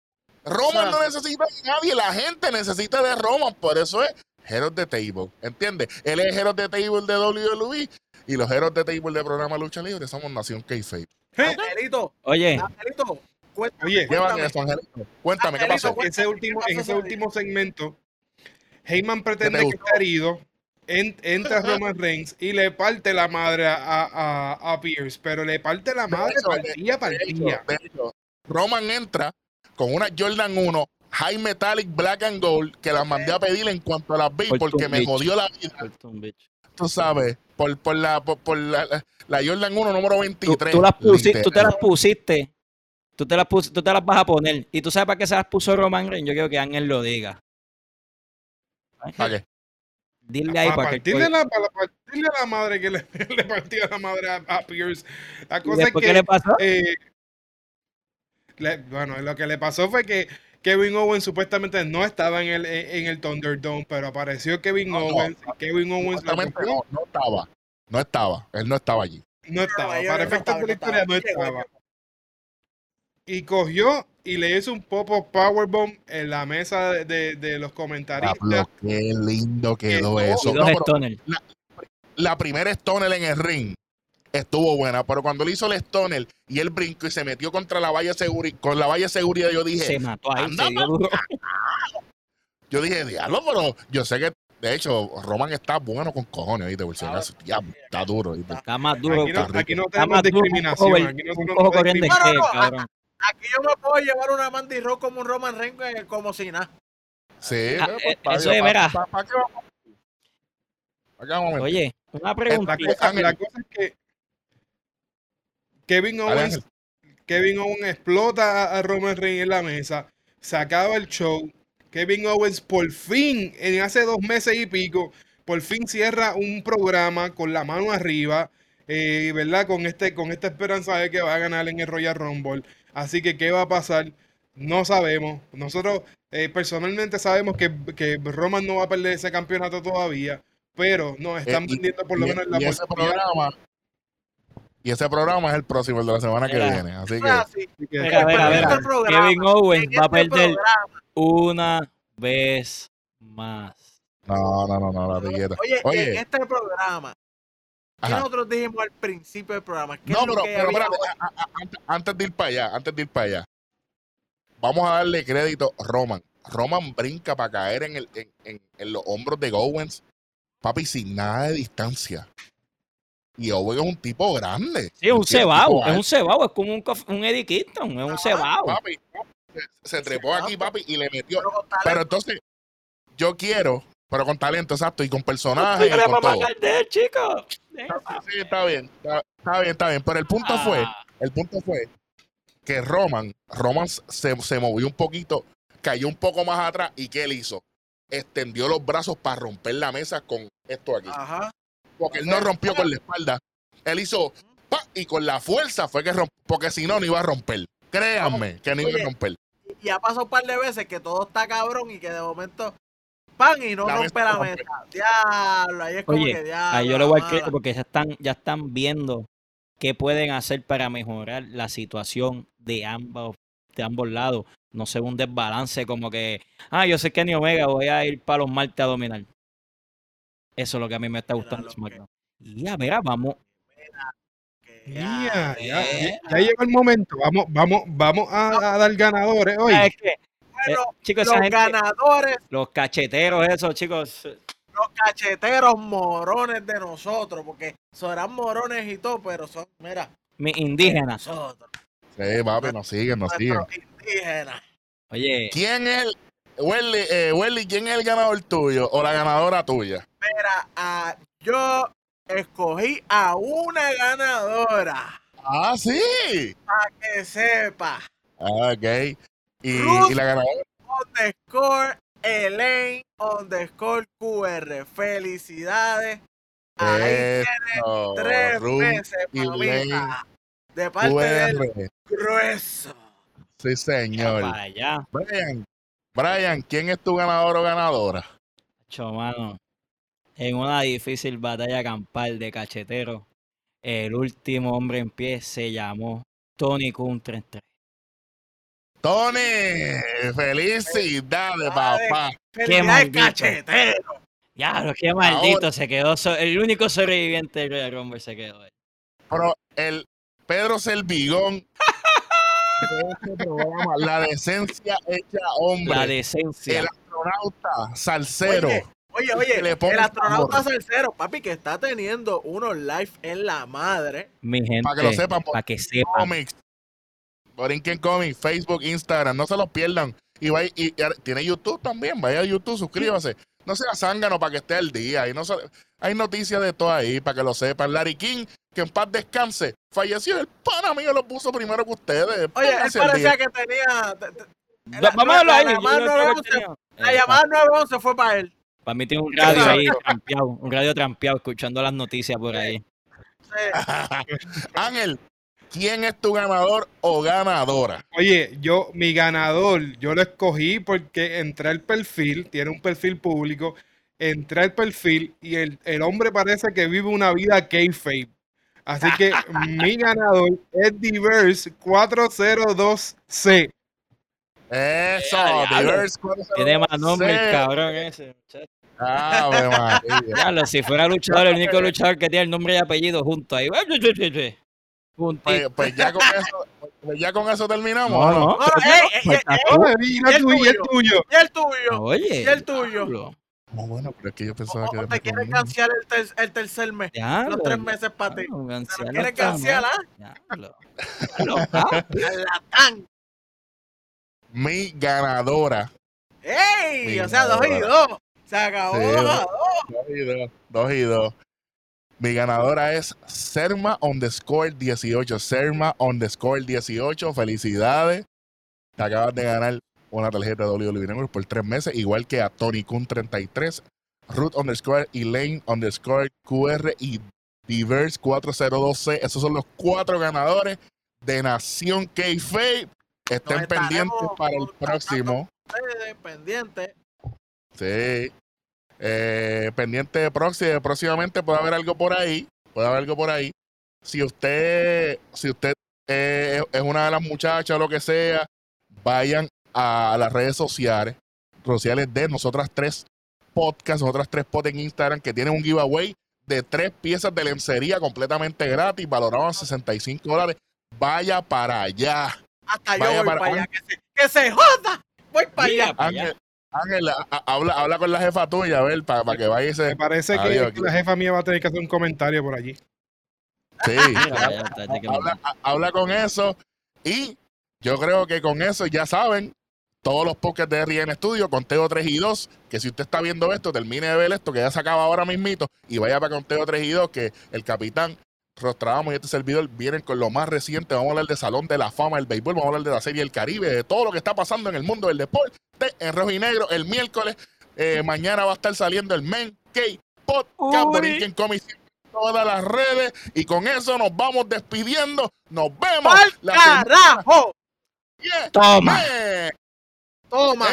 Speaker 3: Roman no necesita de nadie, la gente necesita de Roman, por eso es of the Table, ¿entiendes? Él es of the Table de WWE y los of the Table de programa Lucha Libre somos Nación k
Speaker 1: Angelito
Speaker 2: Oye,
Speaker 1: Angelito cuéntame,
Speaker 4: Oye,
Speaker 3: ¿Qué van
Speaker 1: cuéntame.
Speaker 3: eso, Angelito? Cuéntame, ¿qué pasó?
Speaker 1: cuéntame.
Speaker 4: ese último, en ese último segmento, Heyman pretende
Speaker 3: te
Speaker 4: que está herido, en- entra Roman Reigns y le parte la madre a, a, a Pierce, pero le parte la madre
Speaker 3: hecho,
Speaker 4: partía,
Speaker 3: De hecho,
Speaker 4: partía.
Speaker 3: de hecho, Roman entra con una Jordan 1 High Metallic Black and Gold que las mandé a pedir en cuanto a las vi porque me jodió la vida, tú sabes, por, por la por, por la, la- Jordan 1 número
Speaker 2: tú,
Speaker 3: 23.
Speaker 2: tú las pusiste, tú te las pusiste. Tú te las, pus- tú te las vas a poner. ¿Y tú sabes para qué se las puso Roman Reigns? Yo quiero que Ángel lo diga.
Speaker 3: ¿Para qué?
Speaker 2: Dile ahí
Speaker 4: Para
Speaker 2: que...
Speaker 4: partirle la, para partirle la madre que le, le partió la madre a, a Pierce. La
Speaker 2: ¿Y
Speaker 4: cosa es que
Speaker 2: qué le pasó?
Speaker 4: eh, le- bueno, lo que le pasó fue que Kevin Owens supuestamente no estaba en el, en el Thunderdome, pero apareció Kevin
Speaker 3: No, no.
Speaker 4: Owens. y Kevin Owens lo
Speaker 3: no, no estaba. No estaba. Él no estaba allí.
Speaker 4: no estaba. Para
Speaker 1: no
Speaker 4: efectos de la
Speaker 1: no
Speaker 4: historia no estaba. Y cogió y le hizo un pop-up powerbomb en la mesa de, de- de los comentaristas.
Speaker 3: Pablo, qué lindo quedó
Speaker 4: Que-
Speaker 3: eso. No, la primera Stoner en el ring estuvo buena, pero cuando le hizo el Stoner y él brincó y se metió contra la valla seguri con la valla de seguridad, yo dije,
Speaker 2: Se mató ahí, se dio duro.
Speaker 3: Yo dije, diablo, pero yo sé que, de hecho, Roman está bueno con cojones, ¿viste? Por si acaso, diablo, está duro, ¿viste?
Speaker 2: Está más duro.
Speaker 4: Aquí no,
Speaker 3: está
Speaker 4: aquí no tenemos discriminación. Aquí no
Speaker 1: No, no,
Speaker 2: qué,
Speaker 1: no,
Speaker 2: cabrón.
Speaker 1: Aquí yo me puedo llevar una Mandy Rock como un Roman Reigns eh, como si nada
Speaker 3: Sí,
Speaker 2: Ah,
Speaker 3: pues,
Speaker 2: eh,
Speaker 3: pa-
Speaker 2: eso es, verá.
Speaker 3: ¿Para?
Speaker 2: Oye, una
Speaker 4: La
Speaker 2: pregunta.
Speaker 4: cosa, la cosa es que Kevin Owens. Kevin Owens explota a, a Roman Reigns en la mesa, se acaba el show. Kevin Owens por fin, en hace dos meses y pico, por fin cierra un programa con la mano arriba, eh, ¿verdad? Con, este, con esta esperanza de que va a ganar en el Royal Rumble. Así que, ¿qué va a pasar? No sabemos. Nosotros eh, personalmente sabemos que, que Roman no va a perder ese campeonato todavía, pero nos están
Speaker 3: Eh, y-
Speaker 4: vendiendo por lo
Speaker 3: y,
Speaker 4: menos la
Speaker 3: y ese programa y ese programa es el próximo, el de la semana que viene. Así que
Speaker 1: así.
Speaker 2: Mira, mira,
Speaker 1: programa,
Speaker 2: Kevin Owens
Speaker 1: en
Speaker 2: va a
Speaker 1: este
Speaker 2: perder
Speaker 1: programa,
Speaker 2: una vez más.
Speaker 3: no, no, no, no, la etiqueta.
Speaker 1: Oye,
Speaker 3: Oye.
Speaker 1: en este programa, ¿qué
Speaker 3: Ajá.
Speaker 1: nosotros dijimos al principio del programa? ¿Qué
Speaker 3: No,
Speaker 1: es lo
Speaker 3: pero,
Speaker 1: que
Speaker 3: pero
Speaker 1: había
Speaker 3: espérate, a- a- a- antes, antes de ir para allá, antes de ir para allá, vamos a darle crédito a Roman. Roman brinca para caer en, el, en, en- en los hombros de Owens, papi, sin nada de distancia. Y Owens es un tipo grande.
Speaker 2: Sí, es un
Speaker 3: Tipo
Speaker 2: es un cebao, es como un, un Eddie Kingston, es un cebao.
Speaker 3: Papi, se, se trepó aquí, papi, y le metió.
Speaker 1: Pero
Speaker 3: entonces, yo quiero, pero con talento, exacto, y con personajes,
Speaker 2: Estoy
Speaker 3: con todo.
Speaker 2: para de él, chico.
Speaker 3: Sí, está bien, está, está bien, está bien. Pero el punto fue,
Speaker 2: Ah,
Speaker 3: el punto fue que Roman, Roman se, se movió un poquito, cayó un poco más atrás y ¿qué él hizo? Extendió los brazos para romper la mesa con esto aquí.
Speaker 1: Ajá.
Speaker 3: Porque él no rompió con la espalda, Él hizo pa, y con la fuerza fue que rompió, porque si no, no iba a romper. Créanme que no iba a romper.
Speaker 1: Y ha pasado un par de veces que todo está cabrón y que de momento pan y no
Speaker 3: La
Speaker 1: rompe
Speaker 3: mesa
Speaker 1: la mesa. Diablo, ahí es como
Speaker 2: Oye,
Speaker 1: que diablo.
Speaker 2: Ahí yo le voy
Speaker 1: mala.
Speaker 2: crédito porque ya están, ya están viendo qué pueden hacer para mejorar la situación de ambos, de ambos lados. No sea un desbalance como que, ah, yo sé que ni Omega voy a ir para los martes a dominar. Eso es lo que a mí me está gustando SmackDown. Y ya, mira, vamos.
Speaker 1: Que
Speaker 4: Mira, ya,
Speaker 2: eh.
Speaker 4: ya- ya llegó el momento. Vamos, vamos, vamos a, a dar ganadores hoy.
Speaker 2: Ah, es que, eh, chicos,
Speaker 1: los ganadores,
Speaker 2: los cacheteros, esos chicos,
Speaker 1: los cacheteros morones de nosotros, porque serán morones y todo, pero son, mira,
Speaker 2: mis indígenas.
Speaker 1: nosotros,
Speaker 3: Sí, papi, nos siguen, nos siguen.
Speaker 1: indígenas.
Speaker 2: Oye,
Speaker 3: ¿Quién es el, Welly, eh, Welly, quién es el ganador tuyo o la ganadora tuya?
Speaker 1: Mira, yo escogí a una ganadora,
Speaker 3: Ah, sí.
Speaker 1: para que sepa.
Speaker 3: Ah, ok. Y,
Speaker 1: Ruth.
Speaker 3: y la ganadora.
Speaker 1: underscore Elaine underscore QR. Felicidades. Ahí
Speaker 3: Eso,
Speaker 1: tres
Speaker 3: Ruth
Speaker 1: meses, mamita. De parte del
Speaker 3: QR.
Speaker 1: grueso.
Speaker 3: Sí,
Speaker 2: ya
Speaker 3: señor.
Speaker 2: para allá,
Speaker 3: Brian, Brian, ¿quién es tu ganador o ganadora?
Speaker 2: Cho, mano. En una difícil batalla campal de cachetero, el último hombre en pie se llamó Tony Kun 33.
Speaker 3: Tony, felicidades, papá.
Speaker 1: Felicidades,
Speaker 2: maldito.
Speaker 1: cachetero.
Speaker 2: Ya, lo que maldito se quedó. el único sobreviviente del Royal Rumble se quedó. ahí.
Speaker 3: Pero el Pedro Selvigón de este programa, la decencia hecha hombre,
Speaker 2: La decencia.
Speaker 3: el astronauta, salsero.
Speaker 1: Oye, Oye, el astronauta
Speaker 3: sabor.
Speaker 1: salsero, papi, que está teniendo unos live en la madre.
Speaker 2: Mi gente,
Speaker 3: Para que lo sepan,
Speaker 2: para que sepan.
Speaker 3: Comics, Borinquen Comics, Facebook, Instagram, no se los pierdan. Y, vaya, y, tiene YouTube también, vaya a YouTube, suscríbase. No sea zángano para que esté al día. Y no se- hay noticias de todo ahí para que lo sepan. Larry King, que en paz descanse, falleció. El pana mío lo puso primero que ustedes.
Speaker 1: Oye, él parecía
Speaker 3: día.
Speaker 1: que tenía. te- te-
Speaker 2: Va-
Speaker 1: la-
Speaker 2: Vamos a verlo
Speaker 1: la-
Speaker 2: ahí.
Speaker 1: la
Speaker 2: yo
Speaker 1: llamada
Speaker 2: creo que
Speaker 1: 911
Speaker 2: tenía-
Speaker 1: La
Speaker 2: Eh,
Speaker 1: llamada 911 fue para él.
Speaker 2: Para mí tiene un radio ahí trampeado, un radio trampeado, escuchando las noticias por ahí.
Speaker 1: Sí.
Speaker 3: Ángel, ¿quién es tu ganador o ganadora?
Speaker 4: Oye, yo, mi ganador, yo lo escogí porque entré al perfil, tiene un perfil público, entré al perfil y el, el hombre parece que vive una vida kayfabe. Así que mi ganador es Diverse 402C.
Speaker 3: Eso. Diverse 406.
Speaker 2: Tiene más nombre el cabrón ese. muchacho.
Speaker 3: María.
Speaker 2: Diablo, si fuera luchador, el único luchador que tiene el nombre y apellido juntos ahí.
Speaker 3: Pues, pues ya con eso, pues ya con eso terminamos.
Speaker 2: No,
Speaker 3: ¿no?
Speaker 2: no.
Speaker 1: No, ey, ey, ey,
Speaker 2: Falta
Speaker 1: ey,
Speaker 2: tú.
Speaker 4: Oye, y
Speaker 1: el
Speaker 4: el
Speaker 1: tuyo.
Speaker 4: tuyo.
Speaker 1: y el tuyo.
Speaker 2: Oye.
Speaker 1: Y el tuyo.
Speaker 3: No, bueno, pero es que yo pensaba
Speaker 1: O,
Speaker 3: que
Speaker 1: o te
Speaker 3: conmigo.
Speaker 1: cancelar el, ter- el tercer mes.
Speaker 2: diablo,
Speaker 1: Los tres meses para ti. ¿Te lo
Speaker 2: cancelar
Speaker 1: quieren
Speaker 2: otra
Speaker 1: cancelar?
Speaker 2: vez. Diablo. Diablo, papi.
Speaker 1: A la tan.
Speaker 3: Mi ganadora.
Speaker 1: ¡Ey!
Speaker 3: Mi
Speaker 1: O sea, dos y
Speaker 3: ganadora.
Speaker 1: dos. Se acabó
Speaker 3: Sí.
Speaker 1: Dos
Speaker 3: y dos. Dos y dos. Mi ganadora es Serma on the score 18. Serma on the score 18. Felicidades. Te acabas de ganar una tarjeta de WWE Network por tres meses, igual que a Tony Kun 33, Ruth underscore Elaine underscore QR y Diverse 402C. Esos son los cuatro ganadores de Nación K-Fape. Estén pendientes para el próximo.
Speaker 1: Pendientes.
Speaker 3: Sí. Eh, pendiente próximo, próximamente puede haber algo por ahí. Puede haber algo por ahí. Si usted, si usted eh, es una de las muchachas o lo que sea, vayan a las redes sociales, sociales de nosotras tres podcasts, nosotras tres podcasts en Instagram que tienen un giveaway de tres piezas de lencería completamente gratis, valorado en 65 dólares. Vaya para allá.
Speaker 1: Hasta yo
Speaker 3: Vaya
Speaker 1: voy
Speaker 3: para-
Speaker 1: para allá. Que se, que se joda. Voy para
Speaker 2: Mira,
Speaker 1: allá.
Speaker 2: para allá.
Speaker 3: Ángel, Ángel, habla, habla con la jefa tuya, a ver, para, que vaya y se.
Speaker 4: Me parece que,
Speaker 3: Adiós,
Speaker 4: que la jefa mía va a tener que hacer un comentario por allí.
Speaker 3: Sí. Habla, ha- habla con eso y yo creo que con eso ya saben todos los podcasts de RN Studio, Conteo 3 y 2, que si usted está viendo esto, termine de ver esto, que ya se acaba ahora mismito, y vaya para Conteo 3 y 2, que el capitán Rostrábamos y este servidor vienen con lo más reciente. Vamos a hablar de Salón de la Fama, del béisbol, vamos a hablar de la Serie del Caribe, de todo lo que está pasando en el mundo del deporte en rojo y negro el miércoles. Eh, mañana va a estar saliendo el Men
Speaker 2: K-Pod,
Speaker 3: Camborican Comisión todas las redes. Y con eso nos vamos despidiendo. Nos vemos. ¡Al
Speaker 1: carajo!
Speaker 3: ¿Eh?
Speaker 2: Toma.
Speaker 1: Toma.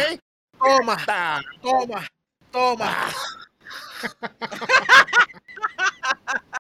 Speaker 1: Toma. Toma. Toma.